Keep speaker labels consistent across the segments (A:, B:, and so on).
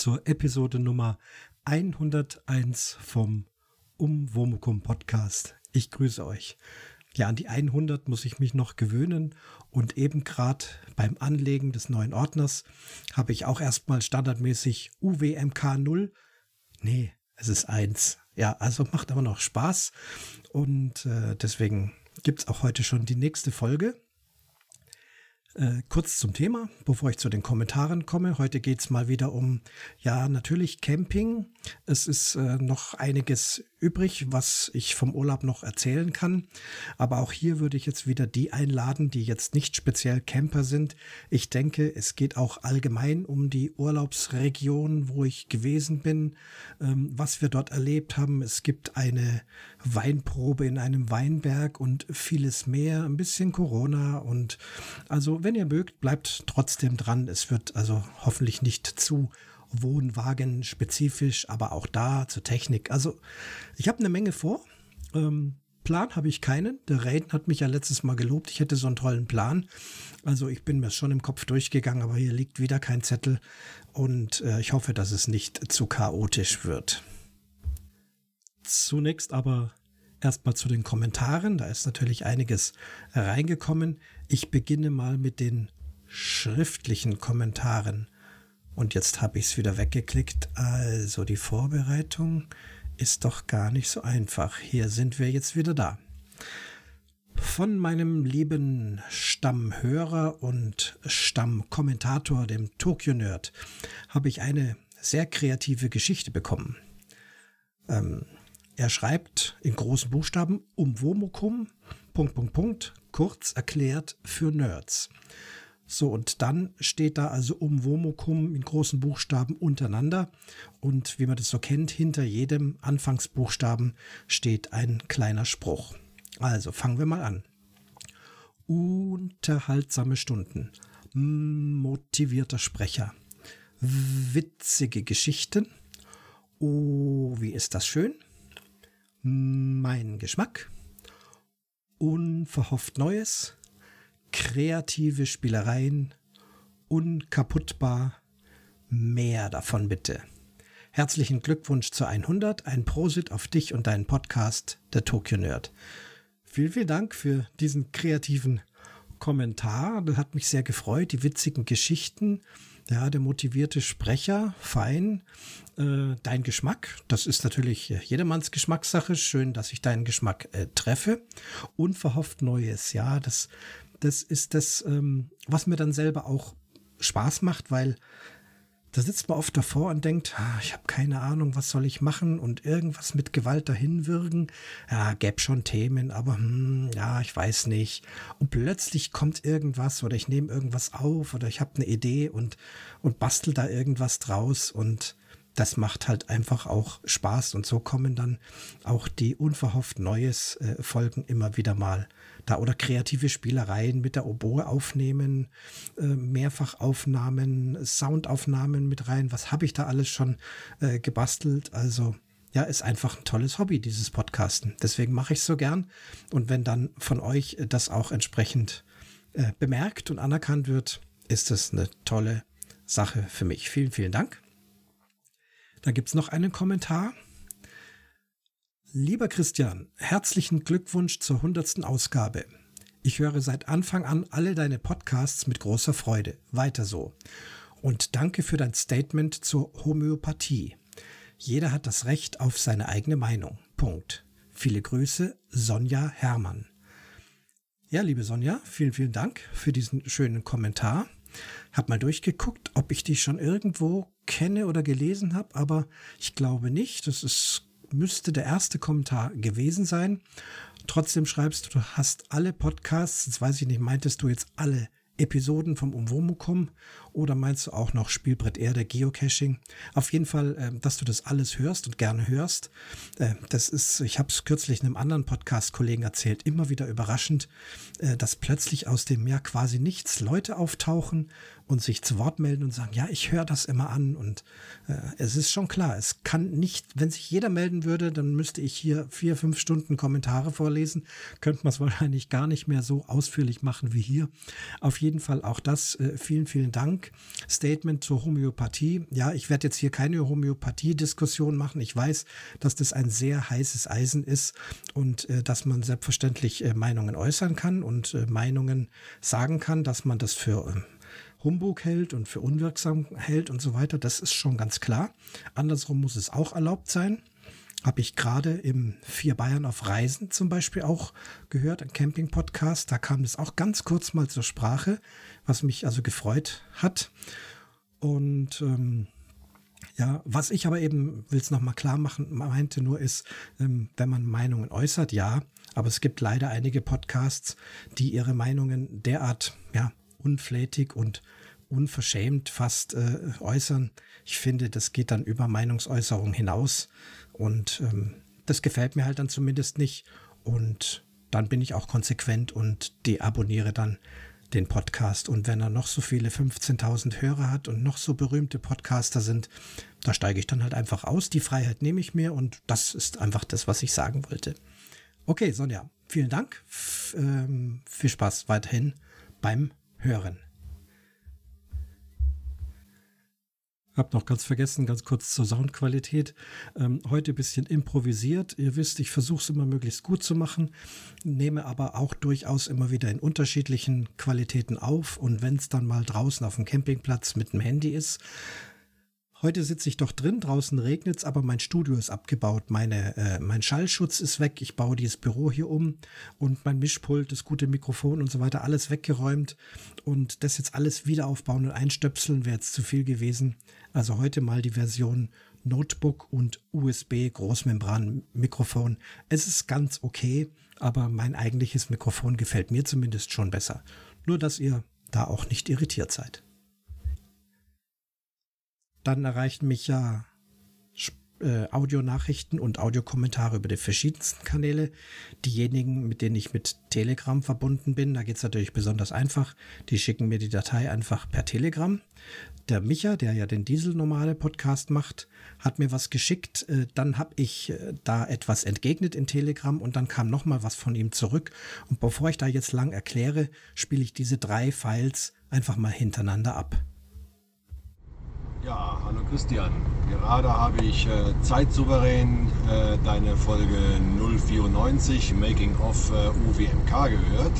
A: Zur Episode Nummer 101 vom Umwomukum Podcast. Ich grüße euch. Ja, an die 100 muss ich mich noch gewöhnen und eben gerade beim Anlegen des neuen Ordners habe ich auch erstmal standardmäßig UWMK 0. Nee, es ist 1. Ja, also macht aber noch Spaß und äh, deswegen gibt es auch heute schon die nächste Folge. Äh, kurz zum Thema, bevor ich zu den Kommentaren komme. Heute geht's mal wieder um, ja, natürlich Camping. Es ist äh, noch einiges übrig, was ich vom Urlaub noch erzählen kann. Aber auch hier würde ich jetzt wieder die einladen, die jetzt nicht speziell Camper sind. Ich denke, es geht auch allgemein um die Urlaubsregion, wo ich gewesen bin, ähm, was wir dort erlebt haben. Es gibt eine Weinprobe in einem Weinberg und vieles mehr. Ein bisschen Corona und also wenn ihr mögt, bleibt trotzdem dran. Es wird also hoffentlich nicht zu Wohnwagen spezifisch, aber auch da zur Technik. Also ich habe eine Menge vor. Ähm, Plan habe ich keinen. Der Raiden hat mich ja letztes Mal gelobt, ich hätte so einen tollen Plan. Also ich bin mir schon im Kopf durchgegangen, aber hier liegt wieder kein Zettel und äh, ich hoffe, dass es nicht zu chaotisch wird. Zunächst aber erstmal zu den Kommentaren. Da ist natürlich einiges reingekommen. Ich beginne mal mit den schriftlichen Kommentaren. Und jetzt habe ich es wieder weggeklickt. Also die Vorbereitung ist doch gar nicht so einfach. Hier sind wir jetzt wieder da. Von meinem lieben Stammhörer und Stammkommentator, dem Tokyo Nerd, habe ich eine sehr kreative Geschichte bekommen. Ähm, er schreibt in großen Buchstaben um Womokum, Punkt, Punkt, Punkt, kurz erklärt für Nerds. So, und dann steht da also um Womokum in großen Buchstaben untereinander. Und wie man das so kennt, hinter jedem Anfangsbuchstaben steht ein kleiner Spruch. Also fangen wir mal an. Unterhaltsame Stunden. Motivierter Sprecher. Witzige Geschichten. Oh, wie ist das schön? mein Geschmack, unverhofft Neues, kreative Spielereien, unkaputtbar, mehr davon bitte. Herzlichen Glückwunsch zu 100, ein Prosit auf dich und deinen Podcast, der Tokyo Nerd. Vielen, vielen Dank für diesen kreativen Kommentar. Das hat mich sehr gefreut. Die witzigen Geschichten ja, der motivierte Sprecher, fein. Äh, dein Geschmack, das ist natürlich jedermanns Geschmackssache. Schön, dass ich deinen Geschmack äh, treffe. Unverhofft Neues, ja, das, das ist das, ähm, was mir dann selber auch Spaß macht, weil da sitzt man oft davor und denkt, ich habe keine Ahnung, was soll ich machen und irgendwas mit Gewalt dahin wirken. Ja, gäb schon Themen, aber hm, ja, ich weiß nicht. Und plötzlich kommt irgendwas oder ich nehme irgendwas auf oder ich habe eine Idee und, und bastel da irgendwas draus und das macht halt einfach auch Spaß und so kommen dann auch die unverhofft Neues äh, Folgen immer wieder mal da oder kreative Spielereien mit der Oboe aufnehmen, äh, Mehrfachaufnahmen, Soundaufnahmen mit rein. Was habe ich da alles schon äh, gebastelt? Also ja, ist einfach ein tolles Hobby, dieses Podcasten. Deswegen mache ich es so gern. Und wenn dann von euch das auch entsprechend äh, bemerkt und anerkannt wird, ist das eine tolle Sache für mich. Vielen, vielen Dank. Da gibt's noch einen Kommentar. Lieber Christian, herzlichen Glückwunsch zur hundertsten Ausgabe. Ich höre seit Anfang an alle deine Podcasts mit großer Freude. Weiter so. Und danke für dein Statement zur Homöopathie. Jeder hat das Recht auf seine eigene Meinung. Punkt. Viele Grüße, Sonja Hermann. Ja, liebe Sonja, vielen, vielen Dank für diesen schönen Kommentar. Hab mal durchgeguckt, ob ich dich schon irgendwo kenne oder gelesen habe, aber ich glaube nicht. Das ist, müsste der erste Kommentar gewesen sein. Trotzdem schreibst du, du hast alle Podcasts, jetzt weiß ich nicht, meintest du jetzt alle Episoden vom Umwomukum oder meinst du auch noch Spielbrett Erde, Geocaching? Auf jeden Fall, äh, dass du das alles hörst und gerne hörst. Äh, das ist, ich habe es kürzlich einem anderen Podcast-Kollegen erzählt, immer wieder überraschend, äh, dass plötzlich aus dem ja quasi nichts Leute auftauchen und sich zu Wort melden und sagen, ja, ich höre das immer an. Und äh, es ist schon klar, es kann nicht, wenn sich jeder melden würde, dann müsste ich hier vier, fünf Stunden Kommentare vorlesen. Könnte man es wahrscheinlich gar nicht mehr so ausführlich machen wie hier. Auf jeden Fall auch das. Äh, vielen, vielen Dank. Statement zur Homöopathie. Ja, ich werde jetzt hier keine Homöopathie-Diskussion machen. Ich weiß, dass das ein sehr heißes Eisen ist und äh, dass man selbstverständlich äh, Meinungen äußern kann und äh, Meinungen sagen kann, dass man das für ähm, Humbug hält und für unwirksam hält und so weiter. Das ist schon ganz klar. Andersrum muss es auch erlaubt sein habe ich gerade im Vier Bayern auf Reisen zum Beispiel auch gehört, ein Camping-Podcast. Da kam das auch ganz kurz mal zur Sprache, was mich also gefreut hat. Und ähm, ja, was ich aber eben, will es nochmal klar machen, meinte nur ist, ähm, wenn man Meinungen äußert, ja, aber es gibt leider einige Podcasts, die ihre Meinungen derart, ja, unflätig und unverschämt fast äh, äußern. Ich finde, das geht dann über Meinungsäußerung hinaus. Und ähm, das gefällt mir halt dann zumindest nicht. Und dann bin ich auch konsequent und deabonniere dann den Podcast. Und wenn er noch so viele 15.000 Hörer hat und noch so berühmte Podcaster sind, da steige ich dann halt einfach aus. Die Freiheit nehme ich mir und das ist einfach das, was ich sagen wollte. Okay, Sonja, vielen Dank. F ähm, viel Spaß weiterhin beim Hören. Hab noch ganz vergessen, ganz kurz zur Soundqualität. Ähm, heute ein bisschen improvisiert. Ihr wisst, ich versuche es immer möglichst gut zu machen, nehme aber auch durchaus immer wieder in unterschiedlichen Qualitäten auf. Und wenn es dann mal draußen auf dem Campingplatz mit dem Handy ist, Heute sitze ich doch drin, draußen regnet es, aber mein Studio ist abgebaut. Meine, äh, mein Schallschutz ist weg. Ich baue dieses Büro hier um und mein Mischpult, das gute Mikrofon und so weiter, alles weggeräumt. Und das jetzt alles wieder aufbauen und einstöpseln wäre jetzt zu viel gewesen. Also heute mal die Version Notebook und USB Großmembran Mikrofon. Es ist ganz okay, aber mein eigentliches Mikrofon gefällt mir zumindest schon besser. Nur dass ihr da auch nicht irritiert seid. Dann erreichen mich ja äh, Audionachrichten und Audiokommentare über die verschiedensten Kanäle. Diejenigen, mit denen ich mit Telegram verbunden bin, da geht es natürlich besonders einfach. Die schicken mir die Datei einfach per Telegram. Der Micha, der ja den Diesel-normale Podcast macht, hat mir was geschickt. Äh, dann habe ich äh, da etwas entgegnet in Telegram und dann kam nochmal was von ihm zurück. Und bevor ich da jetzt lang erkläre, spiele ich diese drei Files einfach mal hintereinander ab.
B: Ja, hallo Christian. Gerade habe ich äh, zeitsouverän äh, deine Folge 094 Making of äh, UWMK gehört.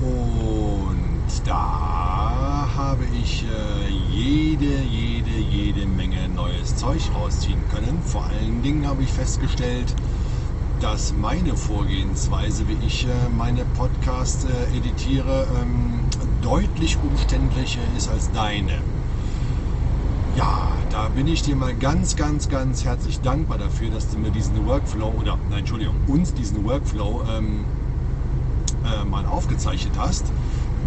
B: Und da habe ich äh, jede, jede, jede Menge neues Zeug rausziehen können. Vor allen Dingen habe ich festgestellt, dass meine Vorgehensweise, wie ich äh, meine Podcasts äh, editiere, ähm, deutlich umständlicher ist als deine. Ja, da bin ich dir mal ganz, ganz, ganz herzlich dankbar dafür, dass du mir diesen Workflow oder, nein, Entschuldigung, uns diesen Workflow ähm, äh, mal aufgezeichnet hast.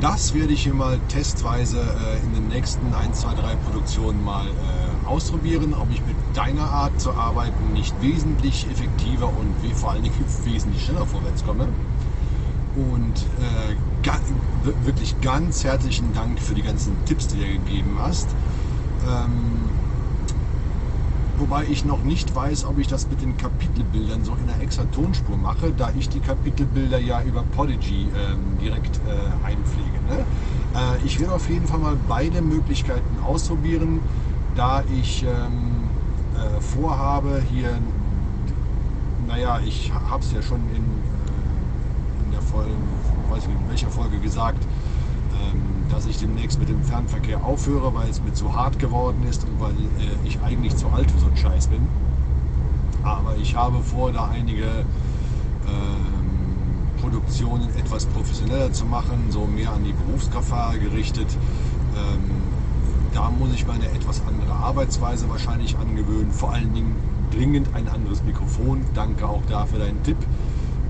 B: Das werde ich hier mal testweise äh, in den nächsten 1, 2, 3 Produktionen mal äh, ausprobieren, ob ich mit deiner Art zu arbeiten nicht wesentlich effektiver und vor allen Dingen wesentlich schneller vorwärts komme. Und äh, wirklich ganz herzlichen Dank für die ganzen Tipps, die du gegeben hast. Ähm, wobei ich noch nicht weiß, ob ich das mit den Kapitelbildern so in einer extra Tonspur mache, da ich die Kapitelbilder ja über Podigy ähm, direkt äh, einpflege. Ne? Äh, ich werde auf jeden Fall mal beide Möglichkeiten ausprobieren, da ich ähm, äh, vorhabe, hier, naja, ich habe es ja schon in, äh, in der Folge, weiß nicht in welcher Folge gesagt, ähm, dass ich demnächst mit dem Fernverkehr aufhöre, weil es mir zu hart geworden ist und weil äh, ich eigentlich zu alt für so einen Scheiß bin. Aber ich habe vor, da einige ähm, Produktionen etwas professioneller zu machen, so mehr an die Berufskraftfahrer gerichtet. Ähm, da muss ich meine etwas andere Arbeitsweise wahrscheinlich angewöhnen. Vor allen Dingen dringend ein anderes Mikrofon. Danke auch dafür deinen Tipp.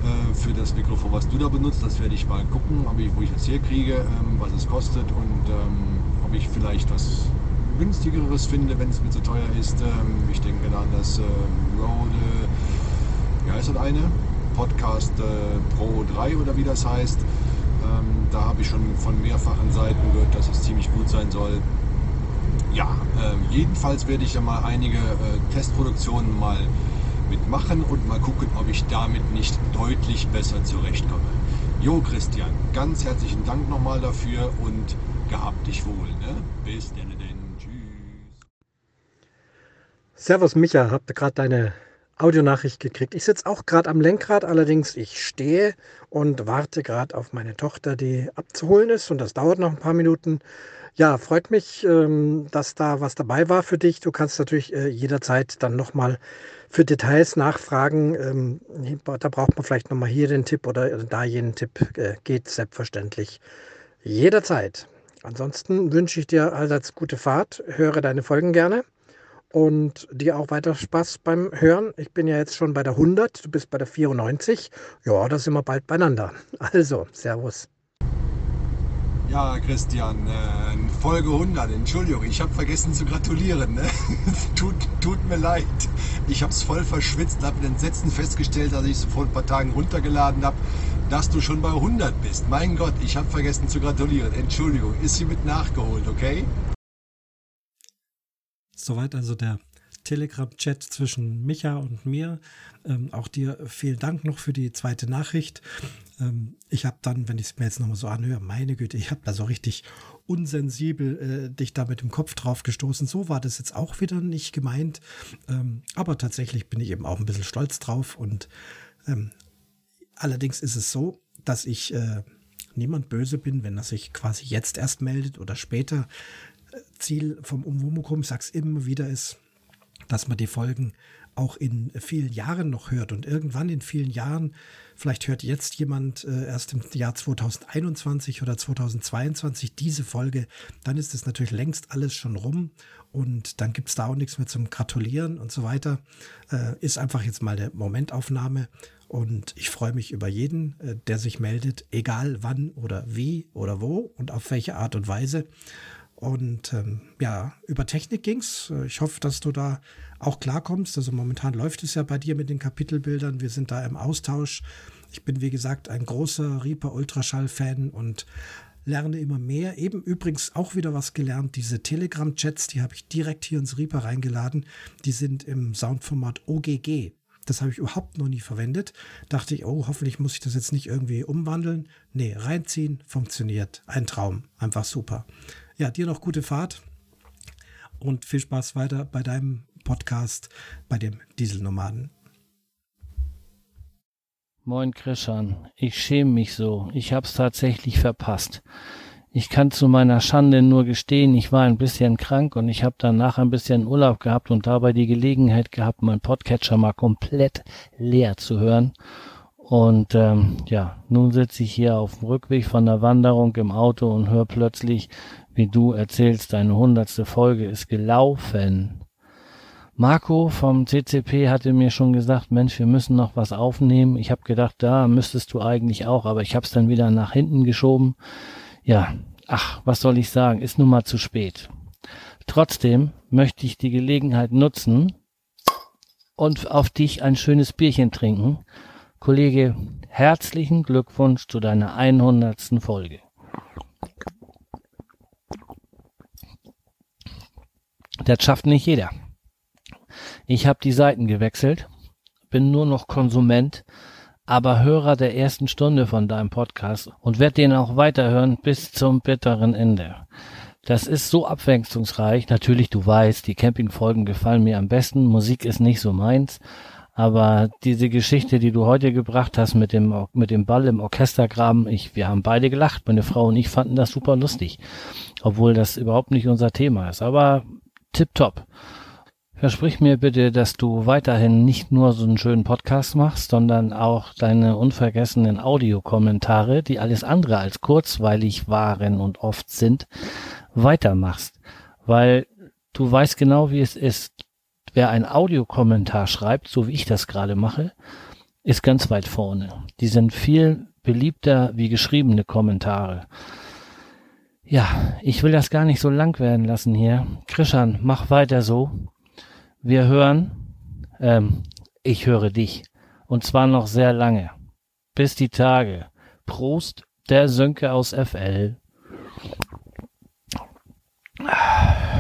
B: Äh, für das Mikrofon, was du da benutzt. Das werde ich mal gucken, ob ich, wo ich das herkriege, ähm, was es kostet und ähm, ob ich vielleicht was günstigeres finde, wenn es mir zu teuer ist. Ähm, ich denke da an das Rode, wie heißt das eine? Podcast äh, Pro 3 oder wie das heißt. da habe ich schon von mehrfachen Seiten gehört, dass es ziemlich gut sein soll. Ja, jedenfalls werde ich ja mal einige äh, Testproduktionen mal mitmachen und mal gucken, ob ich damit nicht deutlich besser zurechtkomme. Jo, Christian, ganz herzlichen Dank nochmal dafür und gehabt dich wohl. Ne? Bis denn, denn. Tschüss.
A: Servus, Micha. Habt gerade deine Audionachricht gekriegt? Ich sitze auch gerade am Lenkrad, allerdings ich stehe und warte gerade auf meine Tochter, die abzuholen ist. Und das dauert noch ein paar Minuten. Ja, freut mich, ähm, dass da was dabei war für dich. Du kannst natürlich äh, jederzeit dann nochmal für Details nachfragen. Ähm, da braucht man vielleicht nochmal hier den Tipp oder da jenen Tipp. Äh, geht selbstverständlich jederzeit. Ansonsten wünsche ich dir allseits gute Fahrt. Höre deine Folgen gerne und dir auch weiter Spaß beim Hören. Ich bin ja jetzt schon bei der 100, du bist bei der 94. Ja, da sind wir bald beieinander. Also, Servus.
B: Ja, Christian, äh, Folge 100, Entschuldigung, ich habe vergessen zu gratulieren. Ne? tut, tut mir leid. Ich habe es voll verschwitzt, habe mit Entsetzen festgestellt, als ich es vor ein paar Tagen runtergeladen habe, dass du schon bei 100 bist. Mein Gott, ich habe vergessen zu gratulieren. Entschuldigung, ist hiermit nachgeholt, okay?
A: Soweit also der Telegram-Chat zwischen Micha und mir. Ähm, auch dir vielen Dank noch für die zweite Nachricht. Ähm, ich habe dann, wenn ich es mir jetzt nochmal so anhöre, meine Güte, ich habe da so richtig unsensibel äh, dich da mit dem Kopf drauf gestoßen. So war das jetzt auch wieder nicht gemeint. Ähm, aber tatsächlich bin ich eben auch ein bisschen stolz drauf. Und ähm, allerdings ist es so, dass ich äh, niemand böse bin, wenn er sich quasi jetzt erst meldet oder später. Äh, Ziel vom Umwomukum, ich sag's immer wieder, ist, dass man die Folgen auch in vielen Jahren noch hört und irgendwann in vielen Jahren, vielleicht hört jetzt jemand äh, erst im Jahr 2021 oder 2022 diese Folge, dann ist es natürlich längst alles schon rum und dann gibt es da auch nichts mehr zum Gratulieren und so weiter. Äh, ist einfach jetzt mal eine Momentaufnahme und ich freue mich über jeden, äh, der sich meldet, egal wann oder wie oder wo und auf welche Art und Weise. Und ähm, ja, über Technik ging's. Äh, ich hoffe, dass du da auch klarkommst. Also momentan läuft es ja bei dir mit den Kapitelbildern. Wir sind da im Austausch. Ich bin, wie gesagt, ein großer Reaper Ultraschall-Fan und lerne immer mehr. Eben übrigens auch wieder was gelernt. Diese Telegram-Chats, die habe ich direkt hier ins Reaper reingeladen. Die sind im Soundformat OGG. Das habe ich überhaupt noch nie verwendet. Dachte ich, oh, hoffentlich muss ich das jetzt nicht irgendwie umwandeln. Nee, reinziehen, funktioniert. Ein Traum. Einfach super. Ja, dir noch gute Fahrt und viel Spaß weiter bei deinem Podcast, bei dem Dieselnomaden.
C: Moin Christian, ich schäme mich so. Ich hab's tatsächlich verpasst. Ich kann zu meiner Schande nur gestehen, ich war ein bisschen krank und ich habe danach ein bisschen Urlaub gehabt und dabei die Gelegenheit gehabt, meinen Podcatcher mal komplett leer zu hören. Und ähm, ja, nun sitze ich hier auf dem Rückweg von der Wanderung im Auto und höre plötzlich, wie du erzählst, deine hundertste Folge ist gelaufen. Marco vom CCP hatte mir schon gesagt, Mensch, wir müssen noch was aufnehmen. Ich habe gedacht, da müsstest du eigentlich auch, aber ich habe es dann wieder nach hinten geschoben. Ja, ach, was soll ich sagen, ist nun mal zu spät. Trotzdem möchte ich die Gelegenheit nutzen und auf dich ein schönes Bierchen trinken. Kollege, herzlichen Glückwunsch zu deiner 100. Folge. Das schafft nicht jeder. Ich habe die Seiten gewechselt, bin nur noch Konsument, aber Hörer der ersten Stunde von deinem Podcast und werde den auch weiterhören bis zum bitteren Ende. Das ist so abwechslungsreich. Natürlich, du weißt, die Campingfolgen gefallen mir am besten. Musik ist nicht so meins. Aber diese Geschichte, die du heute gebracht hast mit dem, mit dem Ball im Orchestergraben, ich, wir haben beide gelacht. Meine Frau und ich fanden das super lustig. Obwohl das überhaupt nicht unser Thema ist. Aber tipptopp. Versprich mir bitte, dass du weiterhin nicht nur so einen schönen Podcast machst, sondern auch deine unvergessenen Audiokommentare, die alles andere als kurzweilig waren und oft sind, weitermachst. Weil du weißt genau, wie es ist. Wer ein Audiokommentar schreibt, so wie ich das gerade mache, ist ganz weit vorne. Die sind viel beliebter wie geschriebene Kommentare. Ja, ich will das gar nicht so lang werden lassen hier. Krishan, mach weiter so. Wir hören, ähm, ich höre dich. Und zwar noch sehr lange. Bis die Tage. Prost, der Sönke aus FL.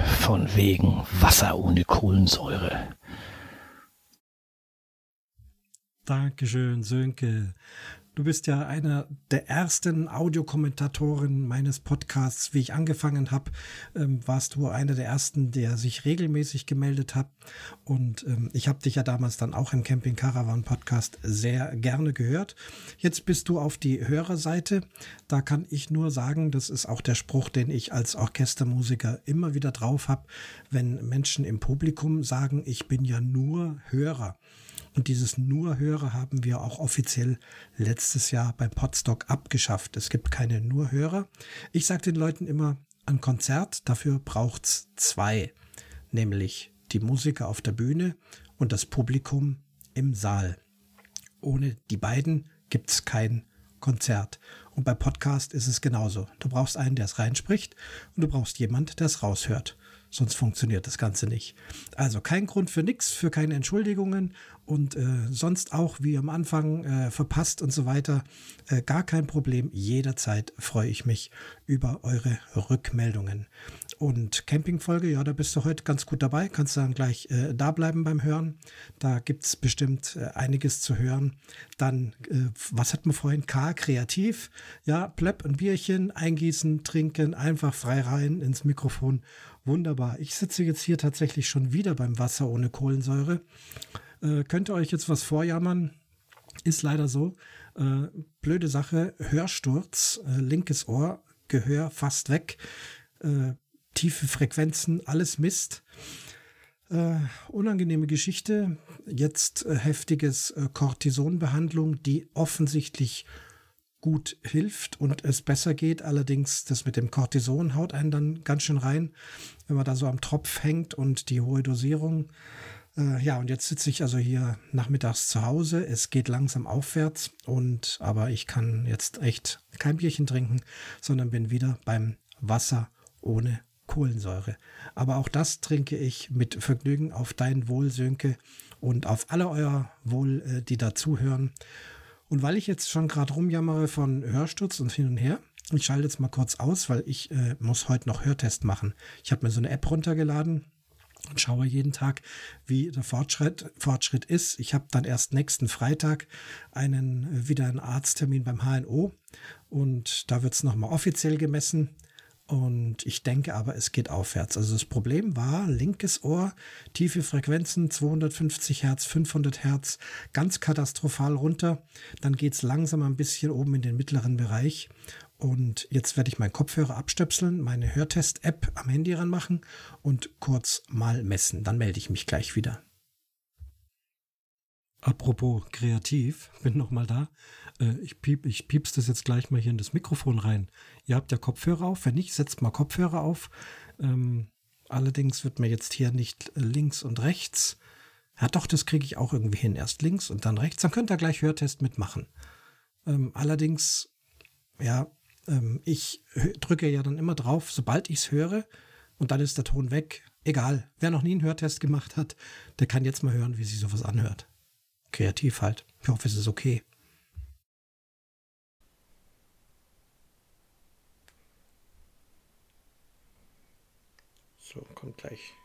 C: Von wegen Wasser ohne Kohlensäure.
A: Dankeschön, Sönke. Du bist ja einer der ersten Audiokommentatoren meines Podcasts. Wie ich angefangen habe, ähm, warst du einer der ersten, der sich regelmäßig gemeldet hat. Und ähm, ich habe dich ja damals dann auch im Camping Caravan Podcast sehr gerne gehört. Jetzt bist du auf die Hörerseite. Da kann ich nur sagen, das ist auch der Spruch, den ich als Orchestermusiker immer wieder drauf habe, wenn Menschen im Publikum sagen, ich bin ja nur Hörer. Und dieses nur Hörer haben wir auch offiziell letztes Jahr beim Podstock abgeschafft. Es gibt keine nur Hörer. Ich sage den Leuten immer, ein Konzert, dafür braucht's zwei, nämlich die Musiker auf der Bühne und das Publikum im Saal. Ohne die beiden gibt's kein Konzert. Und bei Podcast ist es genauso. Du brauchst einen, der es reinspricht und du brauchst jemand, der es raushört. Sonst funktioniert das Ganze nicht. Also kein Grund für nichts, für keine Entschuldigungen und äh, sonst auch wie am Anfang äh, verpasst und so weiter. Äh, gar kein Problem. Jederzeit freue ich mich über eure Rückmeldungen. Und Campingfolge, ja, da bist du heute ganz gut dabei. Kannst dann gleich äh, da bleiben beim Hören. Da gibt es bestimmt äh, einiges zu hören. Dann, äh, was hat man vorhin? K, kreativ. Ja, Plöpp, ein Bierchen, eingießen, trinken, einfach frei rein ins Mikrofon. Wunderbar. Ich sitze jetzt hier tatsächlich schon wieder beim Wasser ohne Kohlensäure. Äh, könnt ihr euch jetzt was vorjammern? Ist leider so. Äh, blöde Sache. Hörsturz, äh, linkes Ohr, Gehör fast weg. Äh, tiefe Frequenzen, alles Mist. Äh, unangenehme Geschichte. Jetzt äh, heftiges äh, Cortisonbehandlung, die offensichtlich gut hilft und es besser geht. Allerdings das mit dem Cortison haut einen dann ganz schön rein, wenn man da so am Tropf hängt und die hohe Dosierung. Äh, ja, und jetzt sitze ich also hier nachmittags zu Hause. Es geht langsam aufwärts und aber ich kann jetzt echt kein Bierchen trinken, sondern bin wieder beim Wasser ohne Kohlensäure. Aber auch das trinke ich mit Vergnügen auf dein Wohl, Sönke, und auf alle euer Wohl, äh, die dazuhören. Und weil ich jetzt schon gerade rumjammere von Hörsturz und hin und her, ich schalte jetzt mal kurz aus, weil ich äh, muss heute noch Hörtest machen. Ich habe mir so eine App runtergeladen und schaue jeden Tag, wie der Fortschritt, Fortschritt ist. Ich habe dann erst nächsten Freitag einen äh, wieder einen Arzttermin beim HNO und da wird es nochmal offiziell gemessen. Und ich denke aber, es geht aufwärts. Also das Problem war linkes Ohr, tiefe Frequenzen, 250 Hertz, 500 Hertz, ganz katastrophal runter. Dann geht's langsam ein bisschen oben in den mittleren Bereich. Und jetzt werde ich meinen Kopfhörer abstöpseln, meine Hörtest-App am Handy ranmachen und kurz mal messen. Dann melde ich mich gleich wieder. Apropos kreativ, bin noch mal da. Äh, ich, piep, ich piepst das jetzt gleich mal hier in das Mikrofon rein. Ihr habt ja Kopfhörer auf. Wenn nicht, setzt mal Kopfhörer auf. Ähm, allerdings wird mir jetzt hier nicht links und rechts. Ja, doch, das kriege ich auch irgendwie hin. Erst links und dann rechts. Dann könnt ihr gleich Hörtest mitmachen. Ähm, allerdings, ja, ähm, ich drücke ja dann immer drauf, sobald ich es höre. Und dann ist der Ton weg. Egal. Wer noch nie einen Hörtest gemacht hat, der kann jetzt mal hören, wie sich sowas anhört kreativ halt. Ich hoffe, es ist okay. So, kommt gleich.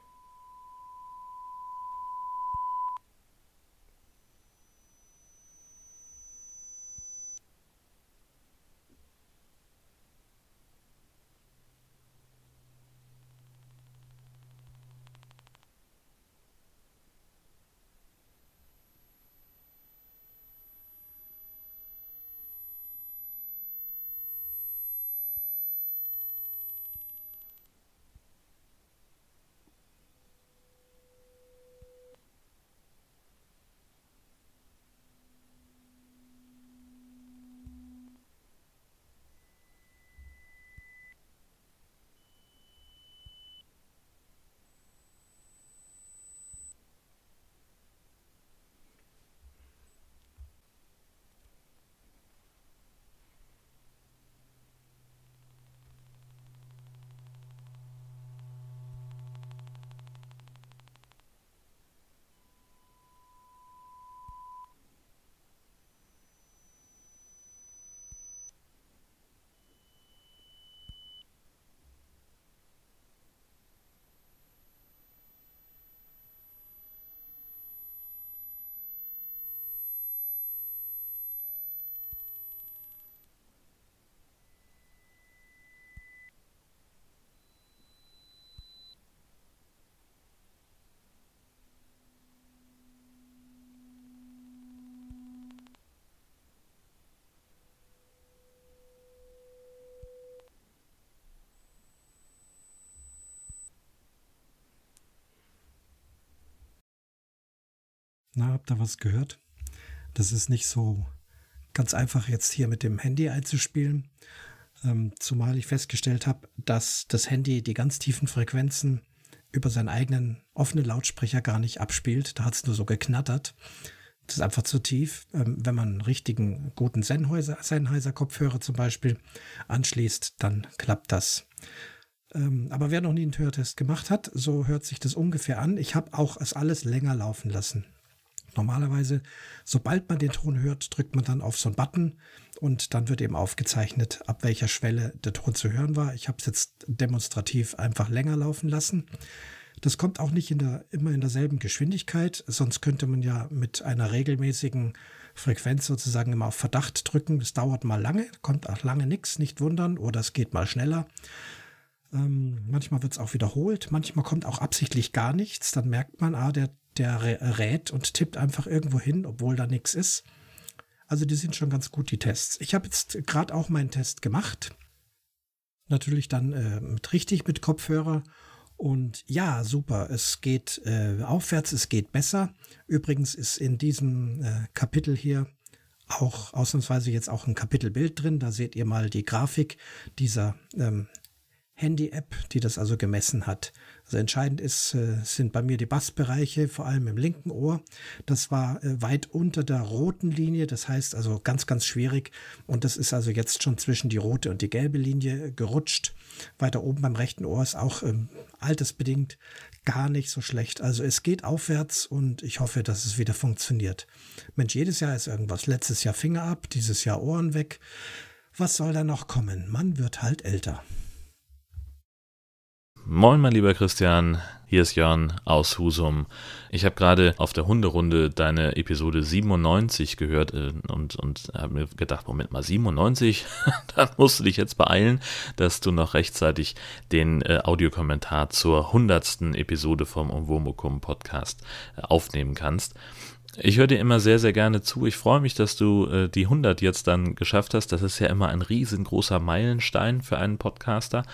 A: Na, habt ihr was gehört? Das ist nicht so ganz einfach jetzt hier mit dem Handy einzuspielen. Ähm, zumal ich festgestellt habe, dass das Handy die ganz tiefen Frequenzen über seinen eigenen offenen Lautsprecher gar nicht abspielt. Da hat es nur so geknattert. Das ist einfach zu tief. Ähm, wenn man einen richtigen guten Sennheiser-Kopfhörer zum Beispiel anschließt, dann klappt das. Ähm, aber wer noch nie einen Hörtest gemacht hat, so hört sich das ungefähr an. Ich habe auch es alles länger laufen lassen. Normalerweise, sobald man den Ton hört, drückt man dann auf so einen Button und dann wird eben aufgezeichnet, ab welcher Schwelle der Ton zu hören war. Ich habe es jetzt demonstrativ einfach länger laufen lassen. Das kommt auch nicht in der, immer in derselben Geschwindigkeit, sonst könnte man ja mit einer regelmäßigen Frequenz sozusagen immer auf Verdacht drücken. Das dauert mal lange, kommt auch lange nichts, nicht wundern, oder es geht mal schneller. Ähm, manchmal wird es auch wiederholt, manchmal kommt auch absichtlich gar nichts. Dann merkt man, ah, der, der rät und tippt einfach irgendwo hin, obwohl da nichts ist. Also die sind schon ganz gut, die Tests. Ich habe jetzt gerade auch meinen Test gemacht. Natürlich dann äh, mit richtig mit Kopfhörer. Und ja, super, es geht äh, aufwärts, es geht besser. Übrigens ist in diesem äh, Kapitel hier auch ausnahmsweise jetzt auch ein Kapitelbild drin. Da seht ihr mal die Grafik dieser ähm, Handy-App, die das also gemessen hat. Also entscheidend ist, äh, sind bei mir die Bassbereiche, vor allem im linken Ohr. Das war äh, weit unter der roten Linie, das heißt also ganz, ganz schwierig. Und das ist also jetzt schon zwischen die rote und die gelbe Linie gerutscht. Weiter oben beim rechten Ohr ist auch ähm, altersbedingt gar nicht so schlecht. Also es geht aufwärts und ich hoffe, dass es wieder funktioniert. Mensch, jedes Jahr ist irgendwas. Letztes Jahr Finger ab, dieses Jahr Ohren weg. Was soll da noch kommen? Man wird halt älter.
D: Moin, mein lieber Christian, hier ist Jörn aus Husum. Ich habe gerade auf der Hunderunde deine Episode 97 gehört äh, und, und habe mir gedacht, Moment mal, 97? Dann musst du dich jetzt beeilen, dass du noch rechtzeitig den äh, Audiokommentar zur 100. Episode vom Umwomukum Podcast äh, aufnehmen kannst. Ich höre dir immer sehr, sehr gerne zu. Ich freue mich, dass du äh, die 100 jetzt dann geschafft hast. Das ist ja immer ein riesengroßer Meilenstein für einen Podcaster.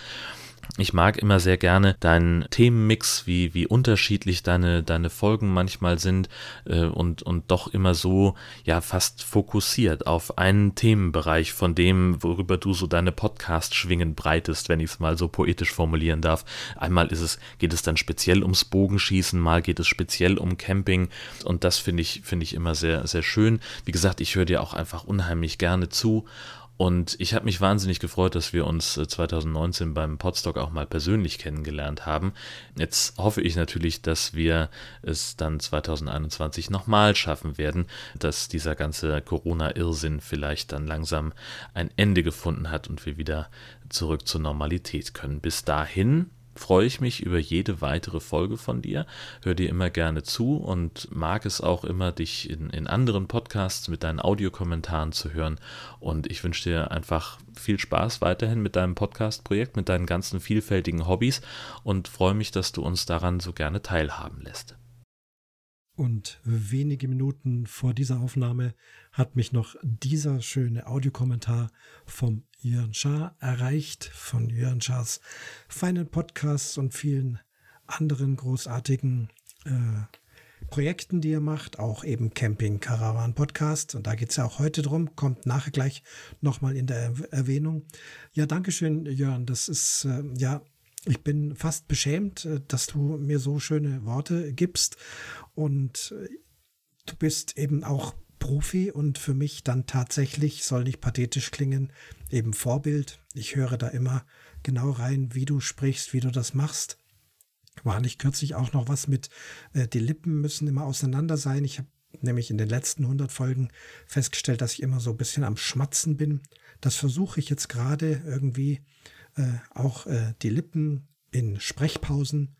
D: Ich mag immer sehr gerne deinen Themenmix, wie, wie unterschiedlich deine, deine Folgen manchmal sind äh, und, und doch immer so, ja, fast fokussiert auf einen Themenbereich von dem, worüber du so deine Podcast-Schwingen breitest, wenn ich es mal so poetisch formulieren darf. Einmal ist es, geht es dann speziell ums Bogenschießen, mal geht es speziell um Camping und das finde ich, finde ich immer sehr, sehr schön. Wie gesagt, ich höre dir auch einfach unheimlich gerne zu und ich habe mich wahnsinnig gefreut, dass wir uns 2019 äh, beim Podstock auch mal persönlich kennengelernt haben. Jetzt hoffe ich natürlich, dass wir es dann 2021 nochmal schaffen werden, dass dieser ganze Corona-Irrsinn vielleicht dann langsam ein Ende gefunden hat und wir wieder zurück zur Normalität können. Bis dahin freue ich mich über jede weitere Folge von dir, höre dir immer gerne zu und mag es auch immer, dich in, in anderen Podcasts mit deinen Audiokommentaren zu hören. Und ich wünsche dir einfach viel Spaß weiterhin mit deinem Podcast-Projekt, mit deinen ganzen vielfältigen Hobbys und freue mich, dass du uns daran so gerne teilhaben lässt.
A: Und wenige Minuten vor dieser Aufnahme hat mich noch dieser schöne Audiokommentar vom Jörn Schaar erreicht, von Jörn Schaars feinen Podcasts und vielen anderen großartigen äh, Projekten, die er macht, auch eben Camping Caravan Podcast. Und da geht es ja auch heute drum, kommt nachher gleich nochmal in der Erwähnung. Ja, Dankeschön, Jörn. Das ist äh, ja ich bin fast beschämt, äh, dass du mir so schöne Worte gibst und äh, du bist eben auch Profi und für mich dann tatsächlich, soll nicht pathetisch klingen, eben Vorbild. Ich höre da immer genau rein, wie du sprichst, wie du das machst. War nicht kürzlich auch noch was mit, äh, die Lippen müssen immer auseinander sein. Ich habe nämlich in den letzten 100 Folgen festgestellt, dass ich immer so ein bisschen am Schmatzen bin. Das versuche ich jetzt gerade irgendwie äh, auch äh, die Lippen in Sprechpausen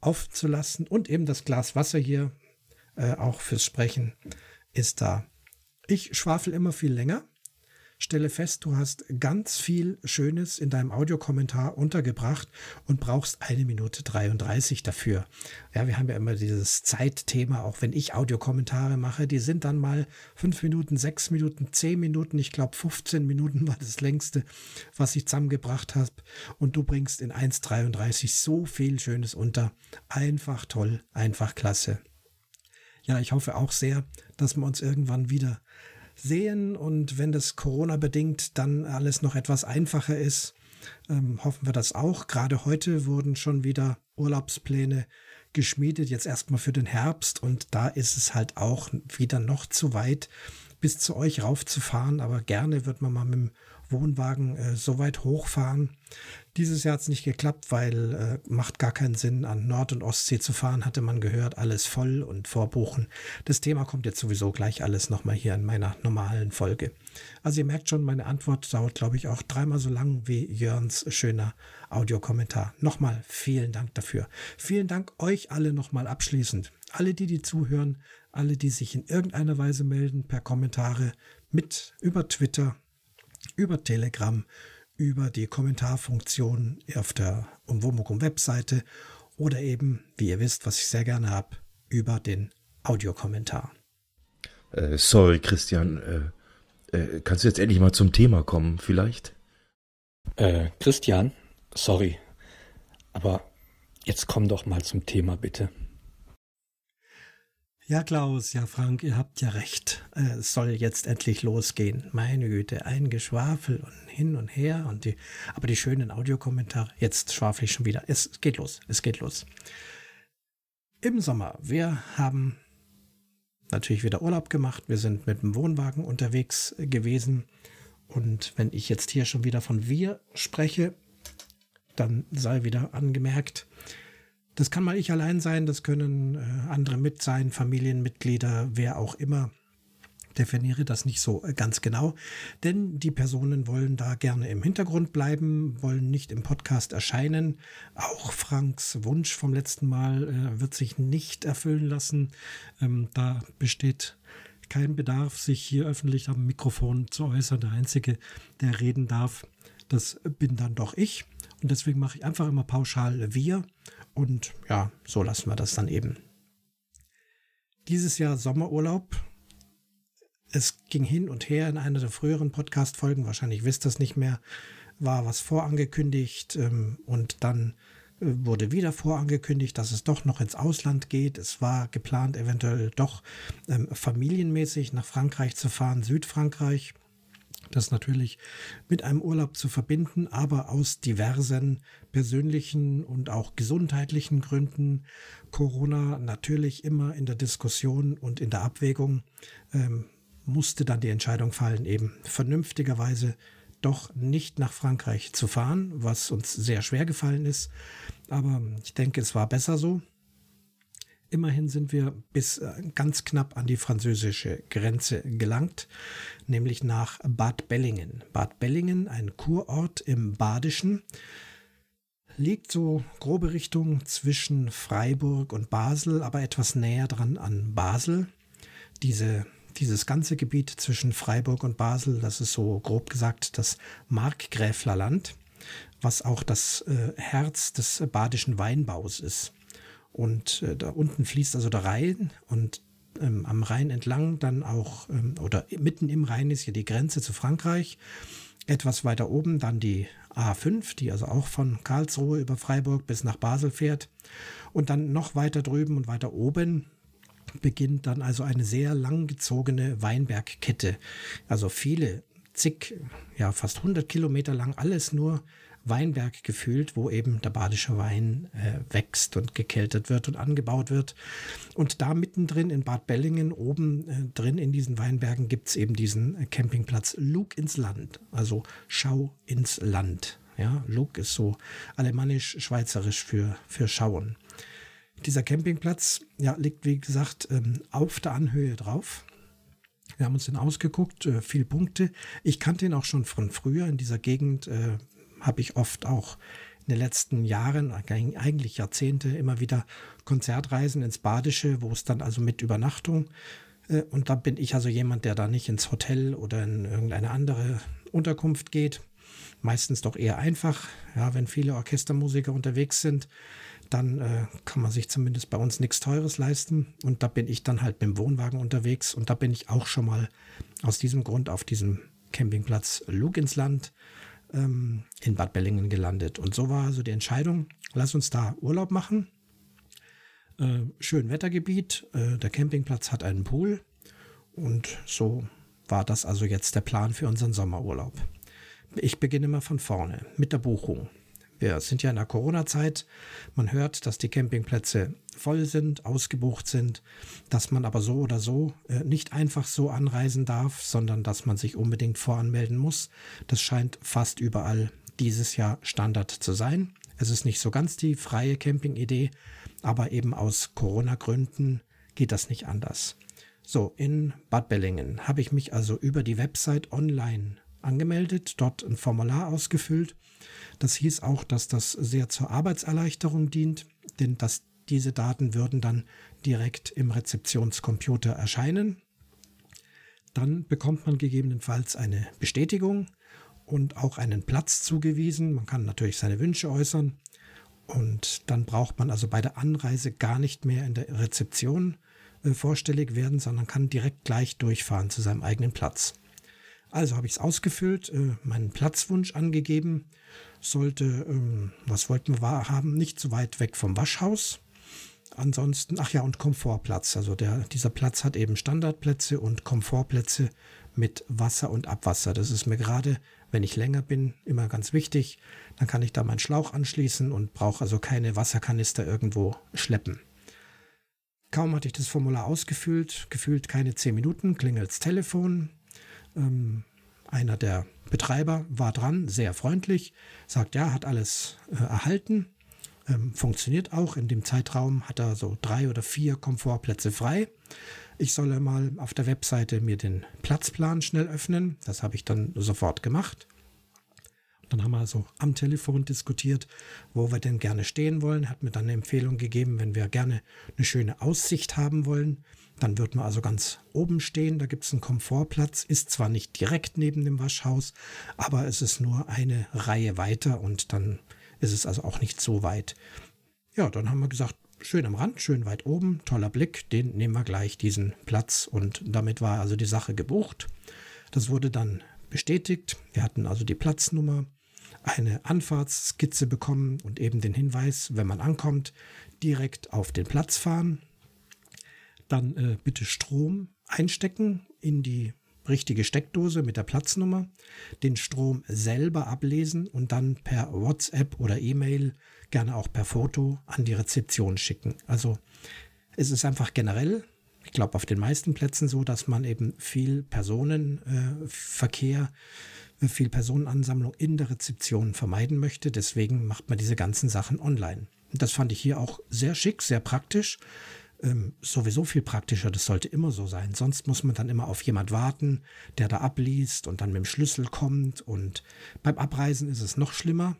A: aufzulassen und eben das Glas Wasser hier äh, auch fürs Sprechen ist da. Ich schwafel immer viel länger stelle fest, du hast ganz viel Schönes in deinem Audiokommentar untergebracht und brauchst eine Minute 33 dafür. Ja, wir haben ja immer dieses Zeitthema, auch wenn ich Audiokommentare mache, die sind dann mal fünf Minuten, sechs Minuten, zehn Minuten, ich glaube 15 Minuten war das längste, was ich zusammengebracht habe. Und du bringst in 1,33 so viel Schönes unter. Einfach toll, einfach klasse. Ja, ich hoffe auch sehr, dass wir uns irgendwann wieder sehen und wenn das Corona bedingt dann alles noch etwas einfacher ist, ähm, hoffen wir das auch. Gerade heute wurden schon wieder Urlaubspläne geschmiedet, jetzt erstmal für den Herbst und da ist es halt auch wieder noch zu weit bis zu euch raufzufahren, aber gerne wird man mal mit dem Wohnwagen äh, so weit hochfahren. Dieses Jahr hat es nicht geklappt, weil äh, macht gar keinen Sinn, an Nord- und Ostsee zu fahren, hatte man gehört, alles voll und vorbuchen. Das Thema kommt jetzt sowieso gleich alles nochmal hier in meiner normalen Folge. Also ihr merkt schon, meine Antwort dauert, glaube ich, auch dreimal so lang wie Jörns schöner Audiokommentar. Nochmal vielen Dank dafür. Vielen Dank euch alle nochmal abschließend. Alle, die die zuhören, alle, die sich in irgendeiner Weise melden, per Kommentare, mit über Twitter, über Telegram, über die Kommentarfunktion auf der Umwomukum Webseite oder eben, wie ihr wisst, was ich sehr gerne habe, über den Audiokommentar.
E: Äh, sorry, Christian. Äh, äh, kannst du jetzt endlich mal zum Thema kommen, vielleicht?
F: Äh, Christian, sorry. Aber jetzt komm doch mal zum Thema, bitte.
A: Ja, Klaus, ja, Frank, ihr habt ja recht. Äh, es soll jetzt endlich losgehen. Meine Güte, ein Geschwafel und hin und her und die, aber die schönen Audiokommentare. Jetzt schwafel ich schon wieder. Es geht los, es geht los. Im Sommer, wir haben natürlich wieder Urlaub gemacht. Wir sind mit dem Wohnwagen unterwegs gewesen. Und wenn ich jetzt hier schon wieder von wir spreche, dann sei wieder angemerkt, das kann mal ich allein sein, das können äh, andere mit sein, Familienmitglieder, wer auch immer. Definiere das nicht so äh, ganz genau, denn die Personen wollen da gerne im Hintergrund bleiben, wollen nicht im Podcast erscheinen. Auch Franks Wunsch vom letzten Mal äh, wird sich nicht erfüllen lassen. Ähm, da besteht kein Bedarf, sich hier öffentlich am Mikrofon zu äußern. Der Einzige, der reden darf, das bin dann doch ich. Und deswegen mache ich einfach immer pauschal wir und ja, so lassen wir das dann eben. Dieses Jahr Sommerurlaub. Es ging hin und her in einer der früheren Podcast-Folgen, wahrscheinlich wisst ihr es nicht mehr, war was vorangekündigt ähm, und dann äh, wurde wieder vorangekündigt, dass es doch noch ins Ausland geht. Es war geplant, eventuell doch ähm, familienmäßig nach Frankreich zu fahren, Südfrankreich. Das natürlich mit einem Urlaub zu verbinden, aber aus diversen persönlichen und auch gesundheitlichen Gründen. Corona natürlich immer in der Diskussion und in der Abwägung ähm, musste dann die Entscheidung fallen, eben vernünftigerweise doch nicht nach Frankreich zu fahren, was uns sehr schwer gefallen ist. Aber ich denke, es war besser so. Immerhin sind wir bis äh, ganz knapp an die französische Grenze gelangt, nämlich nach Bad Bellingen. Bad Bellingen, ein Kurort im Badischen, liegt so grobe Richtung zwischen Freiburg und Basel, aber etwas näher dran an Basel. Diese, dieses ganze Gebiet zwischen Freiburg und Basel, das ist so grob gesagt das Markgräflerland, was auch das äh, Herz des badischen Weinbaus ist. Und äh, da unten fließt also der Rhein und ähm, am Rhein entlang dann auch, ähm, oder mitten im Rhein ist hier die Grenze zu Frankreich. Etwas weiter oben dann die A5, die also auch von Karlsruhe über Freiburg bis nach Basel fährt. Und dann noch weiter drüben und weiter oben beginnt dann also eine sehr langgezogene Weinbergkette. Also viele, zig, ja fast 100 Kilometer lang, alles nur Weinberg gefühlt, wo eben der badische Wein äh, wächst und gekeltert wird und angebaut wird. Und da mittendrin in Bad Bellingen, oben äh, drin in diesen Weinbergen, gibt es eben diesen äh, Campingplatz Lug ins Land, also Schau ins Land. Ja, Lug ist so alemannisch-schweizerisch für, für Schauen. Dieser Campingplatz ja, liegt, wie gesagt, ähm, auf der Anhöhe drauf. Wir haben uns den ausgeguckt, äh, viel Punkte. Ich kannte ihn auch schon von früher in dieser Gegend, äh, habe ich oft auch in den letzten Jahren, eigentlich Jahrzehnte, immer wieder Konzertreisen ins Badische, wo es dann also mit Übernachtung äh, und da bin ich also jemand, der da nicht ins Hotel oder in irgendeine andere Unterkunft geht. Meistens doch eher einfach. Ja, wenn viele Orchestermusiker unterwegs sind, dann äh, kann man sich zumindest bei uns nichts Teures leisten. Und da bin ich dann halt mit dem Wohnwagen unterwegs. Und da bin ich auch schon mal aus diesem Grund auf diesem Campingplatz Lug ins Land ähm, in Bad Bellingen gelandet. Und so war also die Entscheidung, lass uns da Urlaub machen. Äh, schön Wettergebiet, äh, der Campingplatz hat einen Pool und so war das also jetzt der Plan für unseren Sommerurlaub. Ich beginne mal von vorne mit der Buchung. Wir sind ja in der Corona-Zeit. Man hört, dass die Campingplätze voll sind, ausgebucht sind, dass man aber so oder so äh, nicht einfach so anreisen darf, sondern dass man sich unbedingt voranmelden muss. Das scheint fast überall dieses Jahr Standard zu sein. Es ist nicht so ganz die freie Camping-Idee, aber eben aus Corona-Gründen geht das nicht anders. So, in Bad Bellingen habe ich mich also über die Website online angemeldet, dort ein Formular ausgefüllt. Das hieß auch, dass das sehr zur Arbeitserleichterung dient, denn dass diese Daten würden dann direkt im Rezeptionscomputer erscheinen. Dann bekommt man gegebenenfalls eine Bestätigung und auch einen Platz zugewiesen. Man kann natürlich seine Wünsche äußern und dann braucht man also bei der Anreise gar nicht mehr in der Rezeption äh, vorstellig werden, sondern kann direkt gleich durchfahren zu seinem eigenen Platz. Also habe ich es ausgefüllt, äh, meinen Platzwunsch angegeben, sollte, ähm, was wollten wir haben, nicht so weit weg vom Waschhaus. Ansonsten, ach ja, und Komfortplatz. Also der, dieser Platz hat eben Standardplätze und Komfortplätze mit Wasser und Abwasser. Das ist mir gerade, wenn ich länger bin, immer ganz wichtig. Dann kann ich da meinen Schlauch anschließen und brauche also keine Wasserkanister irgendwo schleppen. Kaum hatte ich das Formular ausgefüllt, gefühlt keine zehn Minuten, klingelt's Telefon. Ähm, einer der Betreiber war dran, sehr freundlich, sagt, ja, hat alles äh, erhalten, ähm, funktioniert auch. In dem Zeitraum hat er so drei oder vier Komfortplätze frei. Ich solle mal auf der Webseite mir den Platzplan schnell öffnen. Das habe ich dann sofort gemacht. Dann haben wir also am Telefon diskutiert, wo wir denn gerne stehen wollen. Hat mir dann eine Empfehlung gegeben, wenn wir gerne eine schöne Aussicht haben wollen, dann wird man also ganz oben stehen. Da gibt es einen Komfortplatz. Ist zwar nicht direkt neben dem Waschhaus, aber es ist nur eine Reihe weiter und dann ist es also auch nicht so weit. Ja, dann haben wir gesagt, schön am Rand, schön weit oben, toller Blick, den nehmen wir gleich, diesen Platz. Und damit war also die Sache gebucht. Das wurde dann bestätigt. Wir hatten also die Platznummer, eine Anfahrtsskizze bekommen und eben den Hinweis, wenn man ankommt, direkt auf den Platz fahren. Dann äh, bitte Strom einstecken in die richtige Steckdose mit der Platznummer, den Strom selber ablesen und dann per WhatsApp oder E-Mail, gerne auch per Foto an die Rezeption schicken. Also es ist einfach generell, ich glaube auf den meisten Plätzen so, dass man eben viel Personenverkehr, äh, viel Personenansammlung in der Rezeption vermeiden möchte. Deswegen macht man diese ganzen Sachen online. Das fand ich hier auch sehr schick, sehr praktisch ähm, sowieso viel praktischer. Das sollte immer so sein. Sonst muss man dann immer auf jemand warten, der da abliest und dann mit dem Schlüssel kommt. Und beim Abreisen ist es noch schlimmer.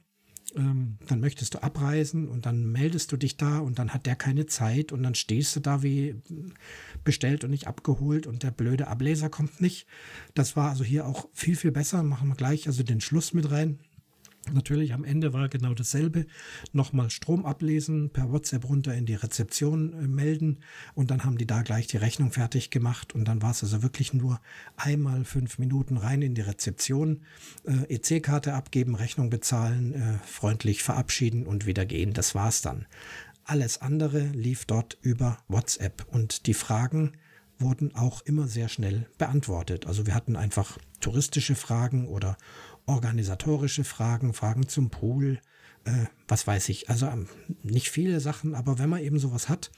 A: Ähm, dann möchtest du abreisen und dann meldest du dich da und dann hat der keine Zeit und dann stehst du da wie bestellt und nicht abgeholt und der blöde Ableser kommt nicht. Das war also hier auch viel, viel besser. Machen wir gleich also den Schluss mit rein. Natürlich am Ende war genau dasselbe. Nochmal Strom ablesen, per WhatsApp runter in die Rezeption äh, melden und dann haben die da gleich die Rechnung fertig gemacht und dann war es also wirklich nur einmal fünf Minuten rein in die Rezeption, äh, EC-Karte abgeben, Rechnung bezahlen, äh, freundlich verabschieden und wieder gehen. Das war's dann. Alles andere lief dort über WhatsApp und die Fragen wurden auch immer sehr schnell beantwortet. Also wir hatten einfach touristische Fragen oder organisatorische Fragen, Fragen zum Pool, äh, was weiß ich. Also ähm, nicht viele Sachen, aber wenn man eben sowas hat,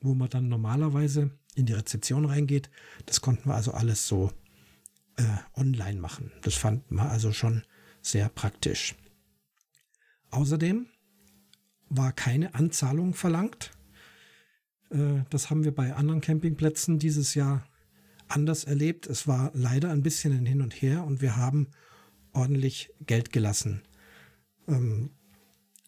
A: wo man dann normalerweise in die Rezeption reingeht, das konnten wir also alles so äh, online machen. Das fand man also schon sehr praktisch. Außerdem war keine Anzahlung verlangt. Äh, das haben wir bei anderen Campingplätzen dieses Jahr anders erlebt. Es war leider ein bisschen ein Hin und Her und wir haben ordentlich Geld gelassen. Ähm,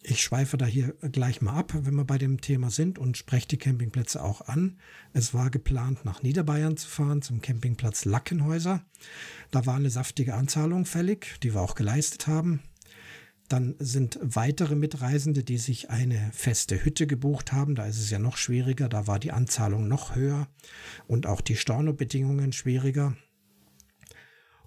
A: ich schweife da hier gleich mal ab, wenn wir bei dem Thema sind und spreche die Campingplätze auch an. Es war geplant, nach Niederbayern zu fahren, zum Campingplatz Lackenhäuser. Da war eine saftige Anzahlung fällig, die wir auch geleistet haben. Dann sind weitere Mitreisende, die sich eine feste Hütte gebucht haben. Da ist es ja noch schwieriger. Da war die Anzahlung noch höher und auch die Stornobedingungen schwieriger.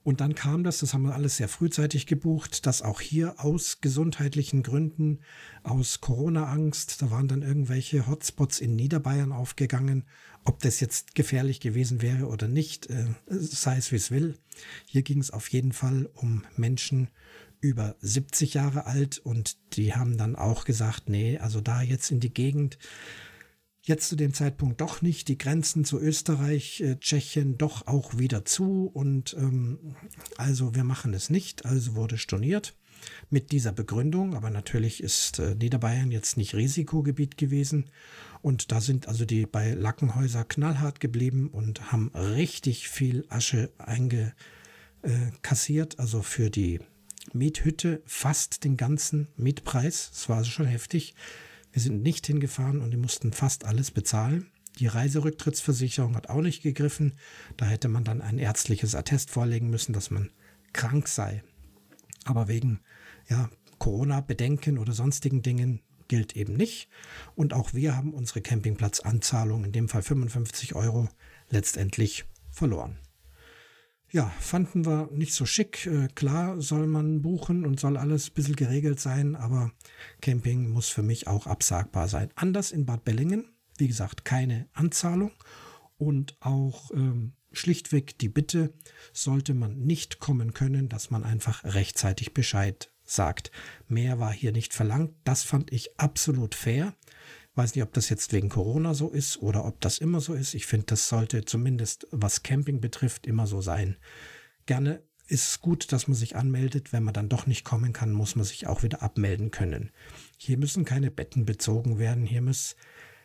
A: Und dann kam das, das haben wir alles sehr frühzeitig gebucht, dass auch hier aus gesundheitlichen Gründen, aus Corona-Angst, da waren dann irgendwelche Hotspots in Niederbayern aufgegangen. Ob das jetzt gefährlich gewesen wäre oder nicht, äh, sei es wie es will. Hier ging es auf jeden Fall um Menschen über 70 Jahre alt und die haben dann auch gesagt, nee, also da jetzt in die Gegend, jetzt zu dem Zeitpunkt doch nicht, die Grenzen zu Österreich, äh, Tschechien doch auch wieder zu. Und ähm, also wir machen es nicht, also wurde storniert mit dieser Begründung, aber natürlich ist äh, Niederbayern jetzt nicht Risikogebiet gewesen. Und da sind also die bei Lackenhäuser knallhart geblieben und haben richtig viel Asche eingekassiert, also für die Miethütte fast den ganzen Mietpreis. Das war also schon heftig. Wir sind nicht hingefahren und die mussten fast alles bezahlen. Die Reiserücktrittsversicherung hat auch nicht gegriffen. Da hätte man dann ein ärztliches Attest vorlegen müssen, dass man krank sei. Aber wegen ja, Corona-Bedenken oder sonstigen Dingen gilt eben nicht. Und auch wir haben unsere Campingplatzanzahlung, in dem Fall 55 Euro, letztendlich verloren ja, fanden wir nicht so schick. Äh, klar soll man buchen und soll alles ein bisschen geregelt sein, aber Camping muss für mich auch absagbar sein. Anders in Bad Bellingen, wie gesagt, keine Anzahlung und auch ähm, schlichtweg die Bitte, sollte man nicht kommen können, dass man einfach rechtzeitig Bescheid sagt. Mehr war hier nicht verlangt. Das fand ich absolut fair. Weiß nicht, ob das jetzt wegen Corona so ist oder ob das immer so ist. Ich finde, das sollte zumindest, was Camping betrifft, immer so sein. Gerne ist es gut, dass man sich anmeldet. Wenn man dann doch nicht kommen kann, muss man sich auch wieder abmelden können. Hier müssen keine Betten bezogen werden. Hier muss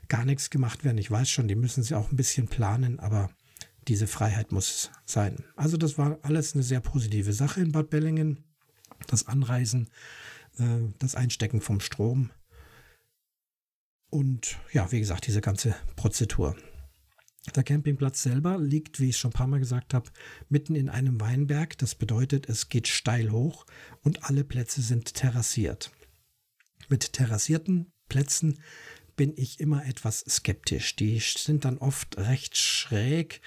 A: gar nichts gemacht werden. Ich weiß schon, die müssen sie auch ein bisschen planen, aber diese Freiheit muss sein. Also das war alles eine sehr positive Sache in Bad Bellingen. Das Anreisen, äh, das Einstecken vom Strom und ja, wie gesagt, diese ganze Prozedur. Der Campingplatz selber liegt, wie ich schon ein paar Mal gesagt habe, mitten in einem Weinberg. Das bedeutet, es geht steil hoch und alle Plätze sind terrassiert. Mit terrassierten Plätzen bin ich immer etwas skeptisch. Die sind dann oft recht schräg,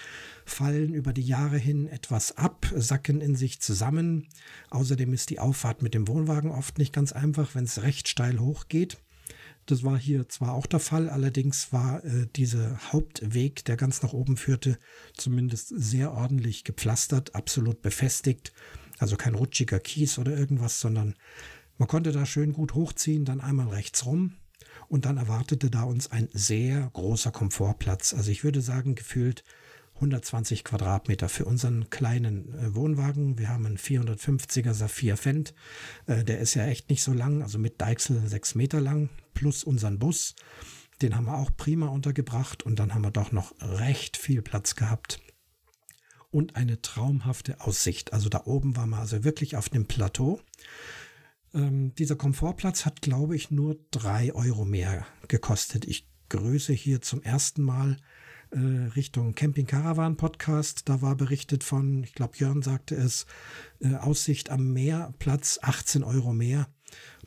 A: fallen über die Jahre hin etwas ab, sacken in sich zusammen. Außerdem ist die Auffahrt mit dem Wohnwagen oft nicht ganz einfach, wenn es recht steil hoch geht. Das war hier zwar auch der Fall, allerdings war äh, dieser Hauptweg, der ganz nach oben führte, zumindest sehr ordentlich gepflastert, absolut befestigt. Also kein rutschiger Kies oder irgendwas, sondern man konnte da schön gut hochziehen, dann einmal rechts rum und dann erwartete da uns ein sehr großer Komfortplatz. Also ich würde sagen, gefühlt 120 Quadratmeter für unseren kleinen äh, Wohnwagen. Wir haben einen 450er Saphir Fendt. Äh, der ist ja echt nicht so lang, also mit Deichsel sechs Meter lang, plus unseren Bus. Den haben wir auch prima untergebracht und dann haben wir doch noch recht viel Platz gehabt. Und eine traumhafte Aussicht. Also da oben waren wir also wirklich auf dem Plateau. Ähm, dieser Komfortplatz hat, glaube ich, nur drei Euro mehr gekostet. Ich grüße hier zum ersten Mal äh, Richtung Camping Caravan Podcast. Da war berichtet von, ich glaube, Jörn sagte es, äh, Aussicht am Meer, Platz 18 Euro mehr.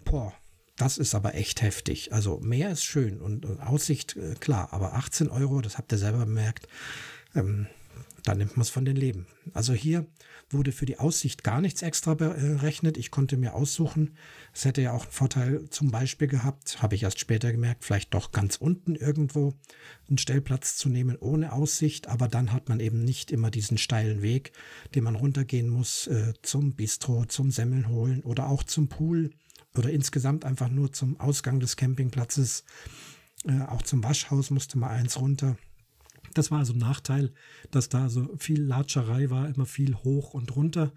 A: Boah, das ist aber echt heftig. Also Meer ist schön und, und Aussicht, äh, klar, aber 18 Euro, das habt ihr selber bemerkt, ähm, da nimmt man es von den Leben. Also hier wurde für die Aussicht gar nichts extra berechnet. Ich konnte mir aussuchen. Es hätte ja auch einen Vorteil zum Beispiel gehabt, habe ich erst später gemerkt, vielleicht doch ganz unten irgendwo einen Stellplatz zu nehmen ohne Aussicht. Aber dann hat man eben nicht immer diesen steilen Weg, den man runtergehen muss äh, zum Bistro, zum Semmeln holen oder auch zum Pool oder insgesamt einfach nur zum Ausgang des Campingplatzes. Äh, auch zum Waschhaus musste man eins runter. Das war also ein Nachteil, dass da so viel Latscherei war, immer viel hoch und runter.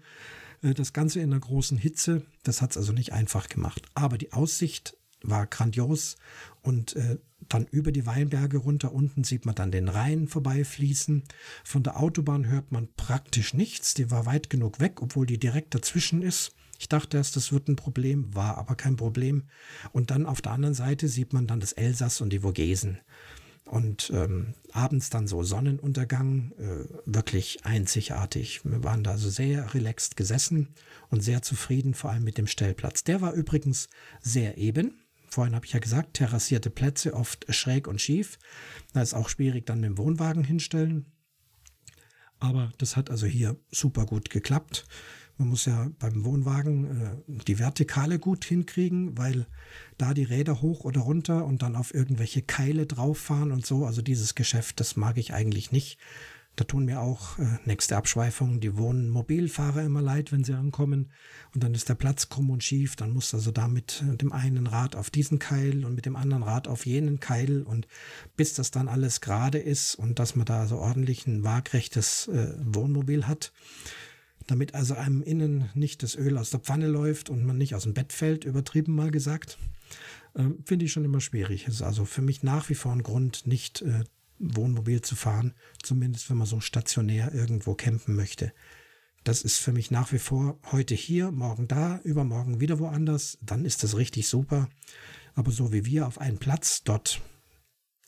A: Äh, das Ganze in einer großen Hitze, das hat es also nicht einfach gemacht. Aber die Aussicht war grandios und äh, dann über die Weinberge runter unten sieht man dann den Rhein vorbeifließen. Von der Autobahn hört man praktisch nichts, die war weit genug weg, obwohl die direkt dazwischen ist. Ich dachte erst, das wird ein Problem, war aber kein Problem. Und dann auf der anderen Seite sieht man dann das Elsass und die Vogesen. Und ähm, abends dann so Sonnenuntergang, äh, wirklich einzigartig. Wir waren da so sehr relaxed gesessen und sehr zufrieden, vor allem mit dem Stellplatz. Der war übrigens sehr eben. Vorhin habe ich ja gesagt, terrassierte Plätze, oft schräg und schief. Da ist auch schwierig dann mit dem Wohnwagen hinstellen. Aber das hat also hier super gut geklappt. Man muss ja beim Wohnwagen äh, die Vertikale gut hinkriegen, weil da die Räder hoch oder runter und dann auf irgendwelche Keile drauf fahren und so. Also dieses Geschäft, das mag ich eigentlich nicht. Da tun mir auch äh, nächste Abschweifung die Wohnmobilfahrer immer leid, wenn sie ankommen. Und dann ist der Platz krumm und schief. Dann muss also da mit äh, dem einen Rad auf diesen Keil und mit dem anderen Rad auf jenen Keil. Und bis das dann alles gerade ist und dass man da so ordentlich ein waagrechtes äh, Wohnmobil hat, damit also einem innen nicht das Öl aus der Pfanne läuft und man nicht aus dem Bett fällt, übertrieben mal gesagt, äh, finde ich schon immer schwierig. Es ist also für mich nach wie vor ein Grund, nicht äh, Wohnmobil zu fahren, zumindest wenn man so stationär irgendwo campen möchte. Das ist für mich nach wie vor heute hier, morgen da, übermorgen wieder woanders, dann ist das richtig super. Aber so wie wir auf einen Platz dort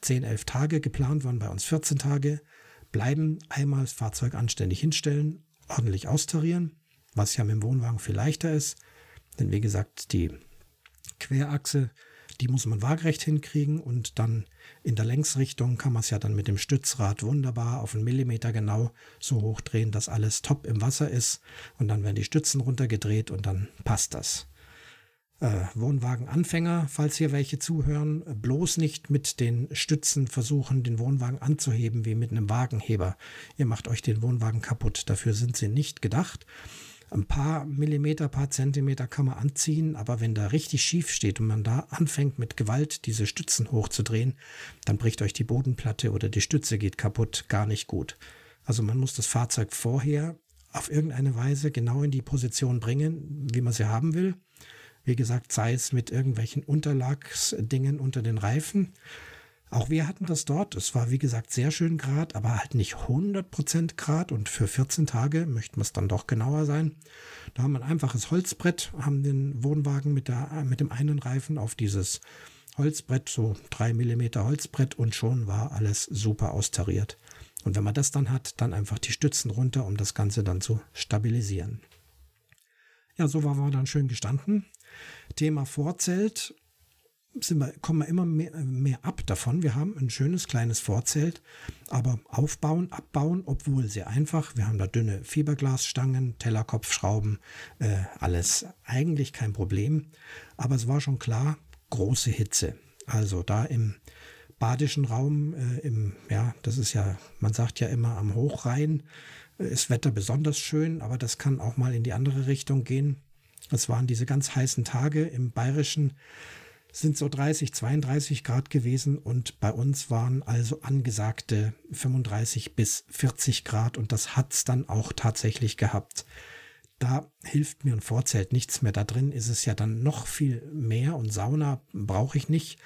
A: 10, 11 Tage geplant waren, bei uns 14 Tage, bleiben, einmal das Fahrzeug anständig hinstellen, ordentlich austarieren, was ja mit dem Wohnwagen viel leichter ist. Denn wie gesagt, die Querachse die muss man waagerecht hinkriegen und dann in der Längsrichtung kann man es ja dann mit dem Stützrad wunderbar auf einen Millimeter genau so hochdrehen, dass alles top im Wasser ist und dann werden die Stützen runtergedreht und dann passt das. Äh, Wohnwagenanfänger, falls hier welche zuhören, bloß nicht mit den Stützen versuchen, den Wohnwagen anzuheben wie mit einem Wagenheber. Ihr macht euch den Wohnwagen kaputt. Dafür sind sie nicht gedacht. Ein paar Millimeter, paar Zentimeter kann man anziehen, aber wenn da richtig schief steht und man da anfängt mit Gewalt diese Stützen hochzudrehen, dann bricht euch die Bodenplatte oder die Stütze geht kaputt, gar nicht gut. Also man muss das Fahrzeug vorher auf irgendeine Weise genau in die Position bringen, wie man sie haben will. Wie gesagt, sei es mit irgendwelchen Unterlagsdingen unter den Reifen auch wir hatten das dort. Es war, wie gesagt, sehr schön Grad, aber halt nicht 100% Grad. Und für 14 Tage möchten wir es dann doch genauer sein. Da haben wir ein einfaches Holzbrett, haben den Wohnwagen mit, der, mit dem einen Reifen auf dieses Holzbrett, so drei Millimeter Holzbrett und schon war alles super austariert. Und wenn man das dann hat, dann einfach die Stützen runter, um das Ganze dann zu stabilisieren. Ja, so waren wir dann schön gestanden. Thema Vorzelt sind wir, kommen wir immer mehr, mehr ab davon. Wir haben ein schönes kleines Vorzelt, aber aufbauen, abbauen, obwohl sehr einfach. Wir haben da dünne Fiberglasstangen, Tellerkopfschrauben, äh, alles eigentlich kein Problem. Aber es war schon klar, große Hitze. Also da im badischen Raum, äh, im, ja, das ist ja, man sagt ja immer am Hochrhein, äh, ist Wetter besonders schön, aber das kann auch mal in die andere Richtung gehen. Es waren diese ganz heißen Tage im Bayerischen sind so 30, 32 Grad gewesen und bei uns waren also angesagte 35 bis 40 Grad und das hat's dann auch tatsächlich gehabt. Da hilft mir ein Vorzelt nichts mehr. Da drin ist es ja dann noch viel mehr und Sauna brauche ich nicht.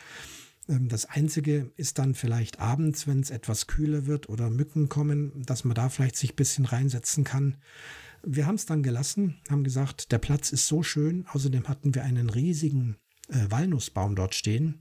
A: Ähm, das Einzige ist dann vielleicht abends, wenn es etwas kühler wird oder Mücken kommen, dass man da vielleicht sich ein bisschen reinsetzen kann. Wir haben es dann gelassen, haben gesagt, der Platz ist so schön. Außerdem hatten wir einen riesigen äh, Walnussbaum dort stehen.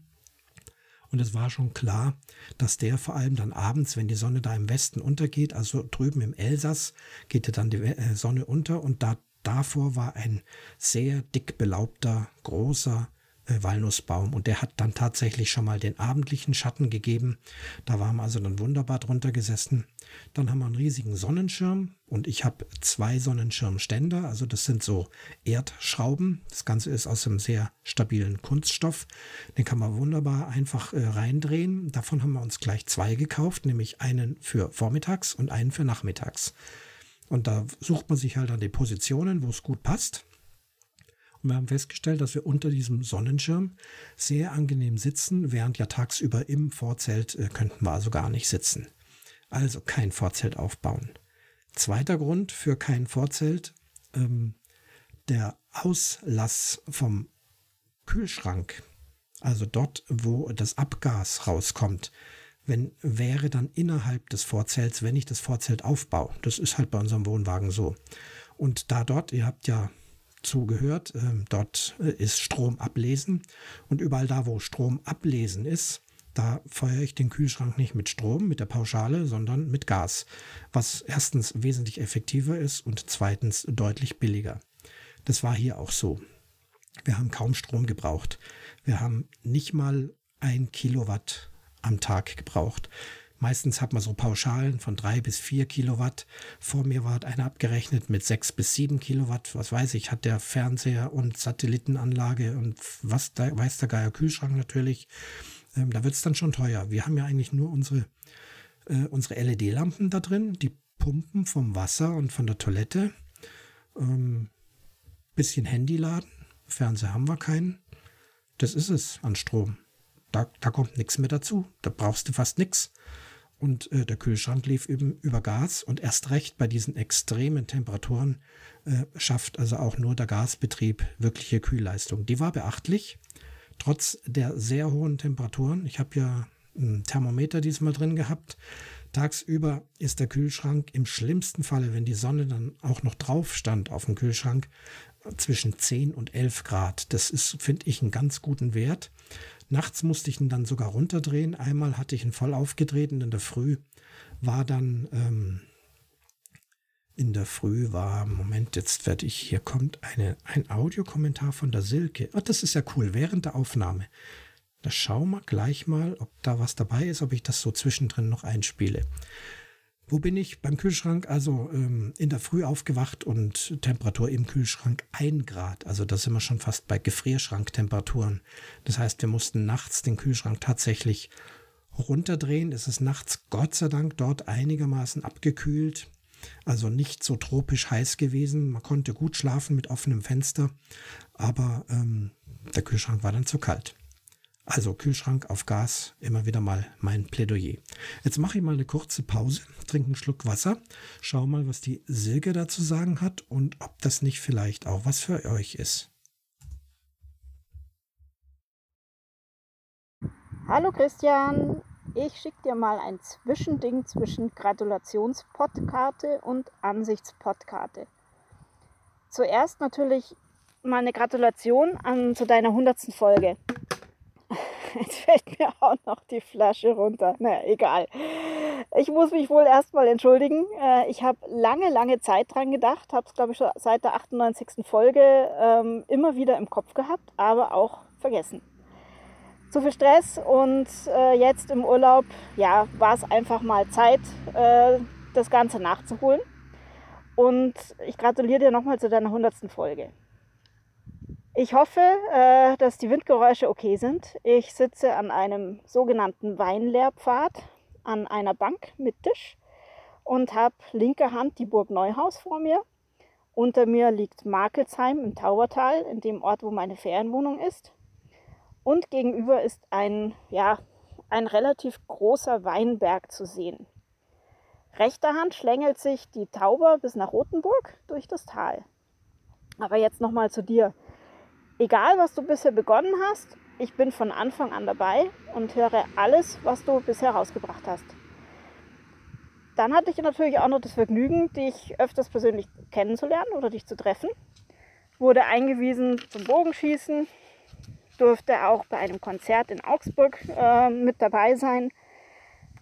A: Und es war schon klar, dass der vor allem dann abends, wenn die Sonne da im Westen untergeht, also drüben im Elsass, geht dann die äh, Sonne unter und da davor war ein sehr dick belaubter, großer Walnussbaum und der hat dann tatsächlich schon mal den abendlichen Schatten gegeben. Da waren wir also dann wunderbar drunter gesessen. Dann haben wir einen riesigen Sonnenschirm und ich habe zwei Sonnenschirmständer, also das sind so Erdschrauben. Das Ganze ist aus einem sehr stabilen Kunststoff. Den kann man wunderbar einfach äh, reindrehen. Davon haben wir uns gleich zwei gekauft, nämlich einen für vormittags und einen für nachmittags. Und da sucht man sich halt an die Positionen, wo es gut passt. Wir haben festgestellt, dass wir unter diesem Sonnenschirm sehr angenehm sitzen, während ja tagsüber im Vorzelt äh, könnten wir also gar nicht sitzen. Also kein Vorzelt aufbauen. Zweiter Grund für kein Vorzelt, ähm, der Auslass vom Kühlschrank, also dort, wo das Abgas rauskommt, wenn wäre dann innerhalb des Vorzelts, wenn ich das Vorzelt aufbaue. Das ist halt bei unserem Wohnwagen so. Und da dort, ihr habt ja zugehört. Ähm, dort äh, ist Strom ablesen und überall da, wo Strom ablesen ist, da feuere ich den Kühlschrank nicht mit Strom, mit der Pauschale, sondern mit Gas, was erstens wesentlich effektiver ist und zweitens deutlich billiger. Das war hier auch so. Wir haben kaum Strom gebraucht. Wir haben nicht mal ein Kilowatt am Tag gebraucht. Meistens hat man so Pauschalen von drei bis vier Kilowatt. Vor mir war einer abgerechnet mit sechs bis sieben Kilowatt. Was weiß ich, hat der Fernseher und Satellitenanlage und was da weiß der Geier Kühlschrank natürlich. Ähm, da wird es dann schon teuer. Wir haben ja eigentlich nur unsere, äh, unsere LED-Lampen da drin, die pumpen vom Wasser und von der Toilette. Ähm, bisschen Handy laden. Fernseher haben wir keinen. Das ist es an Strom. Da, da kommt nichts mehr dazu. Da brauchst du fast nichts und äh, der Kühlschrank lief eben über Gas und erst recht bei diesen extremen Temperaturen äh, schafft also auch nur der Gasbetrieb wirkliche Kühlleistung. Die war beachtlich, trotz der sehr hohen Temperaturen. Ich habe ja ein Thermometer diesmal drin gehabt. Tagsüber ist der Kühlschrank im schlimmsten Falle, wenn die Sonne dann auch noch drauf stand auf dem Kühlschrank, zwischen 10 und 11 Grad. Das ist, finde ich, einen ganz guten Wert. Nachts musste ich ihn dann sogar runterdrehen. Einmal hatte ich ihn voll aufgedreht und in der Früh war dann, ähm, in der Früh war, Moment, jetzt werde ich, hier kommt eine, ein Audiokommentar von der Silke. Oh, das ist ja cool, während der Aufnahme. Da schauen wir gleich mal, ob da was dabei ist, ob ich das so zwischendrin noch einspiele. Wo bin ich? Beim Kühlschrank, also ähm, in der Früh aufgewacht und Temperatur im Kühlschrank 1 Grad. Also da sind wir schon fast bei Gefrierschranktemperaturen. Das heißt, wir mussten nachts den Kühlschrank tatsächlich runterdrehen. Es ist nachts Gott sei Dank dort einigermaßen abgekühlt. Also nicht so tropisch heiß gewesen. Man konnte gut schlafen mit offenem Fenster, aber ähm, der Kühlschrank war dann zu kalt. Also Kühlschrank auf Gas, immer wieder mal mein Plädoyer. Jetzt mache ich mal eine kurze Pause, trinke einen Schluck Wasser, schau mal, was die Silke dazu sagen hat und ob das nicht vielleicht auch was für euch ist.
G: Hallo Christian, ich schicke dir mal ein Zwischending zwischen Gratulationspodkarte und Ansichtspodkarte. Zuerst natürlich mal eine Gratulation an zu deiner hundertsten Folge. Jetzt fällt mir auch noch die Flasche runter. Naja, egal. Ich muss mich wohl erstmal entschuldigen. Äh, ich habe lange, lange Zeit dran gedacht, habe es, glaube ich, schon seit der 98. Folge ähm, immer wieder im Kopf gehabt, aber auch vergessen. Zu viel Stress und äh, jetzt im Urlaub, ja, war es einfach mal Zeit, äh, das Ganze nachzuholen. Und ich gratuliere dir nochmal zu deiner 100. Folge. Ich hoffe, äh, dass die Windgeräusche okay sind. Ich sitze an einem sogenannten Weinlehrpfad an einer Bank mit Tisch und habe linker Hand die Burg Neuhaus vor mir. Unter mir liegt Markelsheim im Taubertal, in dem Ort, wo meine Ferienwohnung ist. Und gegenüber ist ein, ja, ein relativ großer Weinberg zu sehen. Rechter Hand schlängelt sich die Tauber bis nach Rothenburg durch das Tal. Aber jetzt nochmal zu dir egal was du bisher begonnen hast, ich bin von Anfang an dabei und höre alles, was du bisher rausgebracht hast. Dann hatte ich natürlich auch noch das Vergnügen, dich öfters persönlich kennenzulernen oder dich zu treffen. Wurde eingewiesen zum Bogenschießen, durfte auch bei einem Konzert in Augsburg äh, mit dabei sein,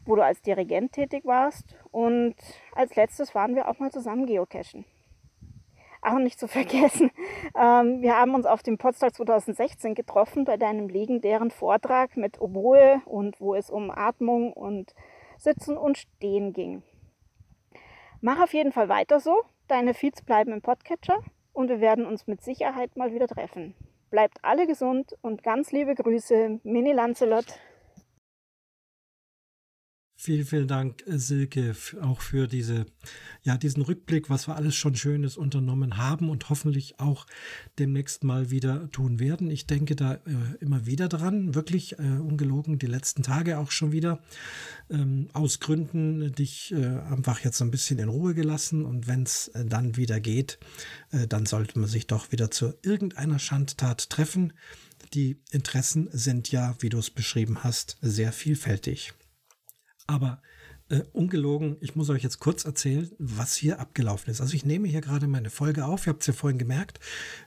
G: wo du als Dirigent tätig warst. Und als letztes waren wir auch mal zusammen geocachen auch nicht zu vergessen, ähm, wir haben uns auf dem Potsdam 2016 getroffen bei deinem legendären Vortrag mit Oboe und wo es um Atmung und Sitzen und Stehen ging. Mach auf jeden Fall weiter so. Deine Feeds bleiben im Podcatcher und wir werden uns mit Sicherheit mal wieder treffen. Bleibt alle gesund und ganz liebe Grüße, Mini Lancelot.
A: Vielen, vielen Dank, äh, Silke, auch für diese, ja, diesen Rückblick, was wir alles schon Schönes unternommen haben und hoffentlich auch demnächst mal wieder tun werden. Ich denke da äh, immer wieder dran, wirklich äh, ungelogen, die letzten Tage auch schon wieder. Ähm, aus Gründen dich äh, einfach jetzt ein bisschen in Ruhe gelassen und wenn es äh, dann wieder geht, äh, dann sollte man sich doch wieder zu irgendeiner Schandtat treffen. Die Interessen sind ja, wie du es beschrieben hast, sehr vielfältig. Aber äh, ungelogen, ich muss euch jetzt kurz erzählen, was hier abgelaufen ist. Also ich nehme hier gerade meine Folge auf, ihr habt es ja vorhin gemerkt.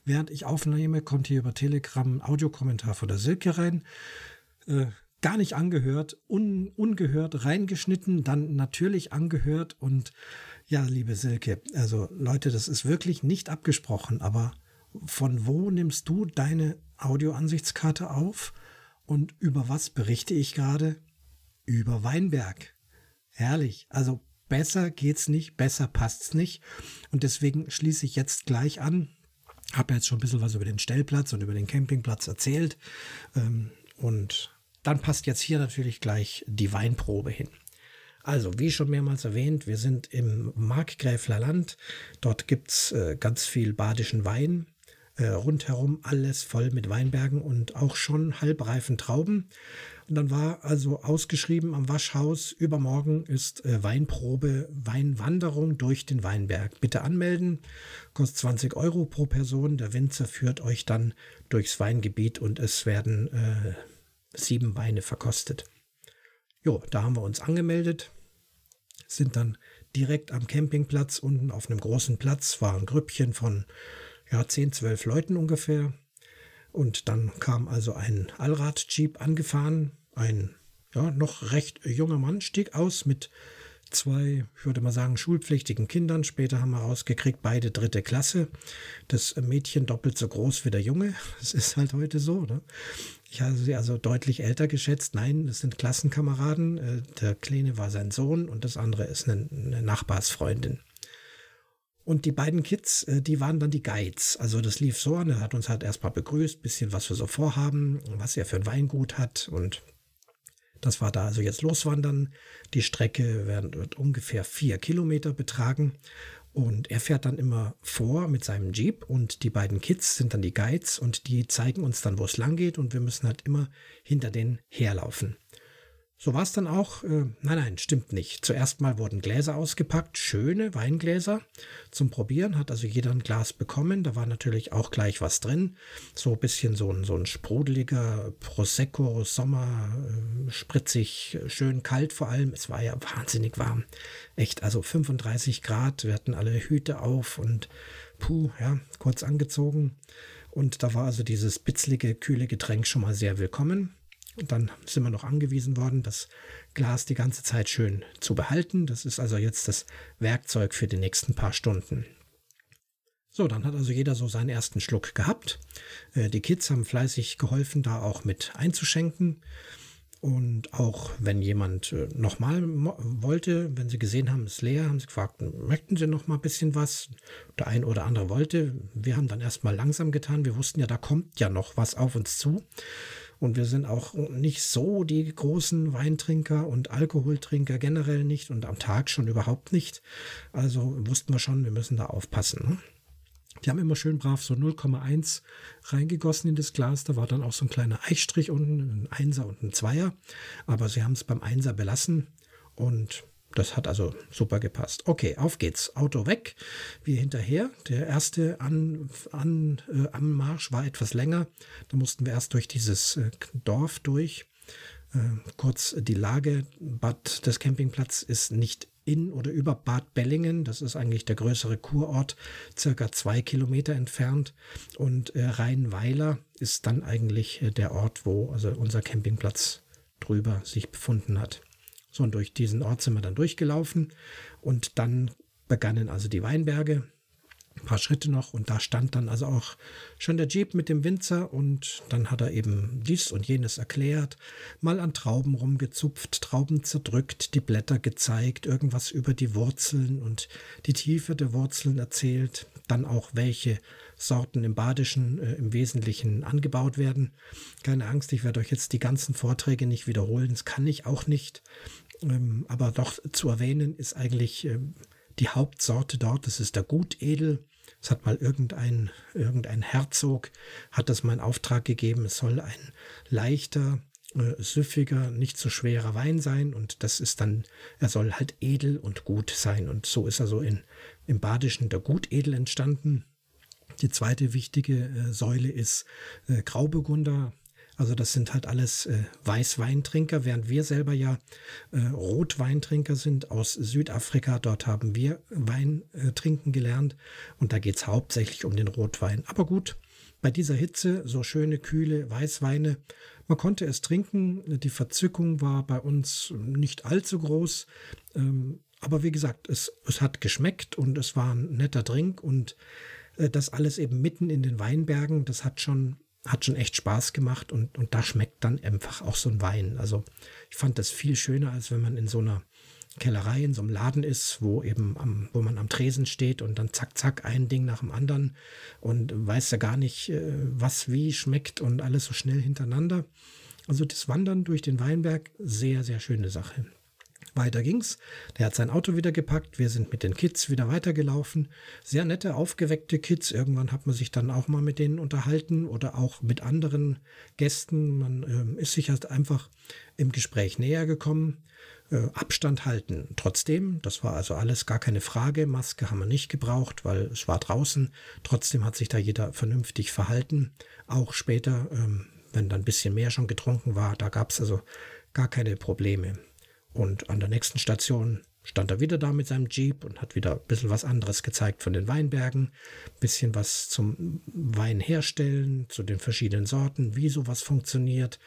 A: Während ich aufnehme, kommt hier über Telegram ein Audiokommentar von der Silke rein. Äh, gar nicht angehört, un, ungehört, reingeschnitten, dann natürlich angehört. Und ja, liebe Silke, also Leute, das ist wirklich nicht abgesprochen, aber von wo nimmst du deine Audioansichtskarte auf und über was berichte ich gerade? Über Weinberg. Herrlich. Also besser geht's nicht, besser passt's nicht. Und deswegen schließe ich jetzt gleich an. Habe jetzt schon ein bisschen was über den Stellplatz und über den Campingplatz erzählt. Ähm, und dann passt jetzt hier natürlich gleich die Weinprobe hin. Also, wie schon mehrmals erwähnt, wir sind im Markgräfler Land. Dort gibt's äh, ganz viel badischen Wein. Äh, rundherum alles voll mit Weinbergen und auch schon halbreifen Trauben. Und dann war also ausgeschrieben am Waschhaus, übermorgen ist äh, Weinprobe, Weinwanderung durch den Weinberg. Bitte anmelden, kostet 20 Euro pro Person. Der Winzer führt euch dann durchs Weingebiet und es werden äh, sieben Weine verkostet. Jo, da haben wir uns angemeldet, sind dann direkt am Campingplatz unten auf einem großen Platz, war ein Grüppchen von ja, 10, 12 Leuten ungefähr. Und dann kam also ein Allrad-Jeep angefahren, ein ja, noch recht junger Mann stieg aus mit zwei, ich würde mal sagen, schulpflichtigen Kindern. Später haben wir rausgekriegt, beide dritte Klasse. Das Mädchen doppelt so groß wie der Junge. Das ist halt heute so. Ne? Ich habe sie also deutlich älter geschätzt. Nein, das sind Klassenkameraden. Äh, der Kleine war sein Sohn und das andere ist eine, eine Nachbarsfreundin. Und die beiden Kids, äh, die waren dann die Guides. Also das lief so an, er hat uns halt erstmal begrüßt, bisschen was wir so vorhaben, was er für ein Weingut hat und das war da also jetzt loswandern. Die Strecke wird ungefähr vier Kilometer betragen. Und er fährt dann immer vor mit seinem Jeep und die beiden Kids sind dann die Guides und die zeigen uns dann, wo es lang geht und wir müssen halt immer hinter denen herlaufen. So war es dann auch. Äh, nein, nein, stimmt nicht. Zuerst mal wurden Gläser ausgepackt, schöne Weingläser zum Probieren. Hat also jeder ein Glas bekommen. Da war natürlich auch gleich was drin. So ein bisschen so ein, so ein sprudeliger Prosecco, Sommer, äh, spritzig, schön kalt vor allem. Es war ja wahnsinnig warm. Echt, also 35 Grad. Wir hatten alle Hüte auf und puh, ja, kurz angezogen. Und da war also dieses bitzlige, kühle Getränk schon mal sehr willkommen. Und dann sind wir noch angewiesen worden, das Glas die ganze Zeit schön zu behalten. Das ist also jetzt das Werkzeug für die nächsten paar Stunden. So, dann hat also jeder so seinen ersten Schluck gehabt. Äh, die Kids haben fleißig geholfen, da auch mit einzuschenken. Und auch wenn jemand äh, nochmal wollte, wenn sie gesehen haben, es ist leer, haben sie gefragt, möchten sie noch mal ein bisschen was? Der ein oder andere wollte. Wir haben dann erstmal langsam getan. Wir wussten ja, da kommt ja noch was auf uns zu. Und wir sind auch nicht so die großen Weintrinker und Alkoholtrinker generell nicht und am Tag schon überhaupt nicht. Also wussten wir schon, wir müssen da aufpassen. Ne? Die haben immer schön brav so 0,1 reingegossen in das Glas. Da war dann auch so ein kleiner Eichstrich unten, ein Einser und ein Zweier. Aber sie haben es beim Einser belassen und das hat also super gepasst. Okay, auf geht's. Auto weg, wir hinterher. Der erste an, an, äh, Anmarsch war etwas länger. Da mussten wir erst durch dieses äh, Dorf durch. Äh, kurz die Lage. Bad des Campingplatz ist nicht in oder über Bad Bellingen. Das ist eigentlich der größere Kurort, circa zwei Kilometer entfernt. Und äh, Rheinweiler ist dann eigentlich äh, der Ort, wo also unser Campingplatz drüber sich befunden hat. So, und durch diesen Ort sind wir dann durchgelaufen und dann begannen also die Weinberge. Ein paar Schritte noch und da stand dann also auch schon der Jeep mit dem Winzer und dann hat er eben dies und jenes erklärt, mal an Trauben rumgezupft, Trauben zerdrückt, die Blätter gezeigt, irgendwas über die Wurzeln und die Tiefe der Wurzeln erzählt, dann auch welche Sorten im Badischen äh, im Wesentlichen angebaut werden. Keine Angst, ich werde euch jetzt die ganzen Vorträge nicht wiederholen, das kann ich auch nicht. Ähm, aber doch zu erwähnen ist eigentlich ähm, die Hauptsorte dort, das ist der Gutedel. Es hat mal irgendein, irgendein Herzog, hat das mal in Auftrag gegeben. Es soll ein leichter, äh, süffiger, nicht so schwerer Wein sein und das ist dann, er soll halt edel und gut sein und so ist er so in, im Badischen der Gutedel entstanden. Die zweite wichtige äh, Säule ist äh, Grauburgunder. Also das sind halt alles äh, Weißweintrinker, während wir selber ja äh, Rotweintrinker sind aus Südafrika. Dort haben wir Wein äh, trinken gelernt und da geht's hauptsächlich um den Rotwein. Aber gut, bei dieser Hitze so schöne, kühle Weißweine. Man konnte es trinken. Die Verzückung war bei uns nicht allzu groß. Ähm, aber wie gesagt, es, es hat geschmeckt und es war ein netter Drink und äh, das alles eben mitten in den Weinbergen, das hat schon hat schon echt Spaß gemacht und, und da schmeckt dann einfach auch so ein Wein. Also ich fand das viel schöner, als wenn man in so einer Kellerei in so einem Laden ist, wo eben am, wo man am Tresen steht und dann zack, zack, ein Ding nach dem anderen und weiß ja gar nicht, äh, was wie schmeckt und alles so schnell hintereinander. Also das Wandern durch den Weinberg, sehr, sehr schöne Sache. Weiter ging's. Der hat sein Auto wieder gepackt. Wir sind mit den Kids wieder weitergelaufen. Sehr nette, aufgeweckte Kids. Irgendwann hat man sich dann auch mal mit denen unterhalten oder auch mit anderen Gästen. Man äh, ist sich halt einfach im Gespräch näher gekommen. Äh, Abstand halten. Trotzdem, das war also alles gar keine Frage. Maske haben wir nicht gebraucht, weil es war draußen. Trotzdem hat sich da jeder vernünftig verhalten. Auch später, ähm, wenn dann ein bisschen mehr schon getrunken war, da gab es also gar keine Probleme. Und an der nächsten Station stand er wieder da mit seinem Jeep und hat wieder ein bisschen was anderes gezeigt von den Weinbergen, ein bisschen was zum Wein herstellen, zu den verschiedenen Sorten, wie sowas funktioniert,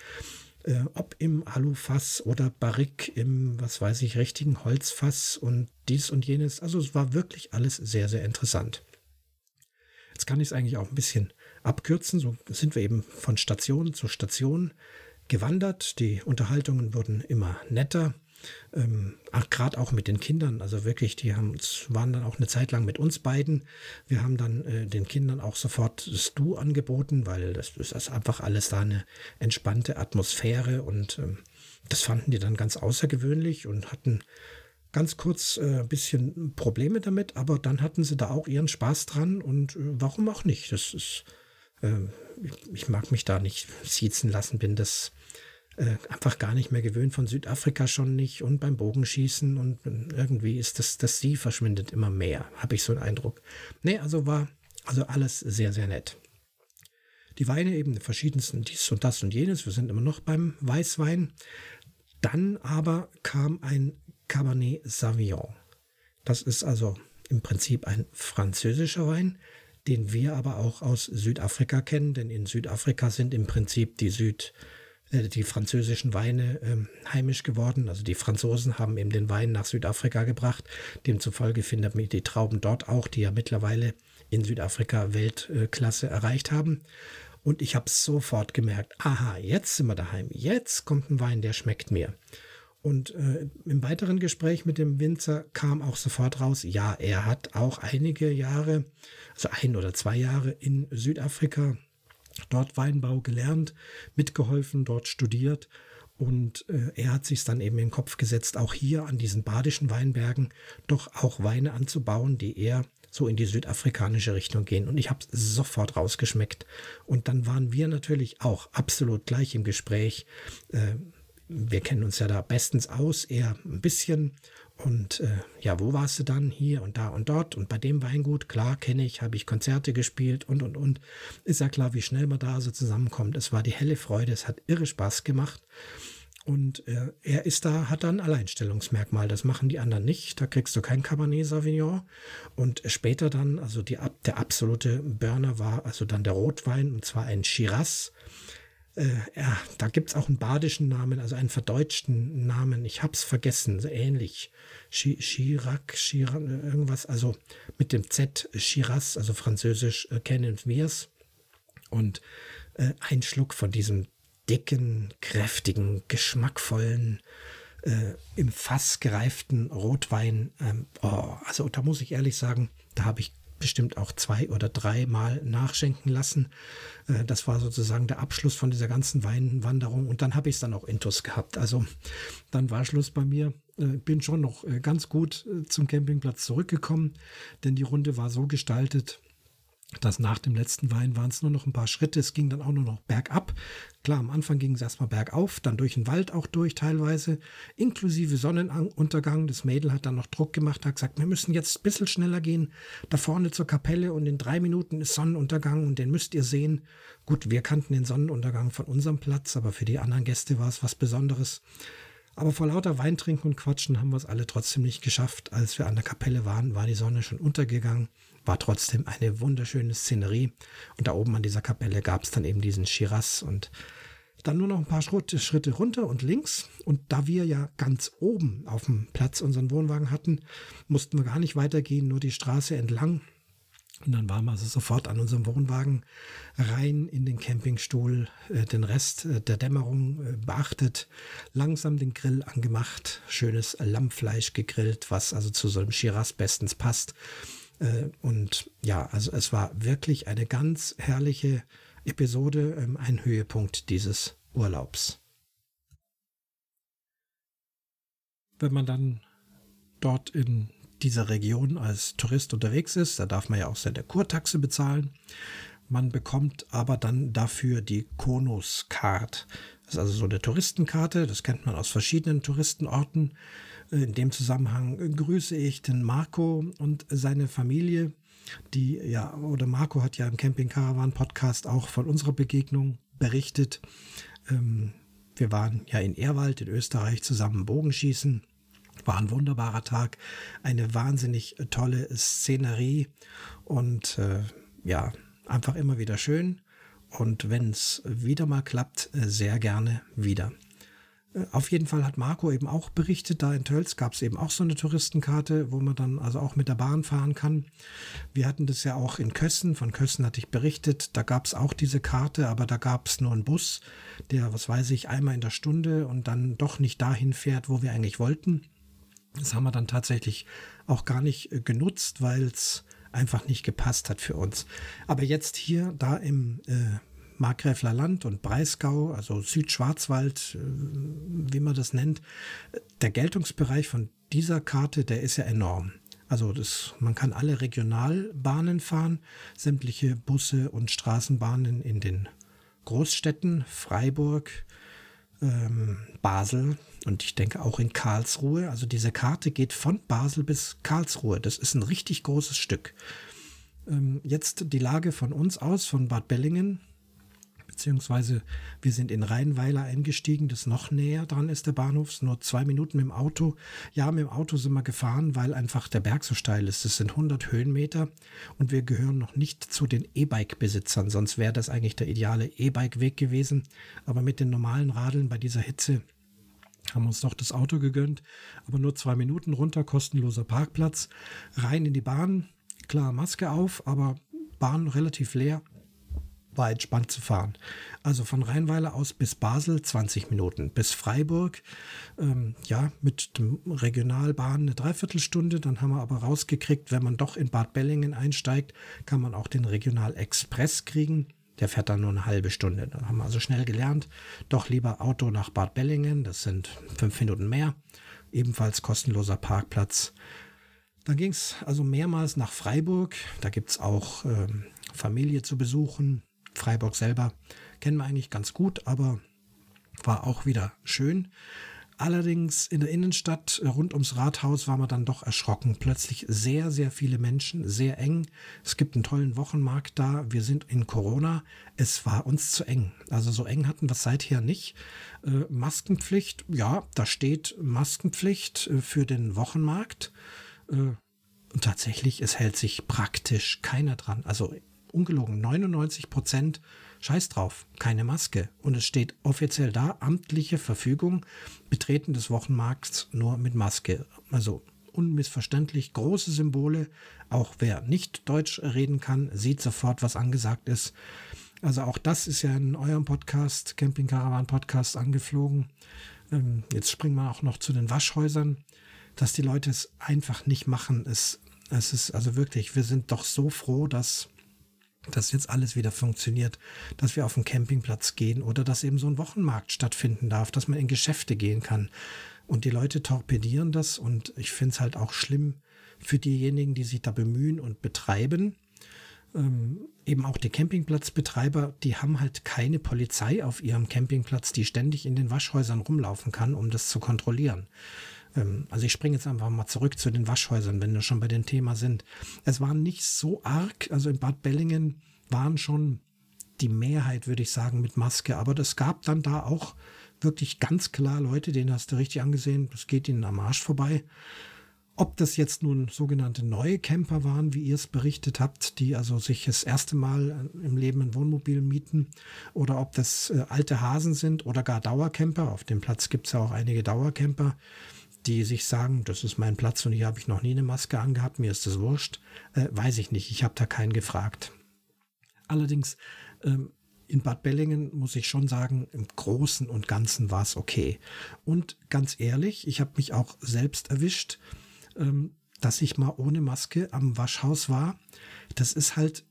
A: äh, ob im Alufass oder Barrique im, was weiß ich, richtigen Holzfass und dies und jenes. Also es war wirklich alles sehr, sehr interessant. Jetzt kann ich es eigentlich auch ein bisschen abkürzen. So sind wir eben von Station zu Station gewandert. Die Unterhaltungen wurden immer netter ähm, gerade auch mit den Kindern, also wirklich, die haben, waren dann auch eine Zeit lang mit uns beiden. Wir haben dann äh, den Kindern auch sofort das Du angeboten, weil das, das ist einfach alles da eine entspannte Atmosphäre und ähm, das fanden die dann ganz außergewöhnlich und hatten ganz kurz äh, ein bisschen Probleme damit, aber dann hatten sie da auch ihren Spaß dran und äh, warum auch nicht? Das ist, äh, ich mag mich da nicht siezen lassen, bin das äh, einfach gar nicht mehr gewöhnt, von Südafrika schon nicht und beim Bogenschießen und irgendwie ist das, das Sie verschwindet immer mehr, habe ich so einen Eindruck. Nee, also war also alles sehr, sehr nett. Die Weine eben, verschiedensten, dies und das und jenes, wir sind immer noch beim Weißwein. Dann aber kam ein Cabernet Sauvignon. Das ist also im Prinzip ein französischer Wein, den wir aber auch aus Südafrika kennen, denn in Südafrika sind im Prinzip die Süd- die französischen Weine ähm, heimisch geworden. Also die Franzosen haben eben den Wein nach Südafrika gebracht. Demzufolge findet man die Trauben dort auch, die ja mittlerweile in Südafrika Weltklasse erreicht haben. Und ich habe sofort gemerkt, aha, jetzt sind wir daheim. Jetzt kommt ein Wein, der schmeckt mir. Und äh, im weiteren Gespräch mit dem Winzer kam auch sofort raus, ja, er hat auch einige Jahre, also ein oder zwei Jahre in Südafrika dort Weinbau gelernt, mitgeholfen, dort studiert und äh, er hat sich dann eben in den Kopf gesetzt, auch hier an diesen badischen Weinbergen doch auch Weine anzubauen, die eher so in die südafrikanische Richtung gehen. Und ich habe sofort rausgeschmeckt. Und dann waren wir natürlich auch absolut gleich im Gespräch. Äh, wir kennen uns ja da bestens aus, eher ein bisschen. Und äh, ja, wo warst du dann? Hier und da und dort. Und bei dem Weingut, klar, kenne ich, habe ich Konzerte gespielt und, und, und. Ist ja klar, wie schnell man da so zusammenkommt. Es war die helle Freude, es hat irre Spaß gemacht. Und äh, er ist da, hat da ein Alleinstellungsmerkmal. Das machen die anderen nicht. Da kriegst du kein Cabernet Sauvignon. Und später dann, also die, der absolute Burner war also dann der Rotwein, und zwar ein Shiraz äh, ja, da gibt's auch einen badischen Namen, also einen verdeutschten Namen. Ich hab's vergessen, so ähnlich. Chirac, Chirac, irgendwas, also mit dem Z, Shiraz, also französisch, äh, kennen wir's. Und äh, ein Schluck von diesem dicken, kräftigen, geschmackvollen, äh, im Fass gereiften Rotwein. Ähm, oh, also da muss ich ehrlich sagen, da habe ich bestimmt auch zwei oder dreimal nachschenken lassen. Äh, das war sozusagen der Abschluss von dieser ganzen Weinwanderung und dann habe ich es dann auch intus gehabt. Also dann war Schluss bei mir. Äh, bin schon noch äh, ganz gut zum Campingplatz zurückgekommen, denn die Runde war so gestaltet, dass nach dem letzten Wein waren es nur noch ein paar Schritte. Es ging dann auch nur noch bergab. Klar, am Anfang ging es erstmal bergauf, dann durch den Wald auch durch teilweise, inklusive Sonnenuntergang. Das Mädel hat dann noch Druck gemacht, hat gesagt, wir müssen jetzt ein bisschen schneller gehen, da vorne zur Kapelle und in drei Minuten ist Sonnenuntergang und den müsst ihr sehen. Gut, wir kannten den Sonnenuntergang von unserem Platz, aber für die anderen Gäste war es was Besonderes. Aber vor lauter Weintrinken und Quatschen haben wir es alle trotzdem nicht geschafft. Als wir an der Kapelle waren, war die Sonne schon untergegangen, war trotzdem eine wunderschöne Szenerie. Und da oben an dieser Kapelle gab es dann eben diesen Shiraz und dann nur noch ein paar Schritte runter und links. Und da wir ja ganz oben auf dem Platz unseren Wohnwagen hatten, mussten wir gar nicht weitergehen, nur die Straße entlang. Und dann waren wir also sofort an unserem Wohnwagen rein in den Campingstuhl, äh, den Rest äh, der Dämmerung äh, beachtet, langsam den Grill angemacht, schönes Lammfleisch gegrillt, was also zu so einem Shiraz bestens passt. Äh, und ja, also es war wirklich eine ganz herrliche Episode, ähm, ein Höhepunkt dieses Urlaubs. Wenn man dann dort in dieser Region als Tourist unterwegs ist. Da darf man ja auch seine Kurtaxe bezahlen. Man bekommt aber dann dafür die Konus-Card. Das ist also so eine Touristenkarte, das kennt man aus verschiedenen Touristenorten. In dem Zusammenhang grüße ich den Marco und seine Familie, die ja, oder Marco hat ja im Camping Caravan Podcast auch von unserer Begegnung berichtet. Ähm, wir waren ja in Ehrwald in Österreich zusammen Bogenschießen war ein wunderbarer Tag, eine wahnsinnig tolle Szenerie und äh, ja, einfach immer wieder schön. Und wenn es wieder mal klappt, äh, sehr gerne wieder. Auf jeden Fall hat Marco eben auch berichtet, da in Tölz gab es eben auch so eine Touristenkarte, wo man dann also auch mit der Bahn fahren kann. Wir hatten das ja auch in Kössen, von Kössen hatte ich berichtet, da gab es auch diese Karte, aber da gab es nur einen Bus, der, was weiß ich, einmal in der Stunde und dann doch nicht dahin fährt, wo wir eigentlich wollten. Das haben wir dann tatsächlich auch gar nicht äh, genutzt, weil es einfach nicht gepasst hat für uns. Aber jetzt hier, da im äh, Markgräfler Land und Breisgau, also Südschwarzwald, äh, wie man das nennt, der Geltungsbereich von dieser Karte, der ist ja enorm. Also das, man kann alle Regionalbahnen fahren, sämtliche Busse und Straßenbahnen in den Großstädten, Freiburg, ähm, Basel und ich denke auch in Karlsruhe. Also diese Karte geht von Basel bis Karlsruhe. Das ist ein richtig großes Stück. Ähm, jetzt die Lage von uns aus, von Bad Bellingen beziehungsweise wir sind in Rheinweiler eingestiegen, das noch näher dran ist, der Bahnhof, nur zwei Minuten mit dem Auto. Ja, mit dem Auto sind wir gefahren, weil einfach der Berg so steil ist. Das sind 100 Höhenmeter und wir gehören noch nicht zu den E-Bike-Besitzern, sonst wäre das eigentlich der ideale E-Bike-Weg gewesen. Aber mit den normalen Radeln bei dieser Hitze haben uns doch das Auto gegönnt, aber nur zwei Minuten runter, kostenloser Parkplatz, rein in die Bahn, klar Maske auf, aber Bahn relativ leer war entspannt zu fahren. Also von Rheinweiler aus bis Basel 20 Minuten, bis Freiburg, ähm, ja, mit dem Regionalbahn eine Dreiviertelstunde. Dann haben wir aber rausgekriegt, wenn man doch in Bad Bellingen einsteigt, kann man auch den Regional-Express kriegen. Der fährt dann nur eine halbe Stunde. Da haben wir also schnell gelernt, doch lieber Auto nach Bad Bellingen, das sind fünf Minuten mehr. Ebenfalls kostenloser Parkplatz. Dann ging es also mehrmals nach Freiburg. Da gibt es auch ähm, Familie zu besuchen, Freiburg selber kennen wir eigentlich ganz gut, aber war auch wieder schön. Allerdings in der Innenstadt rund ums Rathaus war man dann doch erschrocken. Plötzlich sehr, sehr viele Menschen, sehr eng. Es gibt einen tollen Wochenmarkt da. Wir sind in Corona. Es war uns zu eng. Also so eng hatten wir es seither nicht. Äh, Maskenpflicht, ja, da steht Maskenpflicht äh, für den Wochenmarkt. Äh, und tatsächlich, es hält sich praktisch keiner dran. Also ungelogen, 99 Prozent Scheiß drauf, keine Maske. Und es steht offiziell da, amtliche Verfügung, Betreten des Wochenmarkts nur mit Maske. Also unmissverständlich große Symbole. Auch wer nicht Deutsch reden kann, sieht sofort, was angesagt ist. Also auch das ist ja in eurem Podcast, Camping Caravan Podcast, angeflogen. Ähm, jetzt springen wir auch noch zu den Waschhäusern, dass die Leute es einfach nicht machen. Es, es ist also wirklich, wir sind doch so froh, dass dass jetzt alles wieder funktioniert, dass wir auf den Campingplatz gehen oder dass eben so ein Wochenmarkt stattfinden darf, dass man in Geschäfte gehen kann. Und die Leute torpedieren das und ich finde es halt auch schlimm für diejenigen, die sich da bemühen und betreiben. Ähm, eben auch die Campingplatzbetreiber, die haben halt keine Polizei auf ihrem Campingplatz, die ständig in den Waschhäusern rumlaufen kann, um das zu kontrollieren. Ähm, also ich springe jetzt einfach mal zurück zu den Waschhäusern, wenn wir schon bei dem Thema sind. Es war nicht so arg, also in Bad Bellingen waren schon die Mehrheit, würde ich sagen, mit Maske, aber es gab dann da auch wirklich ganz klar Leute, denen hast du richtig angesehen, das geht ihnen am Arsch vorbei. Ob das jetzt nun sogenannte neue Camper waren, wie ihr es berichtet habt, die also sich das erste Mal im Leben ein Wohnmobil mieten, oder ob das äh, alte Hasen sind oder gar Dauercamper, auf dem Platz gibt es ja auch einige Dauercamper, die sich sagen, das ist mein Platz und hier habe ich noch nie eine Maske angehabt, mir ist das wurscht, äh, weiß ich nicht. Ich habe da keinen gefragt. Allerdings ähm, in Bad Bellingen muss ich schon sagen, im Großen und Ganzen war es okay. Und ganz ehrlich, ich habe mich auch selbst erwischt, ähm, dass ich mal ohne Maske am Waschhaus war. Das ist halt,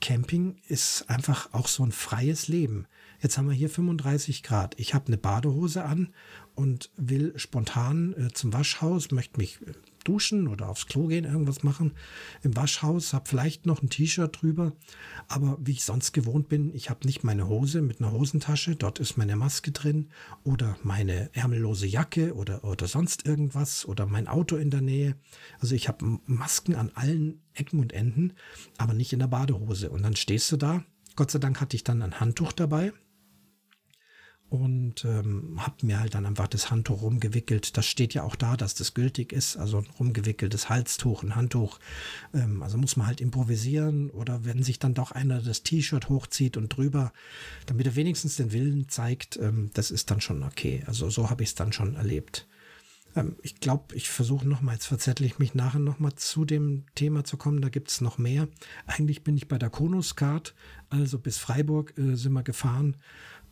A: Camping ist einfach auch so ein freies Leben. Jetzt haben wir hier 35 Grad. Ich habe eine Badehose an und will spontan äh, zum Waschhaus, möchte mich äh, duschen oder aufs Klo gehen, irgendwas machen im Waschhaus, habe vielleicht noch ein T-Shirt drüber, aber wie ich sonst gewohnt bin, ich habe nicht meine Hose mit einer Hosentasche, dort ist meine Maske drin oder meine ärmellose Jacke oder, oder sonst irgendwas oder mein Auto in der Nähe. Also ich habe Masken an allen Ecken und Enden, aber nicht in der Badehose. Und dann stehst du da. Gott sei Dank hatte ich dann ein Handtuch dabei und ähm, habe mir halt dann einfach das Handtuch rumgewickelt. Das steht ja auch da, dass das gültig ist. Also ein rumgewickeltes Halstuch, ein Handtuch. Ähm, also muss man halt improvisieren oder wenn sich dann doch einer das T-Shirt hochzieht und drüber, damit er wenigstens den Willen zeigt, ähm, das ist dann schon okay. Also so habe ich es dann schon erlebt. Ähm, ich glaube, ich versuche nochmal, jetzt verzettel ich mich nachher nochmal zu dem Thema zu kommen. Da gibt es noch mehr. Eigentlich bin ich bei der Konuscard, also bis Freiburg äh, sind wir gefahren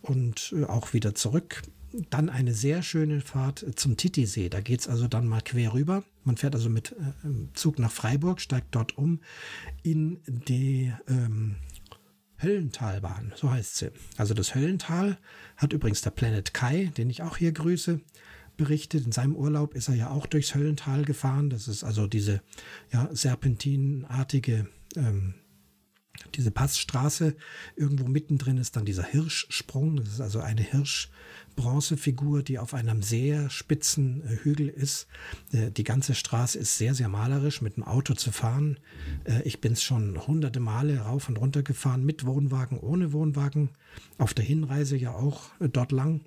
A: und äh, auch wieder zurück. Dann eine sehr schöne Fahrt zum Titisee. Da geht es also dann mal quer rüber. Man fährt also mit äh, Zug nach Freiburg, steigt dort um in die ähm, Höllentalbahn, so heißt sie. Also das Höllental hat übrigens der Planet Kai, den ich auch hier grüße, berichtet. In seinem Urlaub ist er ja auch durchs Höllental gefahren. Das ist also diese ja, serpentinartige ähm, diese Passstraße. Irgendwo mittendrin ist dann dieser Hirschsprung. Das ist also eine Hirschbronzefigur, die auf einem sehr spitzen äh, Hügel ist. Äh, die ganze Straße ist sehr, sehr malerisch, mit dem Auto zu fahren. Äh, ich bin es schon hunderte Male rauf und runter gefahren, mit Wohnwagen, ohne Wohnwagen. Auf der Hinreise ja auch dort lang.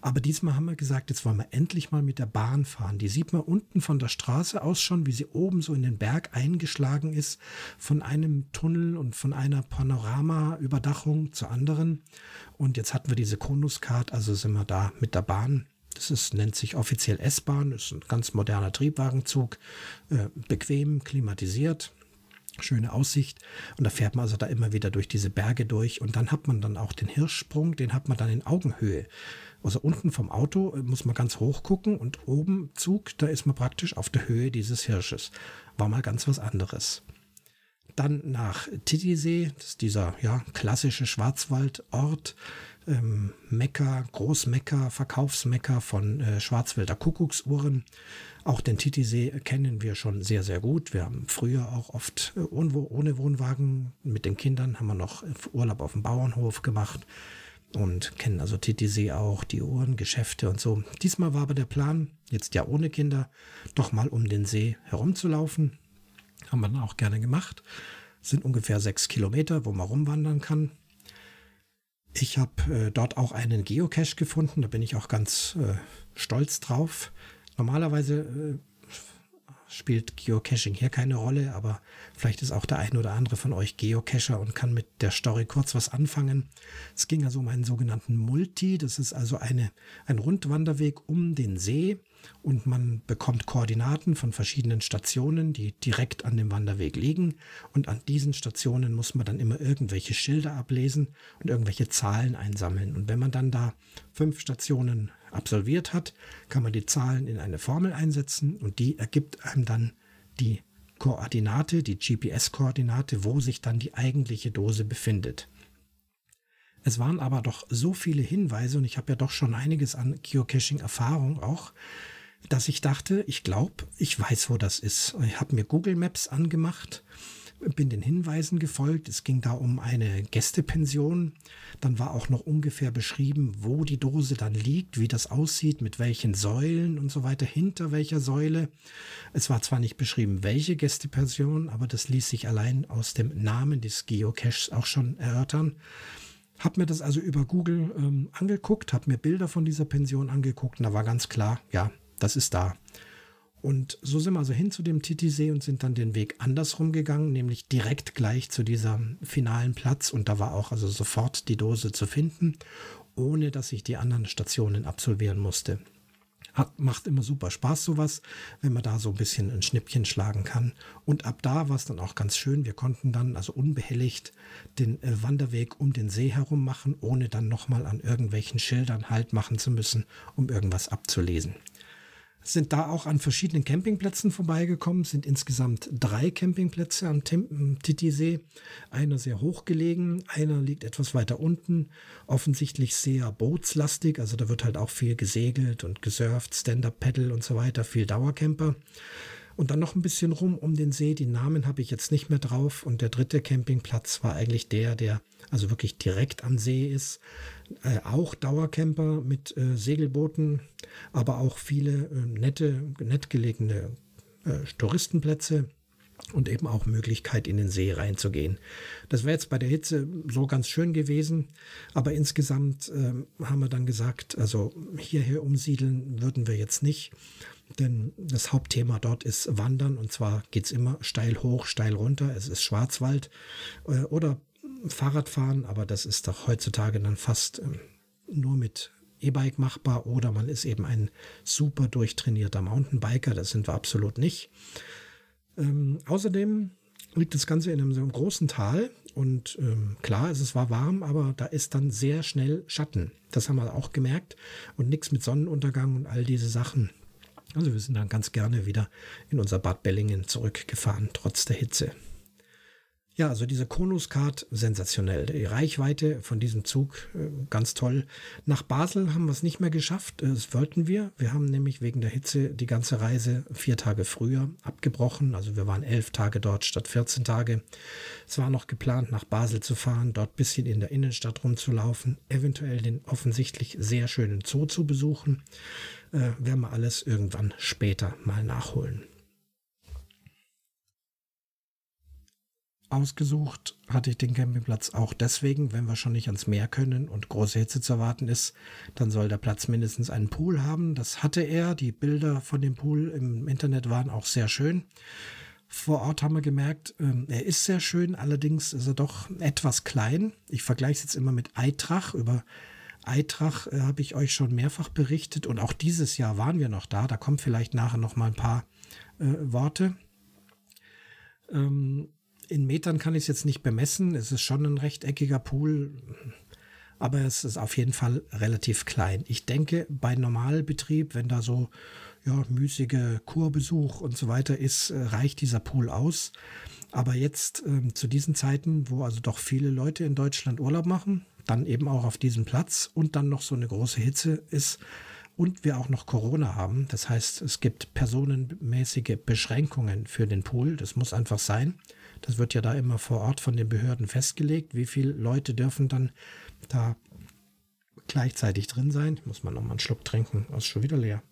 A: Aber diesmal haben wir gesagt, jetzt wollen wir endlich mal mit der Bahn fahren. Die sieht man unten von der Straße aus schon, wie sie oben so in den Berg eingeschlagen ist, von einem Tunnel und von einer Panorama-Überdachung zur anderen. Und jetzt hatten wir diese Konuskart, also sind wir da mit der Bahn. Das ist, nennt sich offiziell S-Bahn, ist ein ganz moderner Triebwagenzug, äh, bequem, klimatisiert schöne Aussicht und da fährt man also da immer wieder durch diese Berge durch und dann hat man dann auch den Hirschsprung, den hat man dann in Augenhöhe. Also unten vom Auto äh, muss man ganz hoch gucken und oben Zug, da ist man praktisch auf der Höhe dieses Hirsches. War mal ganz was anderes. Dann nach Titisee, das ist dieser ja, klassische Schwarzwaldort, ähm, Mekka, Großmekka, Verkaufsmekka von äh, Schwarzwälder Kuckucksuhren. Auch den Titisee kennen wir schon sehr, sehr gut. Wir haben früher auch oft äh, ohne Wohnwagen mit den Kindern, haben wir noch Urlaub auf dem Bauernhof gemacht und kennen also Titisee auch, die Uhren, Geschäfte und so. Diesmal war aber der Plan, jetzt ja ohne Kinder, doch mal um den See herumzulaufen. Haben wir dann auch gerne gemacht. Sind ungefähr sechs Kilometer, wo man rumwandern kann. Ich habe äh, dort auch einen Geocache gefunden, da bin ich auch ganz äh, stolz drauf. Normalerweise äh, spielt Geocaching hier keine Rolle, aber vielleicht ist auch der ein oder andere von euch Geocacher und kann mit der Story kurz was anfangen. Es ging also um einen sogenannten Multi, das ist also eine, ein Rundwanderweg um den See und man bekommt Koordinaten von verschiedenen Stationen, die direkt an dem Wanderweg liegen. Und an diesen Stationen muss man dann immer irgendwelche Schilder ablesen und irgendwelche Zahlen einsammeln. Und wenn man dann da fünf Stationen absolviert hat, kann man die Zahlen in eine Formel einsetzen und die ergibt einem dann die Koordinate, die GPS-Koordinate, wo sich dann die eigentliche Dose befindet. Es waren aber doch so viele Hinweise und ich habe ja doch schon einiges an Geocaching-Erfahrung auch, dass ich dachte, ich glaube, ich weiß, wo das ist. Ich habe mir Google Maps angemacht bin den Hinweisen gefolgt. Es ging da um eine Gästepension. Dann war auch noch ungefähr beschrieben, wo die Dose dann liegt, wie das aussieht, mit welchen Säulen und so weiter, hinter welcher Säule. Es war zwar nicht beschrieben, welche Gästepension, aber das ließ sich allein aus dem Namen des Geocaches auch schon erörtern. Hab mir das also über Google ähm, angeguckt, hab mir Bilder von dieser Pension angeguckt und da war ganz klar, ja, das ist da. Und so sind wir also hin zu dem Titisee und sind dann den Weg andersrum gegangen, nämlich direkt gleich zu diesem finalen Platz. Und da war auch also sofort die Dose zu finden, ohne dass ich die anderen Stationen absolvieren musste. Hat, macht immer super Spaß sowas, wenn man da so ein bisschen ein Schnippchen schlagen kann. Und ab da war es dann auch ganz schön. Wir konnten dann also unbehelligt den äh, Wanderweg um den See herum machen, ohne dann nochmal an irgendwelchen Schildern Halt machen zu müssen, um irgendwas abzulesen sind da auch an verschiedenen Campingplätzen vorbeigekommen, sind insgesamt drei Campingplätze am Titisee. Einer sehr hoch gelegen, einer liegt etwas weiter unten, offensichtlich sehr bootslastig, also da wird halt auch viel gesegelt und gesurft, Stand-Up-Paddle und so weiter, viel Dauercamper. Und dann noch ein bisschen rum um den See. Die Namen habe ich jetzt nicht mehr drauf. Und der dritte Campingplatz war eigentlich der, der also wirklich direkt am See ist. Äh, auch Dauercamper mit äh, Segelbooten, aber auch viele äh, nette, nett gelegene äh, Touristenplätze und eben auch Möglichkeit in den See reinzugehen. Das wäre jetzt bei der Hitze so ganz schön gewesen, aber insgesamt äh, haben wir dann gesagt, also hierher umsiedeln würden wir jetzt nicht, denn das Hauptthema dort ist Wandern und zwar geht's immer steil hoch, steil runter, es ist Schwarzwald äh, oder Fahrradfahren, aber das ist doch heutzutage dann fast äh, nur mit E-Bike machbar oder man ist eben ein super durchtrainierter Mountainbiker, das sind wir absolut nicht. Ähm, außerdem liegt das Ganze in einem einem großen Tal und ähm, klar, es war warm, aber da ist dann sehr schnell Schatten. Das haben wir auch gemerkt und nichts mit Sonnenuntergang und all diese Sachen. Also wir sind dann ganz gerne wieder in unser Bad Bellingen zurückgefahren, trotz der Hitze. Ja, also diese Konus-Card sensationell. Die Reichweite von diesem Zug äh, ganz toll. Nach Basel haben wir es nicht mehr geschafft. Äh, das wollten wir. Wir haben nämlich wegen der Hitze die ganze Reise vier Tage früher abgebrochen. Also wir waren elf Tage dort statt 14 Tage. Es war noch geplant, nach Basel zu fahren, dort bisschen in der Innenstadt rumzulaufen, eventuell den offensichtlich sehr schönen Zoo zu besuchen. Äh, werden wir alles irgendwann später mal nachholen. Ausgesucht hatte ich den Campingplatz auch deswegen, wenn wir schon nicht ans Meer können und große Hitze zu erwarten ist, dann soll der Platz mindestens einen Pool haben. Das hatte er. Die Bilder von dem Pool im Internet waren auch sehr schön. Vor Ort haben wir gemerkt, ähm, er ist sehr schön, allerdings ist er doch etwas klein. Ich vergleiche es jetzt immer mit Eitrach. Über Eitrach äh, habe ich euch schon mehrfach berichtet und auch dieses Jahr waren wir noch da. Da kommen vielleicht nachher noch mal ein paar äh, Worte. Ähm, in Metern kann ich es jetzt nicht bemessen. Es ist schon ein rechteckiger Pool, aber es ist auf jeden Fall relativ klein. Ich denke, bei Normalbetrieb, wenn da so ja, müßige Kurbesuch und so weiter ist, äh, reicht dieser Pool aus. Aber jetzt ähm, zu diesen Zeiten, wo also doch viele Leute in Deutschland Urlaub machen, dann eben auch auf diesem Platz und dann noch so eine große Hitze ist und wir auch noch Corona haben. Das heißt, es gibt personenmäßige Beschränkungen für den Pool. Das muss einfach sein. Das wird ja da immer vor Ort von den Behörden festgelegt. Wie viele Leute dürfen dann da gleichzeitig drin sein? Muss man noch mal einen Schluck trinken. Ist schon wieder leer.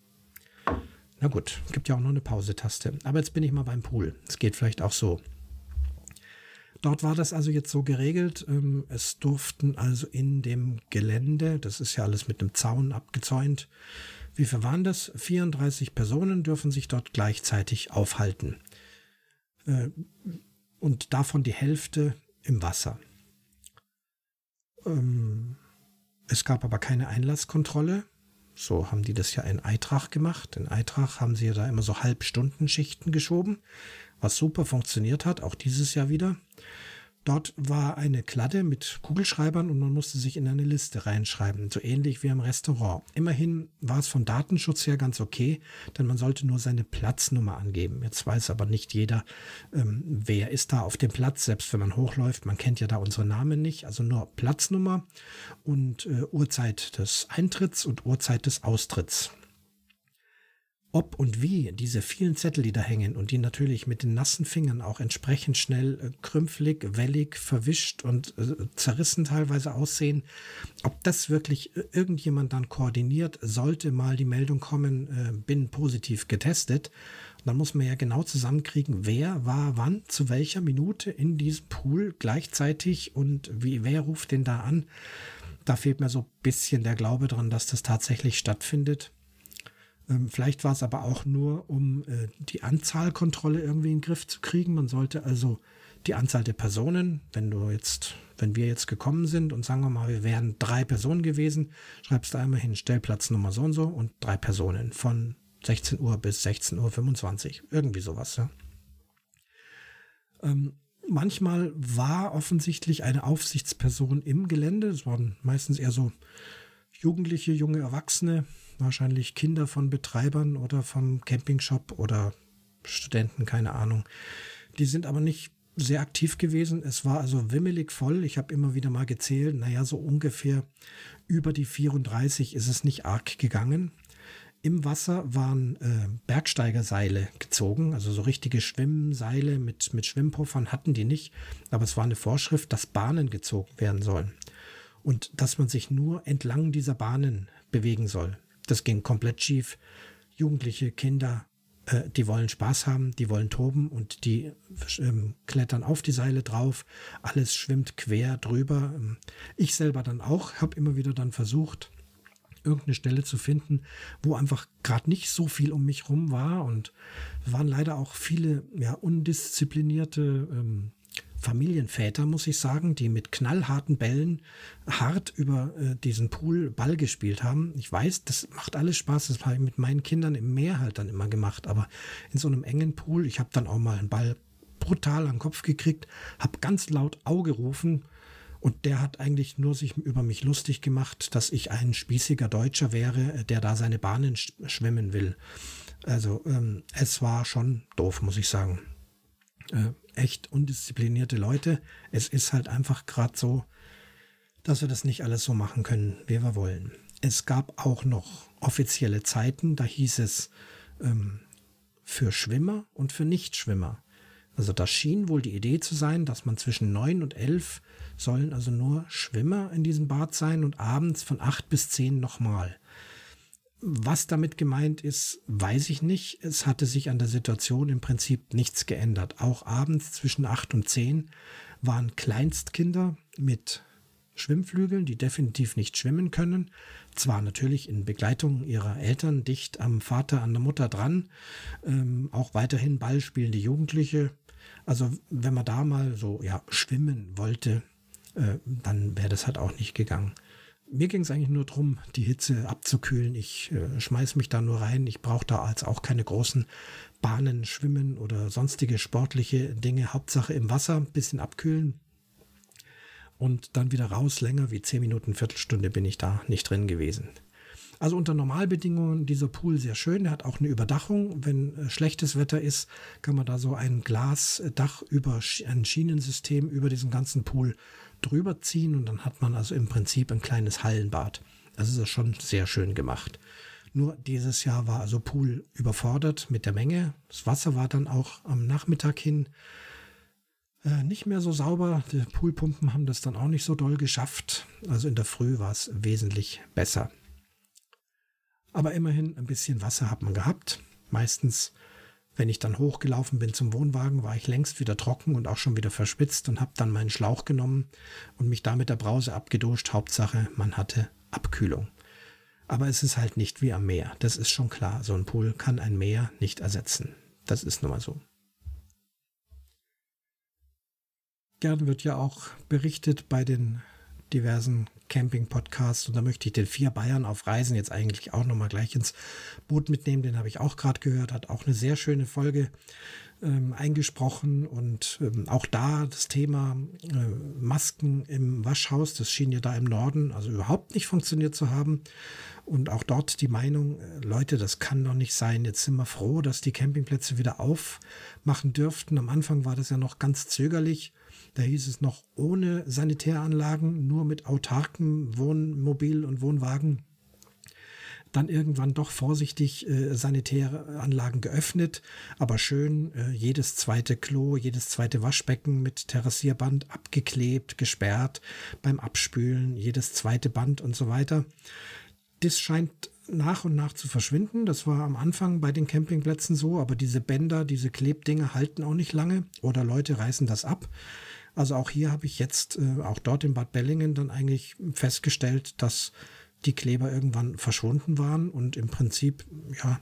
A: Na gut, gibt ja auch noch eine Pause-Taste. Aber jetzt bin ich mal beim Pool. Es geht vielleicht auch so. Dort war das also jetzt so geregelt. Ähm, es durften also in dem Gelände, das ist ja alles mit einem Zaun abgezäunt, wie viel waren das? 34 Personen dürfen sich dort gleichzeitig aufhalten. Und davon die Hälfte im Wasser. Ähm, es gab aber keine Einlasskontrolle. So haben die das ja in Eitrach gemacht. In Eitrach haben sie ja da immer so Halbstundenschichten geschoben, was super funktioniert hat, auch dieses Jahr wieder. Dort war eine Kladde mit Kugelschreibern und man musste sich in eine Liste reinschreiben, so ähnlich wie im Restaurant. Immerhin war es von Datenschutz her ganz okay, denn man sollte nur seine Platznummer angeben. Jetzt weiß aber nicht jeder, ähm, wer ist da auf dem Platz, selbst wenn man hochläuft. Man kennt ja da unsere Namen nicht, also nur Platznummer und äh, Uhrzeit des Eintritts und Uhrzeit des Austritts ob und wie diese vielen Zettel, die da hängen und die natürlich mit den nassen Fingern auch entsprechend schnell äh, krümpflig, wellig, verwischt und äh, zerrissen teilweise aussehen, ob das wirklich äh, irgendjemand dann koordiniert, sollte mal die Meldung kommen, bin positiv getestet. dann muss man ja genau zusammenkriegen, wer war wann, zu welcher Minute in diesem Pool gleichzeitig und wie, wer ruft den da an. Da fehlt mir so ein bisschen der Glaube dran, dass das tatsächlich stattfindet. Ähm, vielleicht war es aber auch nur, um äh, die Anzahlkontrolle irgendwie in den Griff zu kriegen. Man sollte also die Anzahl der Personen. Wenn du jetzt, wenn wir jetzt gekommen sind und sagen wir mal, wir wären drei Personen gewesen, schreibst du einmal hin Stellplatznummer so und so und drei Personen von 16 Uhr bis 16.25 Uhr. Irgendwie sowas, ja. Ähm, manchmal war offensichtlich eine Aufsichtsperson im Gelände. Es waren meistens eher so Jugendliche, junge Erwachsene, wahrscheinlich Kinder von Betreibern oder vom Campingshop oder Studenten, keine Ahnung. Die sind aber nicht sehr aktiv gewesen. Es war also wimmelig voll. Ich habe immer wieder mal gezählt, naja, so ungefähr über die 34 ist es nicht arg gegangen. Im Wasser waren äh, Bergsteigerseile gezogen, also so richtige Schwimmseile mit, mit Schwimmpuffern hatten die nicht, aber es war eine Vorschrift, dass Bahnen gezogen werden sollen und dass man sich nur entlang dieser Bahnen bewegen soll. Das ging komplett schief. Jugendliche, Kinder, äh, die wollen Spaß haben, die wollen toben und die ähm, klettern auf die Seile drauf. Alles schwimmt quer drüber. Ich selber dann auch, habe immer wieder dann versucht, irgendeine Stelle zu finden, wo einfach gerade nicht so viel um mich rum war und waren leider auch viele ja undisziplinierte ähm, Familienväter, muss ich sagen, die mit knallharten Bällen hart über äh, diesen Pool Ball gespielt haben. Ich weiß, das macht alles Spaß. Das habe ich mit meinen Kindern im Meer halt dann immer gemacht. Aber in so einem engen Pool, ich habe dann auch mal einen Ball brutal den Kopf gekriegt, habe ganz laut Auge gerufen und der hat eigentlich nur sich über mich lustig gemacht, dass ich ein spießiger Deutscher wäre, äh, der da seine Bahnen sch schwimmen will. Also ähm, es war schon doof, muss ich sagen. Äh, echt undisziplinierte Leute. Es ist halt einfach gerade so, dass wir das nicht alles so machen können, wie wir wollen. Es gab auch noch offizielle Zeiten, da hieß es ähm, für Schwimmer und für Nichtschwimmer. Also da schien wohl die Idee zu sein, dass man zwischen neun und elf sollen also nur Schwimmer in diesem Bad sein und abends von acht bis zehn nochmal. Was damit gemeint ist, weiß ich nicht. Es hatte sich an der Situation im Prinzip nichts geändert. Auch abends zwischen acht und zehn waren Kleinstkinder mit Schwimmflügeln, die definitiv nicht schwimmen können. Zwar natürlich in Begleitung ihrer Eltern dicht am Vater, an der Mutter dran. Ähm, auch weiterhin ballspielende Jugendliche. Also wenn man da mal so ja schwimmen wollte, äh, dann wäre das halt auch nicht gegangen mir ging es eigentlich nur darum, die Hitze abzukühlen. Ich äh, schmeiß mich da nur rein. Ich brauche da als auch keine großen Bahnen, Schwimmen oder sonstige sportliche Dinge. Hauptsache im Wasser, ein bisschen abkühlen. Und dann wieder raus, länger wie zehn Minuten, Viertelstunde bin ich da nicht drin gewesen. Also unter Normalbedingungen dieser Pool sehr schön. Er hat auch eine Überdachung. Wenn äh, schlechtes Wetter ist, kann man da so ein Glasdach über ein Schienensystem über diesen ganzen Pool drüber ziehen und dann hat man also im Prinzip ein kleines Hallenbad. Das ist schon sehr schön gemacht. Nur dieses Jahr war also Pool überfordert mit der Menge. Das Wasser war dann auch am Nachmittag hin äh, nicht mehr so sauber. Die Poolpumpen haben das dann auch nicht so doll geschafft. Also in der Früh war es wesentlich besser. Aber immerhin ein bisschen Wasser hat man gehabt. Meistens wenn ich dann hochgelaufen bin zum Wohnwagen, war ich längst wieder trocken und auch schon wieder verschwitzt und habe dann meinen Schlauch genommen und mich da mit der Brause abgeduscht. Hauptsache, man hatte Abkühlung. Aber es ist halt nicht wie am Meer. Das ist schon klar. So ein Pool kann ein Meer nicht ersetzen. Das ist nun mal so. Gern wird ja auch berichtet bei den diversen Camping-Podcasts und da möchte ich den vier Bayern auf Reisen jetzt eigentlich auch nochmal gleich ins Boot mitnehmen. Den habe ich auch gerade gehört, hat auch eine sehr schöne Folge ähm, eingesprochen und ähm, auch da das Thema äh, Masken im Waschhaus, das schien ja da im Norden also überhaupt nicht funktioniert zu haben und auch dort die Meinung, äh, Leute, das kann doch nicht sein. Jetzt sind wir froh, dass die Campingplätze wieder aufmachen dürften. Am Anfang war das ja noch ganz zögerlich da hieß es noch ohne Sanitäranlagen, nur mit autarken Wohnmobil und Wohnwagen. Dann irgendwann doch vorsichtig äh, sanitäre Anlagen geöffnet, aber schön äh, jedes zweite Klo, jedes zweite Waschbecken mit Terrassierband abgeklebt, gesperrt beim Abspülen, jedes zweite Band und so weiter. Das scheint nach und nach zu verschwinden. Das war am Anfang bei den Campingplätzen so, aber diese Bänder, diese Klebdinge halten auch nicht lange oder Leute reißen das ab. Also auch hier habe ich jetzt, äh, auch dort in Bad Bellingen, dann eigentlich festgestellt, dass die Kleber irgendwann verschwunden waren und im Prinzip, ja,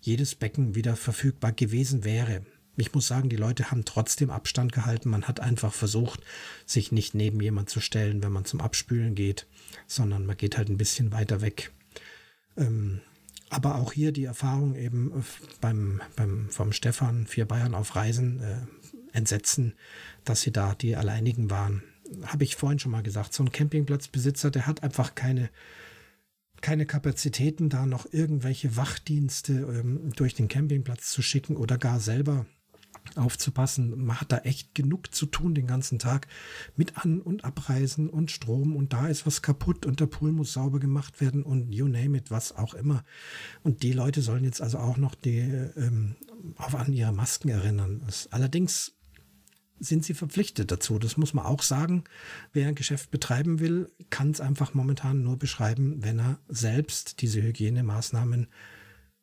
A: jedes Becken wieder verfügbar gewesen wäre. ich muss sagen, die Leute haben trotzdem Abstand gehalten. Man hat einfach versucht, sich nicht neben jemand zu stellen, wenn man zum Abspülen geht, sondern man geht halt ein bisschen weiter weg. Ähm, aber auch hier die Erfahrung eben beim, beim vom Stefan Vier Bayern auf Reisen äh, entsetzen, dass sie da die alleinigen waren. Habe ich vorhin schon mal gesagt, so ein Campingplatzbesitzer, der hat einfach keine keine Kapazitäten, da noch irgendwelche Wachdienste ähm, durch den Campingplatz zu schicken oder gar selber aufzupassen. Man hat da echt genug zu tun den ganzen Tag mit An- und Abreisen und Strom und da ist was kaputt und der Pool muss sauber gemacht werden und you name it, was auch immer. Und die Leute sollen jetzt also auch noch die, ähm, auf an ihre Masken erinnern. Allerdings sind sie verpflichtet dazu. Das muss man auch sagen. Wer ein Geschäft betreiben will, kann es einfach momentan nur beschreiben, wenn er selbst diese Hygienemaßnahmen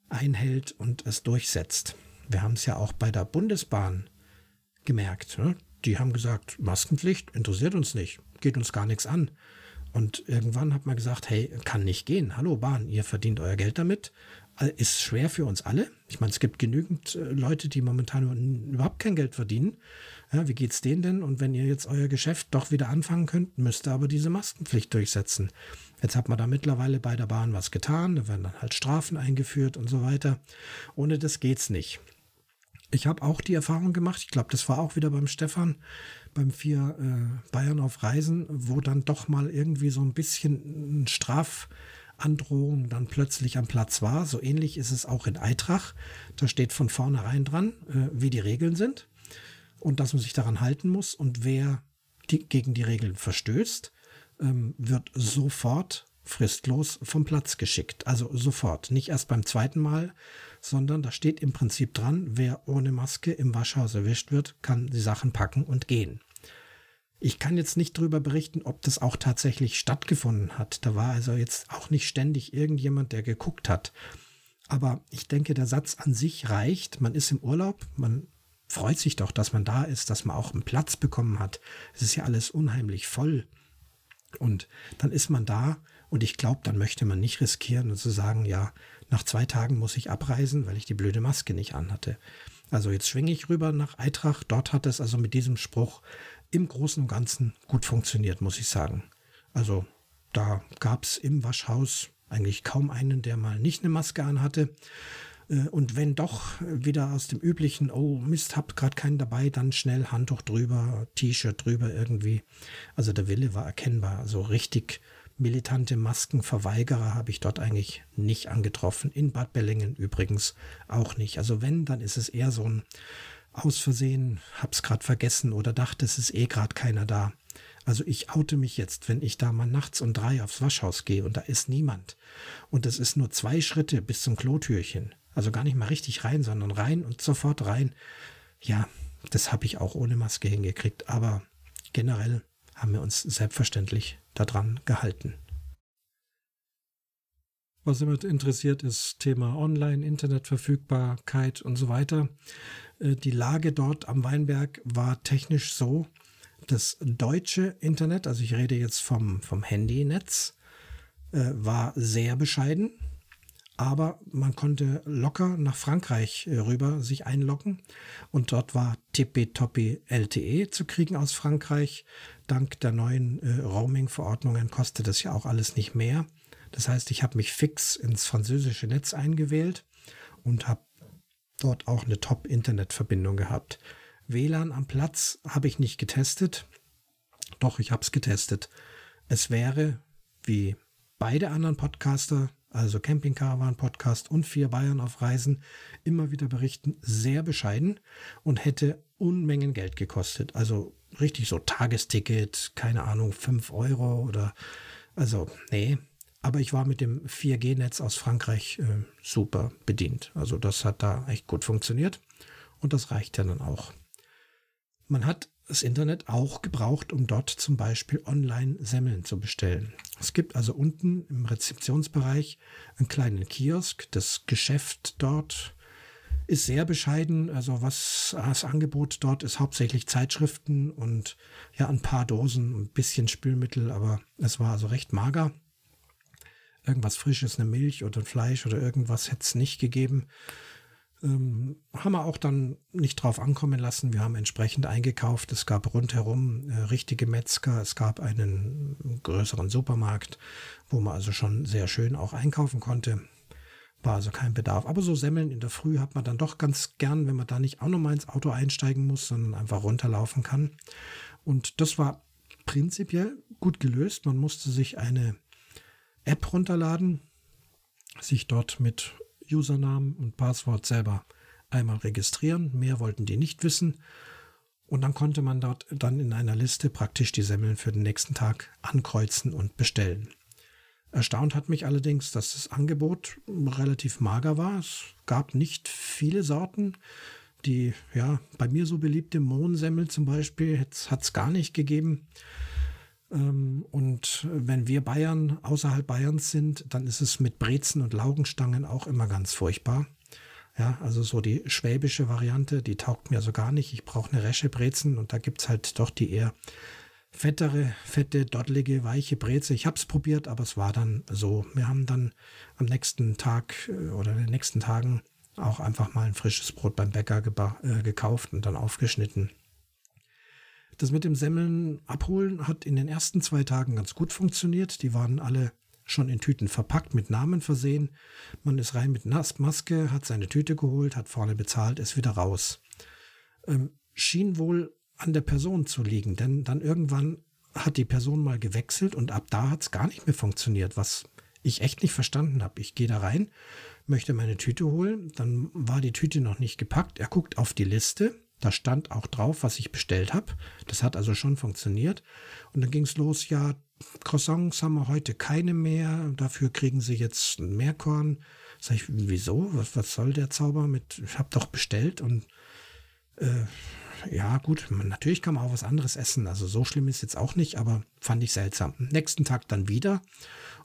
A: einhält und es durchsetzt. Wir haben es ja auch bei der Bundesbahn gemerkt. Ne? Die haben gesagt, Maskenpflicht interessiert uns nicht, geht uns gar nichts an. Und irgendwann hat man gesagt, hey, kann nicht gehen. Hallo Bahn, ihr verdient euer Geld damit. Äh, ist schwer für uns alle. Ich meine, es gibt genügend äh, Leute, die momentan überhaupt kein Geld verdienen. Ja, wie geht's denen denn? Und wenn ihr jetzt euer Geschäft doch wieder anfangen könnt, müsst ihr aber diese Maskenpflicht durchsetzen. Jetzt hat man da mittlerweile bei der Bahn was getan. Da werden dann halt Strafen eingeführt und so weiter. Ohne das geht's nicht. Ich habe auch die Erfahrung gemacht, ich glaube, das war auch wieder beim Stefan, beim vier äh, Bayern auf Reisen, wo dann doch mal irgendwie so ein bisschen Strafandrohung dann plötzlich am Platz war. So ähnlich ist es auch in Eintracht. Da steht von vornherein dran, äh, wie die Regeln sind und dass man sich daran halten muss. Und wer die, gegen die Regeln verstößt, ähm, wird sofort fristlos vom Platz geschickt. Also sofort. Nicht erst beim zweiten Mal, sondern da steht im Prinzip dran, wer ohne Maske im Waschhaus erwischt wird, kann die Sachen packen und gehen. Ich kann jetzt nicht darüber berichten, ob das auch tatsächlich stattgefunden hat. Da war also jetzt auch nicht ständig irgendjemand, der geguckt hat. Aber ich denke, der Satz an sich reicht. Man ist im Urlaub, man freut sich doch, dass man da ist, dass man auch einen Platz bekommen hat. Es ist ja alles unheimlich voll. Und dann ist man da und ich glaube, dann möchte man nicht riskieren und zu sagen, ja, nach zwei Tagen muss ich abreisen, weil ich die blöde Maske nicht anhatte. Also jetzt schwinge ich rüber nach Eintracht. Dort hat es also mit diesem Spruch im Großen und Ganzen gut funktioniert, muss ich sagen. Also da gab es im Waschhaus eigentlich kaum einen, der mal nicht eine Maske anhatte. Äh, und wenn doch wieder aus dem üblichen, oh Mist, habt gerade keinen dabei, dann schnell Handtuch drüber, T-Shirt drüber irgendwie. Also der Wille war erkennbar. So richtig militante Maskenverweigerer habe ich dort eigentlich nicht angetroffen. In Bad Bellingen übrigens auch nicht. Also wenn, dann ist es eher so ein aus Versehen, hab's gerade vergessen oder dachte, es ist eh gerade keiner da. Also ich oute mich jetzt, wenn ich da mal nachts um drei aufs Waschhaus gehe und da ist niemand. Und es ist nur zwei Schritte bis zum Klotürchen. Also gar nicht mal richtig rein, sondern rein und sofort rein. Ja, das habe ich auch ohne Maske hingekriegt. Aber generell haben wir uns selbstverständlich daran gehalten. Was immer interessiert ist Thema Online, Internetverfügbarkeit und so weiter. Äh, die Lage dort am Weinberg war technisch so, das deutsche Internet, also ich rede jetzt vom, vom Handynetz, äh, war sehr bescheiden aber man konnte locker nach Frankreich äh, rüber sich einloggen und dort war tippitoppi LTE zu kriegen aus Frankreich. Dank der neuen äh, Roaming-Verordnungen kostet das ja auch alles nicht mehr. Das heißt, ich habe mich fix ins französische Netz eingewählt und habe dort auch eine Top-Internetverbindung gehabt. WLAN am Platz habe ich nicht getestet, doch ich habe es getestet. Es wäre, wie beide anderen Podcaster also Camping Caravan Podcast und vier Bayern auf Reisen immer wieder berichten, sehr bescheiden und hätte Unmengen Geld gekostet. Also richtig so Tagesticket, keine Ahnung, fünf Euro oder also, nee. Aber ich war mit dem 4G-Netz aus Frankreich äh, super bedient. Also das hat da echt gut funktioniert und das reicht ja dann auch. Man hat das Internet auch gebraucht, um dort zum Beispiel online Semmeln zu bestellen. Es gibt also unten im Rezeptionsbereich einen kleinen Kiosk. Das Geschäft dort ist sehr bescheiden. Also was das Angebot dort ist hauptsächlich Zeitschriften und ja ein paar Dosen, ein bisschen Spülmittel, aber es war also recht mager. Irgendwas Frisches, eine Milch oder ein Fleisch oder irgendwas hätte es nicht gegeben. Ähm, haben wir auch dann nicht drauf ankommen lassen. Wir haben entsprechend eingekauft. Es gab rundherum äh, richtige Metzger. Es gab einen größeren Supermarkt, wo man also schon sehr schön auch einkaufen konnte. War also kein Bedarf. Aber so Semmeln in der Früh hat man dann doch ganz gern, wenn man da nicht auch nochmal ins Auto einsteigen muss, sondern einfach runterlaufen kann. Und das war prinzipiell gut gelöst. Man musste sich eine App runterladen, sich dort mit Usernamen und Passwort selber einmal registrieren. Mehr wollten die nicht wissen. Und dann konnte man dort dann in einer Liste praktisch die Semmeln für den nächsten Tag ankreuzen und bestellen. Erstaunt hat mich allerdings, dass das Angebot relativ mager war. Es gab nicht viele Sorten. Die, ja, bei mir so beliebte Mohnsemmel zum Beispiel hat es gar nicht gegeben. Ähm, und wenn wir Bayern außerhalb Bayerns sind, dann ist es mit Brezen und Laugenstangen auch immer ganz furchtbar. Ja, also so die schwäbische Variante, die taugt mir so gar nicht. Ich brauche eine Resche Brezen und da gibt es halt doch die eher fettere, fette, doddelige, weiche Breze. Ich habe es probiert, aber es war dann so. Wir haben dann am nächsten Tag äh, oder in den nächsten Tagen auch einfach mal ein frisches Brot beim Bäcker äh, gekauft und dann aufgeschnitten. Das mit dem Semmeln abholen hat in den ersten zwei Tagen ganz gut funktioniert. Die waren alle schon in Tüten verpackt, mit Namen versehen. Man ist rein mit Maske, hat seine Tüte geholt, hat vorne bezahlt, ist wieder raus. Ähm, schien wohl an der Person zu liegen, denn dann irgendwann hat die Person mal gewechselt und ab da hat es gar nicht mehr funktioniert, was ich echt nicht verstanden habe. Ich gehe da rein, möchte meine Tüte holen, dann war die Tüte noch nicht gepackt. Er guckt auf die Liste, da stand auch drauf, was ich bestellt habe. Das hat also schon funktioniert. Und dann ging es los, ja, Croissants haben wir heute keine mehr. Dafür kriegen sie jetzt ein Meerkorn. Sag ich, wieso? Was, was soll der Zauber mit? Ich habe doch bestellt und äh, ja, gut, natürlich kann man auch was anderes essen. Also so schlimm ist jetzt auch nicht, aber fand ich seltsam. Nächsten Tag dann wieder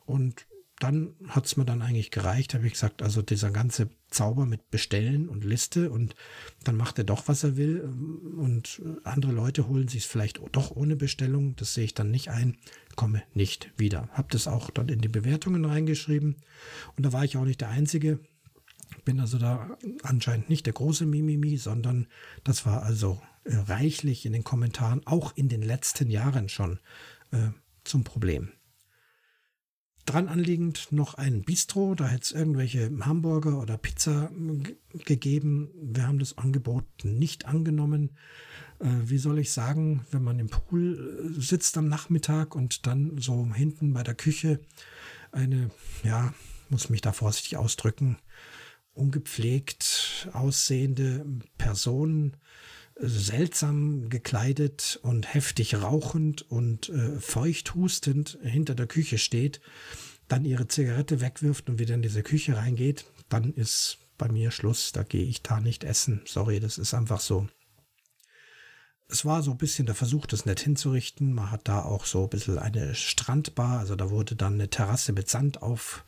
A: und dann hat es mir dann eigentlich gereicht, habe ich gesagt, also dieser ganze Zauber mit Bestellen und Liste und dann macht er doch, was er will und andere Leute holen sich es vielleicht doch ohne Bestellung, das sehe ich dann nicht ein, komme nicht wieder. Habe das auch dann in die Bewertungen reingeschrieben und da war ich auch nicht der Einzige. Bin also da anscheinend nicht der große Mimimi, sondern das war also äh, reichlich in den Kommentaren, auch in den letzten Jahren schon äh, zum Problem. Dran anliegend noch ein Bistro, da hätte es irgendwelche Hamburger oder Pizza gegeben. Wir haben das Angebot nicht angenommen. Äh, wie soll ich sagen, wenn man im Pool äh, sitzt am Nachmittag und dann so hinten bei der Küche eine, ja, muss mich da vorsichtig ausdrücken, ungepflegt aussehende Person seltsam gekleidet und heftig rauchend und äh, feucht hustend hinter der Küche steht, dann ihre Zigarette wegwirft und wieder in diese Küche reingeht, dann ist bei mir Schluss, da gehe ich da nicht essen. Sorry, das ist einfach so. Es war so ein bisschen der Versuch, das nett hinzurichten. Man hat da auch so ein bisschen eine Strandbar, also da wurde dann eine Terrasse mit Sand auf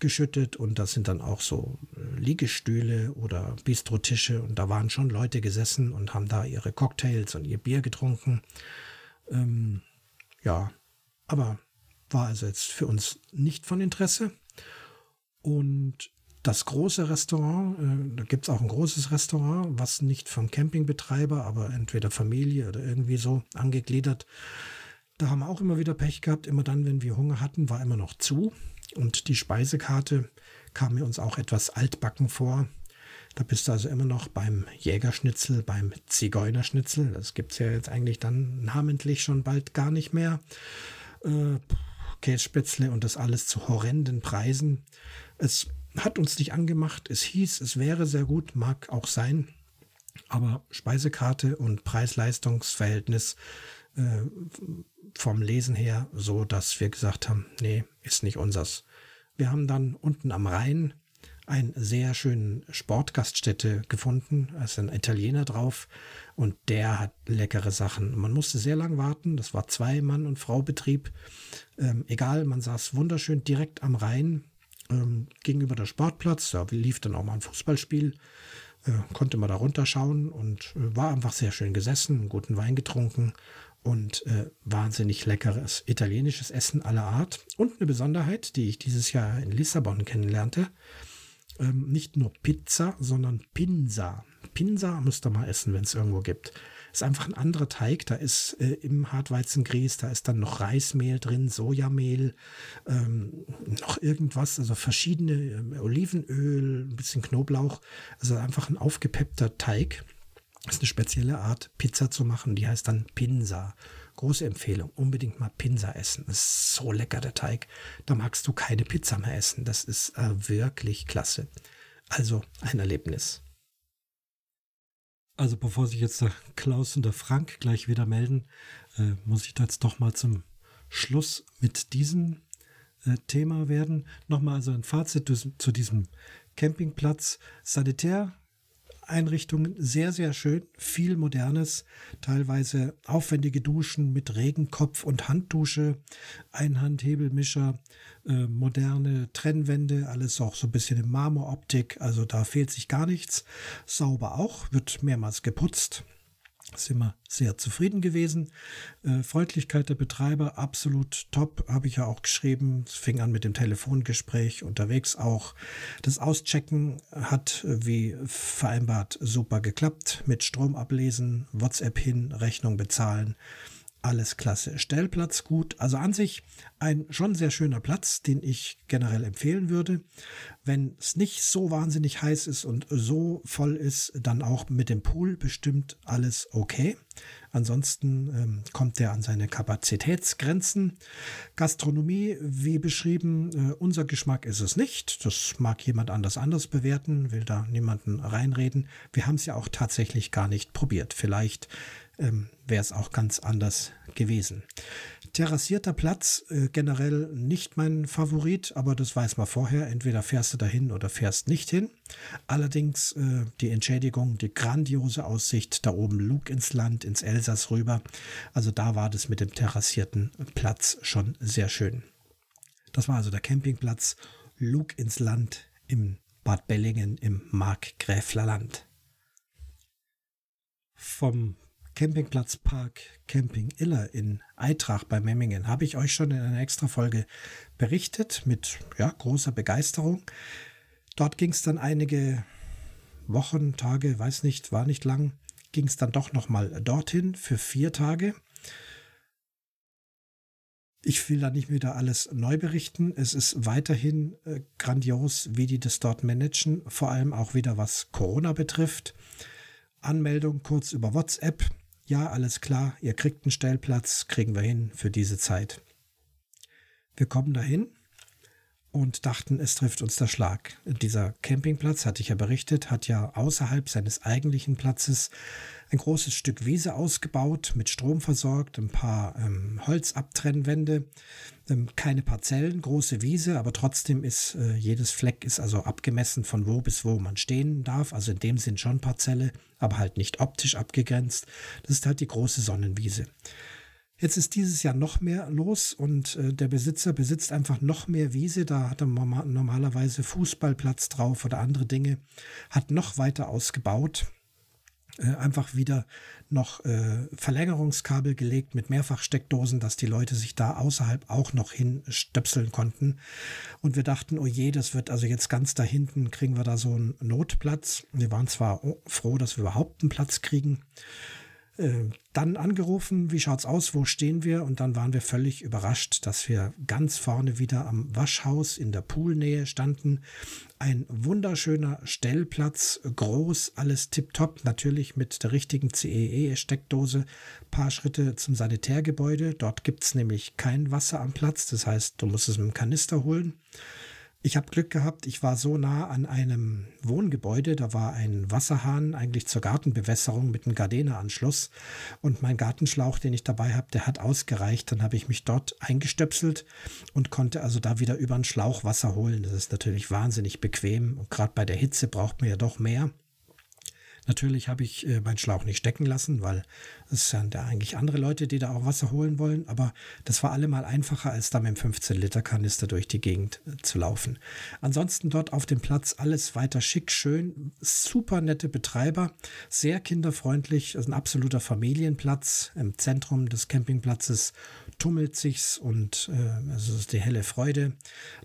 A: geschüttet und das sind dann auch so äh, Liegestühle oder Bistrotische und da waren schon Leute gesessen und haben da ihre Cocktails und ihr Bier getrunken. Ähm, ja, aber war also jetzt für uns nicht von Interesse. Und das große Restaurant, äh, da gibt es auch ein großes Restaurant, was nicht vom Campingbetreiber, aber entweder Familie oder irgendwie so angegliedert. Da haben wir auch immer wieder Pech gehabt. Immer dann, wenn wir Hunger hatten, war immer noch zu. Und die Speisekarte kam mir uns auch etwas altbacken vor. Da bist du also immer noch beim Jägerschnitzel, beim Zigeunerschnitzel. Das gibt es ja jetzt eigentlich dann namentlich schon bald gar nicht mehr. Äh, Kässpätzle und das alles zu horrenden Preisen. Es hat uns nicht angemacht. Es hieß, es wäre sehr gut, mag auch sein. Aber Speisekarte und Preis-Leistungs-Verhältnis äh, vom Lesen her so, dass wir gesagt haben, nee, ist nicht unsers. Wir haben dann unten am Rhein einen sehr schönen Sportgaststätte gefunden. Da ist ein Italiener drauf und der hat leckere Sachen. Man musste sehr lang warten. Das war zwei Mann und Frau Betrieb. Ähm, egal, man saß wunderschön direkt am Rhein ähm, gegenüber der Sportplatz. Da lief dann auch mal ein Fußballspiel. Äh, konnte man da runterschauen und äh, war einfach sehr schön gesessen, guten Wein getrunken und äh, wahnsinnig leckeres italienisches Essen aller Art. Und eine Besonderheit, die ich dieses Jahr in Lissabon kennenlernte, ähm, nicht nur Pizza, sondern Pinsa. Pinsa müsst ihr mal essen, wenn es irgendwo gibt. Ist einfach ein anderer Teig. Da ist äh, im Hartweizengrieß, da ist dann noch Reismehl drin, Sojamehl, ähm, noch irgendwas, also verschiedene äh, Olivenöl, ein bisschen Knoblauch. Also einfach ein aufgepeppter Teig. Das ist eine spezielle Art, Pizza zu machen. Die heißt dann Pinsa. Große Empfehlung. Unbedingt mal Pinsa essen. Das ist so lecker, der Teig. Da magst du keine Pizza mehr essen. Das ist äh, wirklich klasse. Also ein Erlebnis. Also bevor sich jetzt der Klaus und der Frank gleich wieder melden, äh, muss ich da jetzt doch mal zum Schluss mit diesem äh, Thema werden. Nochmal also ein Fazit zu diesem Campingplatz. Sanitär Einrichtungen sehr, sehr schön, viel modernes, teilweise aufwendige Duschen mit Regenkopf und Handdusche, Einhandhebelmischer, äh, moderne Trennwände, alles auch so ein bisschen in Marmoroptik, also da fehlt sich gar nichts. Sauber auch, wird mehrmals geputzt sind wir sehr zufrieden gewesen. Äh, Freundlichkeit der Betreiber absolut top, habe ich ja auch geschrieben. Es fing an mit dem Telefongespräch unterwegs auch. Das Auschecken hat äh, wie vereinbart super geklappt. Mit Strom ablesen, WhatsApp hin, Rechnung bezahlen alles klasse. Stellplatz gut. Also an sich ein schon sehr schöner Platz, den ich generell empfehlen würde. Wenn es nicht so wahnsinnig heiß ist und so voll ist, dann auch mit dem Pool bestimmt alles okay. Ansonsten ähm, kommt der an seine Kapazitätsgrenzen. Gastronomie, wie beschrieben, äh, unser Geschmack ist es nicht. Das mag jemand anders anders bewerten, will da niemanden reinreden. Wir haben es ja auch tatsächlich gar nicht probiert. Vielleicht ähm, wäre es auch ganz anders gewesen. Terrassierter Platz, äh, generell nicht mein Favorit, aber das weiß man vorher. Entweder fährst du dahin oder fährst nicht hin. Allerdings äh, die Entschädigung, die grandiose Aussicht, da oben Lug ins Land, ins Elsass rüber. Also da war das mit dem terrassierten Platz schon sehr schön. Das war also der Campingplatz Lug ins Land im Bad Bellingen im Markgräflerland. Vom Campingplatz Park Camping Iller in Eitrach bei Memmingen habe ich euch schon in einer extra Folge berichtet mit ja, großer Begeisterung. Dort ging es dann einige Wochen, Tage, weiß nicht, war nicht lang, ging es dann doch nochmal dorthin für vier Tage. Ich will da nicht wieder alles neu berichten. Es ist weiterhin äh, grandios, wie die das dort managen, vor allem auch wieder was Corona betrifft. Anmeldung kurz über WhatsApp ja, alles klar, ihr kriegt einen Stellplatz, kriegen wir hin für diese Zeit. Wir kommen dahin und dachten, es trifft uns der Schlag. Dieser Campingplatz, hatte ich ja berichtet, hat ja außerhalb seines eigentlichen Platzes ein großes Stück Wiese ausgebaut, mit Strom versorgt, ein paar ähm, Holzabtrennwände, ähm, keine Parzellen, große Wiese, aber trotzdem ist äh, jedes Fleck ist also abgemessen von wo bis wo man stehen darf. Also in dem Sinn schon Parzelle, aber halt nicht optisch abgegrenzt. Das ist halt die große Sonnenwiese. Jetzt ist dieses Jahr noch mehr los und äh, der Besitzer besitzt einfach noch mehr Wiese. Da hat er normalerweise Fußballplatz drauf oder andere Dinge. Hat noch weiter ausgebaut. Äh, einfach wieder noch äh, Verlängerungskabel gelegt mit Mehrfachsteckdosen, dass die Leute sich da außerhalb auch noch hinstöpseln konnten. Und wir dachten, oh je, das wird also jetzt ganz da hinten, kriegen wir da so einen Notplatz. Wir waren zwar froh, dass wir überhaupt einen Platz kriegen. Äh, dann angerufen, wie schaut's aus, wo stehen wir? Und dann waren wir völlig überrascht, dass wir ganz vorne wieder am Waschhaus in der Poolnähe standen. Ein wunderschöner Stellplatz, groß, alles tipptopp, natürlich mit der richtigen CEE-Steckdose. Paar Schritte zum Sanitärgebäude. Dort gibt's nämlich kein Wasser am Platz, das heißt, du musst es mit dem Kanister holen. Ich habe Glück gehabt, ich war so nah an einem Wohngebäude, da war ein Wasserhahn eigentlich zur Gartenbewässerung mit einem Gardena-Anschluss und mein Gartenschlauch, den ich dabei habe, der hat ausgereicht. Dann habe ich mich dort eingestöpselt und konnte also da wieder über einen Schlauch Wasser holen. Das ist natürlich wahnsinnig bequem und gerade bei der Hitze braucht man ja doch mehr. Natürlich habe ich äh, meinen Schlauch nicht stecken lassen, weil es sind ja eigentlich andere Leute, die da auch Wasser holen wollen. Aber das war allemal einfacher, als da mit dem 15-Liter-Kanister durch die Gegend äh, zu laufen. Ansonsten dort auf dem Platz alles weiter schick, schön, super nette Betreiber, sehr kinderfreundlich, also ein absoluter Familienplatz im Zentrum des Campingplatzes. Tummelt sich's und äh, es ist die helle Freude.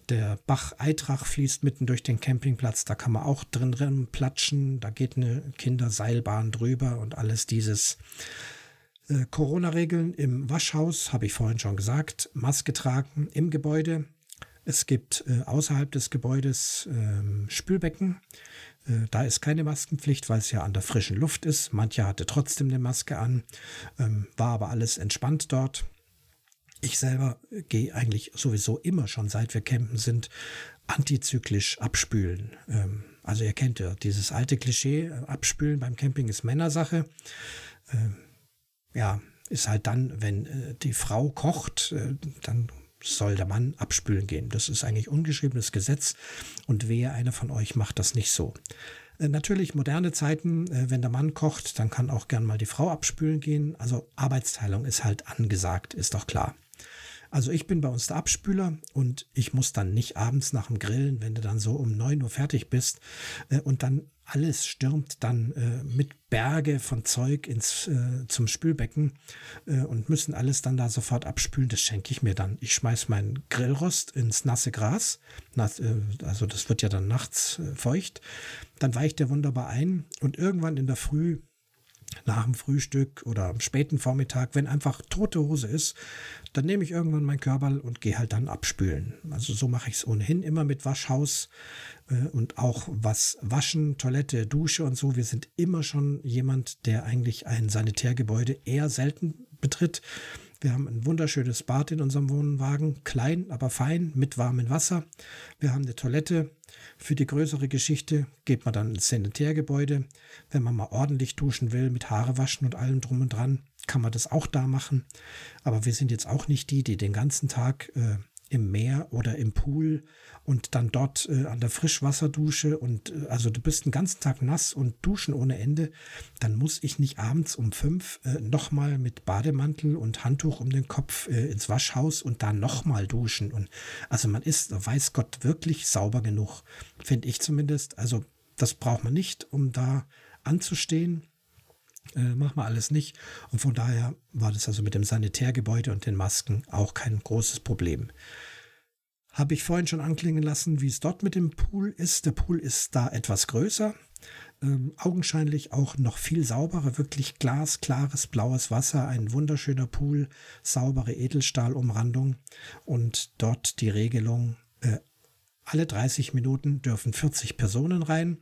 A: Der Bach Eitrach fließt mitten durch den Campingplatz, da kann man auch drin drin platschen, da geht eine Kinderseilbahn drüber und alles dieses. Äh, Corona-Regeln im Waschhaus, habe ich vorhin schon gesagt, Maske tragen im Gebäude. Es gibt äh, außerhalb des Gebäudes äh, Spülbecken. Äh, da ist keine Maskenpflicht, weil es ja an der frischen Luft ist. Manche hatte trotzdem eine Maske an, ähm, war aber alles entspannt dort. Ich selber gehe eigentlich sowieso immer schon, seit wir campen sind, antizyklisch abspülen. Ähm, also ihr kennt ja dieses alte Klischee, äh, abspülen beim Camping ist Männersache. Ähm, ja, ist halt dann, wenn äh, die Frau kocht, äh, dann soll der Mann abspülen gehen. Das ist eigentlich ungeschriebenes Gesetz und wehe, einer von euch macht das nicht so. Natürlich moderne Zeiten, wenn der Mann kocht, dann kann auch gern mal die Frau abspülen gehen. Also Arbeitsteilung ist halt angesagt, ist doch klar. Also ich bin bei uns der Abspüler und ich muss dann nicht abends nach dem Grillen, wenn du dann so um neun Uhr fertig bist äh, und dann alles stürmt dann äh, mit Berge von Zeug ins äh, zum Spülbecken äh, und müssen alles dann da sofort abspülen. Das schenke ich mir dann. Ich schmeiß meinen Grillrost ins nasse Gras. Nass, äh, also das wird ja dann nachts äh, feucht. Dann weicht der wunderbar ein und irgendwann in der Früh nach dem Frühstück oder am späten Vormittag, wenn einfach tote Hose ist, dann nehme ich irgendwann meinen Körperl und gehe halt dann abspülen. Also so mache ich es ohnehin immer mit Waschhaus äh, und auch was Waschen, Toilette, Dusche und so. Wir sind immer schon jemand, der eigentlich ein Sanitärgebäude eher selten betritt. Wir haben ein wunderschönes Bad in unserem Wohnwagen, klein, aber fein, mit warmem Wasser. Wir haben eine Toilette. Für die größere Geschichte geht man dann ins Sanitärgebäude. Wenn man mal ordentlich duschen will, mit Haare waschen und allem drum und dran, kann man das auch da machen. Aber wir sind jetzt auch nicht die, die den ganzen Tag äh, im Meer oder im Pool und dann dort äh, an der Frischwasserdusche und äh, also du bist den ganzen Tag nass und duschen ohne Ende, dann muss ich nicht abends um fünf äh, nochmal mit Bademantel und Handtuch um den Kopf äh, ins Waschhaus und da nochmal duschen. Und also man ist, weiß Gott, wirklich sauber genug, finde ich zumindest. Also das braucht man nicht, um da anzustehen äh, machen wir alles nicht. Und von daher war das also mit dem Sanitärgebäude und den Masken auch kein großes Problem. Habe ich vorhin schon anklingen lassen, wie es dort mit dem Pool ist. Der Pool ist da etwas größer, ähm, augenscheinlich auch noch viel sauberer, wirklich glasklares blaues Wasser, ein wunderschöner Pool, saubere Edelstahlumrandung und dort die Regelung, äh, alle 30 Minuten dürfen 40 Personen rein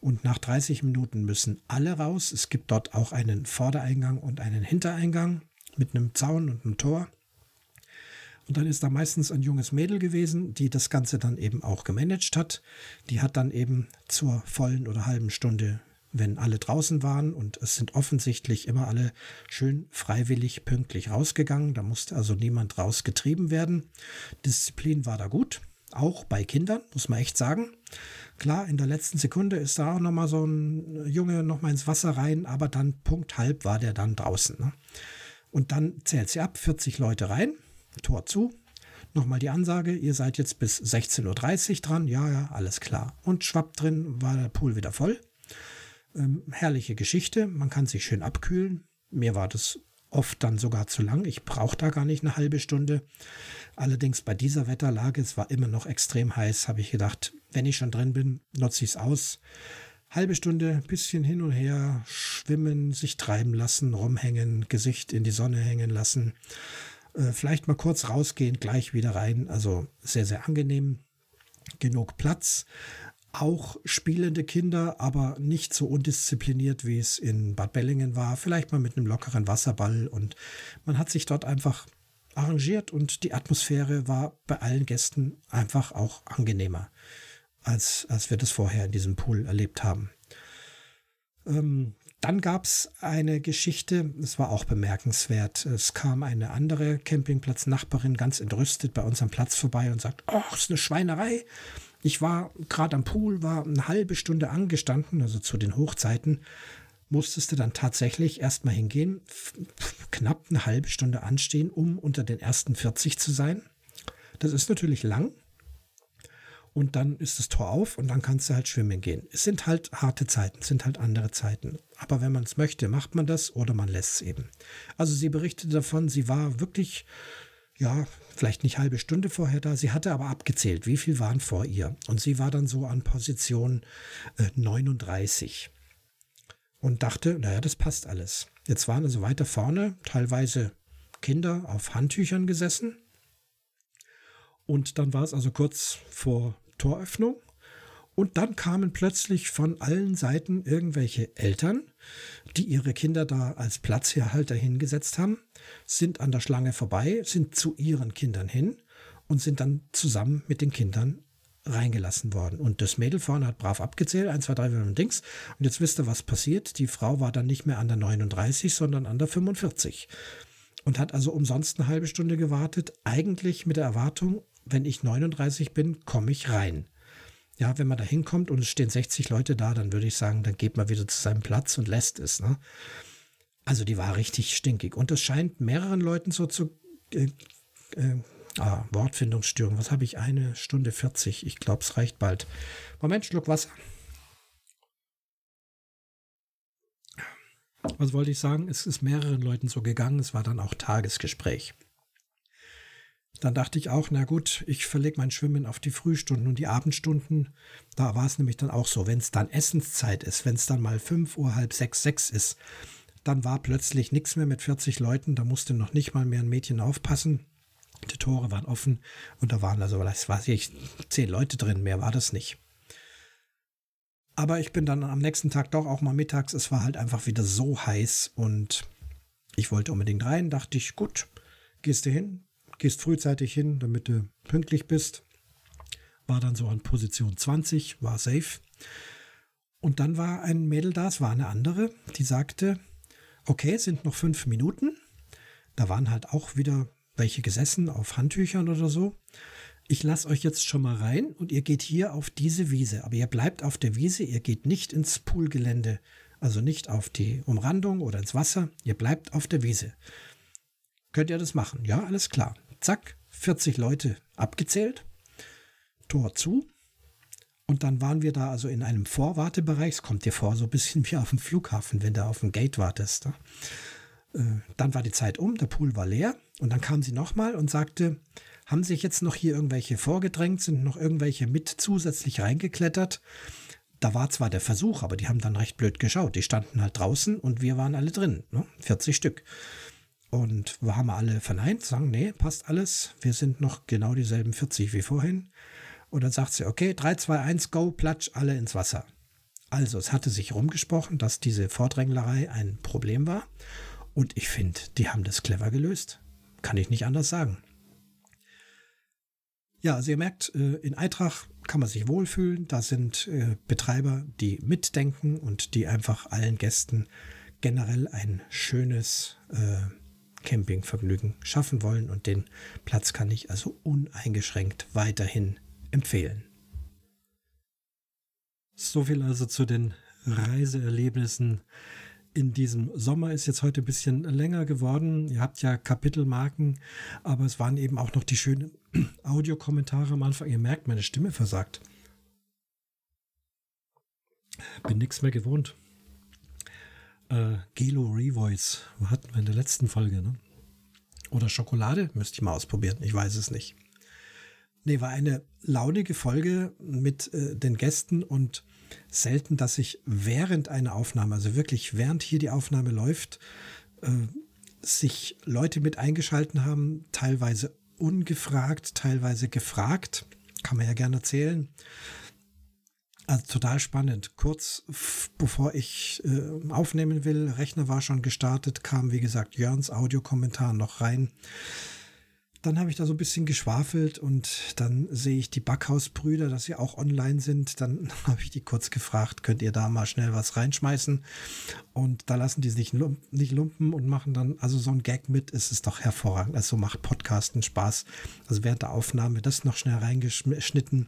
A: und nach 30 Minuten müssen alle raus. Es gibt dort auch einen Vordereingang und einen Hintereingang mit einem Zaun und einem Tor. Und dann ist da meistens ein junges Mädel gewesen, die das Ganze dann eben auch gemanagt hat. Die hat dann eben zur vollen oder halben Stunde, wenn alle draußen waren und es sind offensichtlich immer alle schön freiwillig pünktlich rausgegangen. Da musste also niemand rausgetrieben werden. Disziplin war da gut auch bei Kindern, muss man echt sagen. Klar, in der letzten Sekunde ist da auch nochmal so ein Junge nochmal ins Wasser rein, aber dann Punkt halb war der dann draußen. Ne? Und dann zählt sie ab, 40 Leute rein, Tor zu. Nochmal die Ansage, ihr seid jetzt bis 16.30 Uhr dran. Ja, ja, alles klar. Und schwapp drin war der Pool wieder voll. Ähm, herrliche Geschichte, man kann sich schön abkühlen. Mir war das oft dann sogar zu lang. Ich brauche da gar nicht eine halbe Stunde. Allerdings bei dieser Wetterlage, es war immer noch extrem heiß, habe ich gedacht, wenn ich schon drin bin, nutze ich es aus. Halbe Stunde, bisschen hin und her, schwimmen, sich treiben lassen, rumhängen, Gesicht in die Sonne hängen lassen. Äh, vielleicht mal kurz rausgehen, gleich wieder rein. Also sehr, sehr angenehm. Genug Platz auch spielende Kinder, aber nicht so undiszipliniert, wie es in Bad Bellingen war. Vielleicht mal mit einem lockeren Wasserball und man hat sich dort einfach arrangiert und die Atmosphäre war bei allen Gästen einfach auch angenehmer, als, als wir das vorher in diesem Pool erlebt haben. Ähm, dann gab es eine Geschichte, es war auch bemerkenswert. Es kam eine andere Campingplatznachbarin ganz entrüstet bei uns am Platz vorbei und sagt, das ist eine Schweinerei. Ich war gerade am Pool, war eine halbe Stunde angestanden, also zu den Hochzeiten, musstest du dann tatsächlich erstmal hingehen, knapp eine halbe Stunde anstehen, um unter den ersten 40 zu sein. Das ist natürlich lang. Und dann ist das Tor auf und dann kannst du halt schwimmen gehen. Es sind halt harte Zeiten, es sind halt andere Zeiten. Aber wenn man es möchte, macht man das oder man lässt es eben. Also sie berichtete davon, sie war wirklich ja, vielleicht nicht halbe Stunde vorher da. Sie hatte aber abgezählt, wie viel waren vor ihr. Und sie war dann so an Position äh, 39 und dachte, naja, das passt alles. Jetzt waren also weiter vorne teilweise Kinder auf Handtüchern gesessen. Und dann war es also kurz vor Toröffnung. Und dann kamen plötzlich von allen Seiten irgendwelche Eltern, die ihre Kinder da als Platzherhalter hingesetzt haben, sind an der Schlange vorbei, sind zu ihren Kindern hin und sind dann zusammen mit den Kindern reingelassen worden. Und das Mädel vorne hat brav abgezählt, 1, 2, 3, 4, 5, Dings. Und jetzt wisst ihr, was passiert. Die Frau war dann nicht mehr an der 39, sondern an der 45. Und hat also umsonst eine halbe Stunde gewartet. Eigentlich mit der Erwartung, wenn ich 39 bin, komme ich rein. Ja, wenn man da hinkommt und es stehen 60 Leute da, dann würde ich sagen, dann geht man wieder zu seinem Platz und lässt es. Ne? Also die war richtig stinkig. Und das scheint mehreren Leuten so zu... Äh, äh, ah, Wortfindungsstörung. Was habe ich? Eine Stunde 40. Ich glaube, es reicht bald. Moment, Schluck Wasser. Was wollte ich sagen? Es ist mehreren Leuten so gegangen. Es war dann auch Tagesgespräch. Dann dachte ich auch, na gut, ich verlege mein Schwimmen auf die Frühstunden und die Abendstunden. Da war es nämlich dann auch so, wenn es dann Essenszeit ist, wenn es dann mal fünf Uhr, halb sechs, sechs ist, dann war plötzlich nichts mehr mit 40 Leuten. Da musste noch nicht mal mehr ein Mädchen aufpassen. Die Tore waren offen und da waren also, was weiß ich, zehn Leute drin. Mehr war das nicht. Aber ich bin dann am nächsten Tag doch auch mal mittags. Es war halt einfach wieder so heiß und ich wollte unbedingt rein. Dachte ich, gut, gehst du hin, gehst frühzeitig hin, damit du pünktlich bist. War dann so an Position 20, war safe. Und dann war ein Mädel da, es war eine andere, die sagte, okay, sind noch fünf Minuten. Da waren halt auch wieder welche gesessen auf Handtüchern oder so. Ich lasse euch jetzt schon mal rein und ihr geht hier auf diese Wiese. Aber ihr bleibt auf der Wiese, ihr geht nicht ins Poolgelände, also nicht auf die Umrandung oder ins Wasser. Ihr bleibt auf der Wiese. Könnt ihr das machen? Ja, alles klar. Zack, 40 Leute abgezählt, Tor zu. Und dann waren wir da also in einem Vorwartebereich. Es kommt dir vor, so ein bisschen wie auf dem Flughafen, wenn du auf dem Gate wartest. Ne? Äh, dann war die Zeit um, der Pool war leer. Und dann kam sie nochmal und sagte, haben sich jetzt noch hier irgendwelche vorgedrängt, sind noch irgendwelche mit zusätzlich reingeklettert. Da war zwar der Versuch, aber die haben dann recht blöd geschaut. Die standen halt draußen und wir waren alle drin, ne? 40 Stück. Und wir haben alle verneint, sagen, nee, passt alles. Wir sind noch genau dieselben 40 wie vorhin. Und dann sagt sie, okay, 3, 2, 1, go, platsch, alle ins Wasser. Also, es hatte sich rumgesprochen, dass diese Vordränglerei ein Problem war. Und ich finde, die haben das clever gelöst. Kann ich nicht anders sagen. Ja, also ihr merkt, äh, in Eintracht kann man sich wohlfühlen. Da sind äh, Betreiber, die mitdenken und die einfach allen Gästen generell ein schönes äh, Campingvergnügen schaffen wollen und den Platz kann ich also uneingeschränkt weiterhin empfehlen. So viel also zu den Reiseerlebnissen in diesem Sommer ist jetzt heute ein bisschen länger geworden. Ihr habt ja Kapitelmarken, aber es waren eben auch noch die schönen Audiokommentare am Anfang. Ihr merkt, meine Stimme versagt. Bin nichts mehr gewohnt äh, Gelo Revoice hatten wir in der letzten Folge, ne? Oder Schokolade? Müsste ich mal ausprobieren. Ich weiß es nicht. Nee, war eine launige Folge mit äh, den Gästen und selten, dass ich während einer Aufnahme, also wirklich während hier die Aufnahme läuft, äh, sich Leute mit eingeschalten haben, teilweise ungefragt, teilweise gefragt. Kann man ja gerne erzählen. Also total spannend. Kurz bevor ich äh, aufnehmen will, Rechner war schon gestartet, kam wie gesagt Jörns Audiokommentar noch rein. Dann habe ich da so ein bisschen geschwafelt und dann sehe ich die Backhausbrüder, dass sie auch online sind. Dann habe ich die kurz gefragt, könnt ihr da mal schnell was reinschmeißen? Und da lassen die sich nicht lumpen und machen dann also so ein Gag mit. Es ist doch hervorragend. Also macht Podcasten Spaß. Also während der Aufnahme das noch schnell reingeschnitten.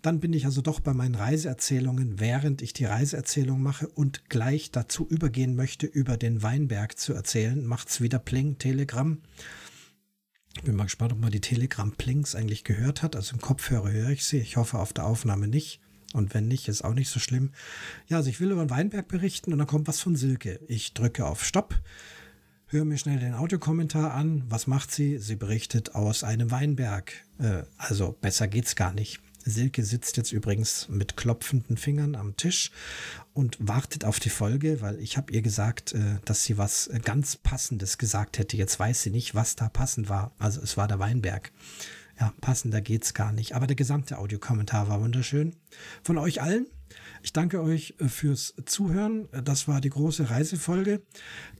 A: Dann bin ich also doch bei meinen Reiseerzählungen, während ich die Reiseerzählung mache und gleich dazu übergehen möchte, über den Weinberg zu erzählen, macht's wieder Pling, Telegram. Ich bin mal gespannt, ob man die Telegram-Plinks eigentlich gehört hat. Also im Kopfhörer höre ich sie. Ich hoffe auf der Aufnahme nicht. Und wenn nicht, ist auch nicht so schlimm. Ja, also ich will über den Weinberg berichten und dann kommt was von Silke. Ich drücke auf Stopp, Hör mir schnell den Audiokommentar an. Was macht sie? Sie berichtet aus einem Weinberg. Äh, also besser geht's gar nicht. Silke sitzt jetzt übrigens mit klopfenden Fingern am Tisch und wartet auf die Folge, weil ich habe ihr gesagt, äh, dass sie was ganz Passendes gesagt hätte. Jetzt weiß sie nicht, was da passend war. Also es war der Weinberg. Ja, passender geht's gar nicht. Aber der gesamte Audiokommentar war wunderschön. Von euch allen. Ich danke euch äh, fürs Zuhören. Das war die große Reisefolge.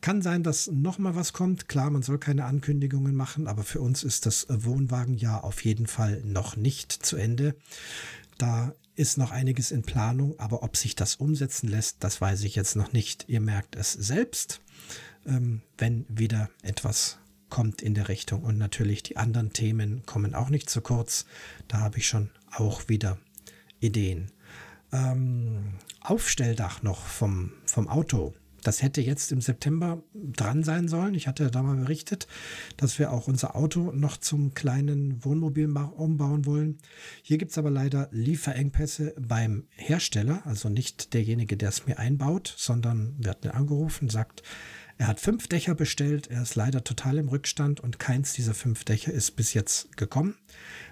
A: Kann sein, dass noch mal was kommt. Klar, man soll keine Ankündigungen machen, aber für uns ist das Wohnwagenjahr auf jeden Fall noch nicht zu Ende. Da ist noch einiges in Planung, aber ob sich das umsetzen lässt, das weiß ich jetzt noch nicht. Ihr merkt es selbst, ähm, wenn wieder etwas kommt in der Richtung. Und natürlich die anderen Themen kommen auch nicht zu kurz. Da habe ich schon auch wieder Ideen. Ähm, Aufstelldach noch vom, vom Auto. Das hätte jetzt im September dran sein sollen. Ich hatte da mal berichtet, dass wir auch unser Auto noch zum kleinen Wohnmobil umbauen wollen. Hier gibt es aber leider Lieferengpässe beim Hersteller, also nicht derjenige, der es mir einbaut, sondern wird mir angerufen, sagt, er hat fünf Dächer bestellt, er ist leider total im Rückstand und keins dieser fünf Dächer ist bis jetzt gekommen.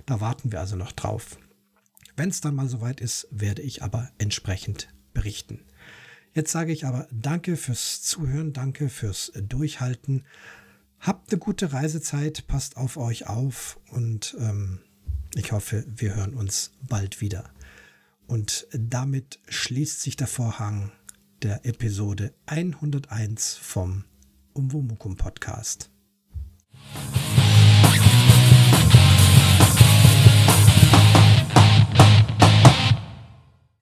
A: Da warten wir also noch drauf. Wenn es dann mal soweit ist, werde ich aber entsprechend berichten. Jetzt sage ich aber danke fürs Zuhören, danke fürs Durchhalten. Habt eine gute Reisezeit, passt auf euch auf und ähm, ich hoffe, wir hören uns bald wieder. Und damit schließt sich der Vorhang der Episode 101 vom Umwomukum Podcast.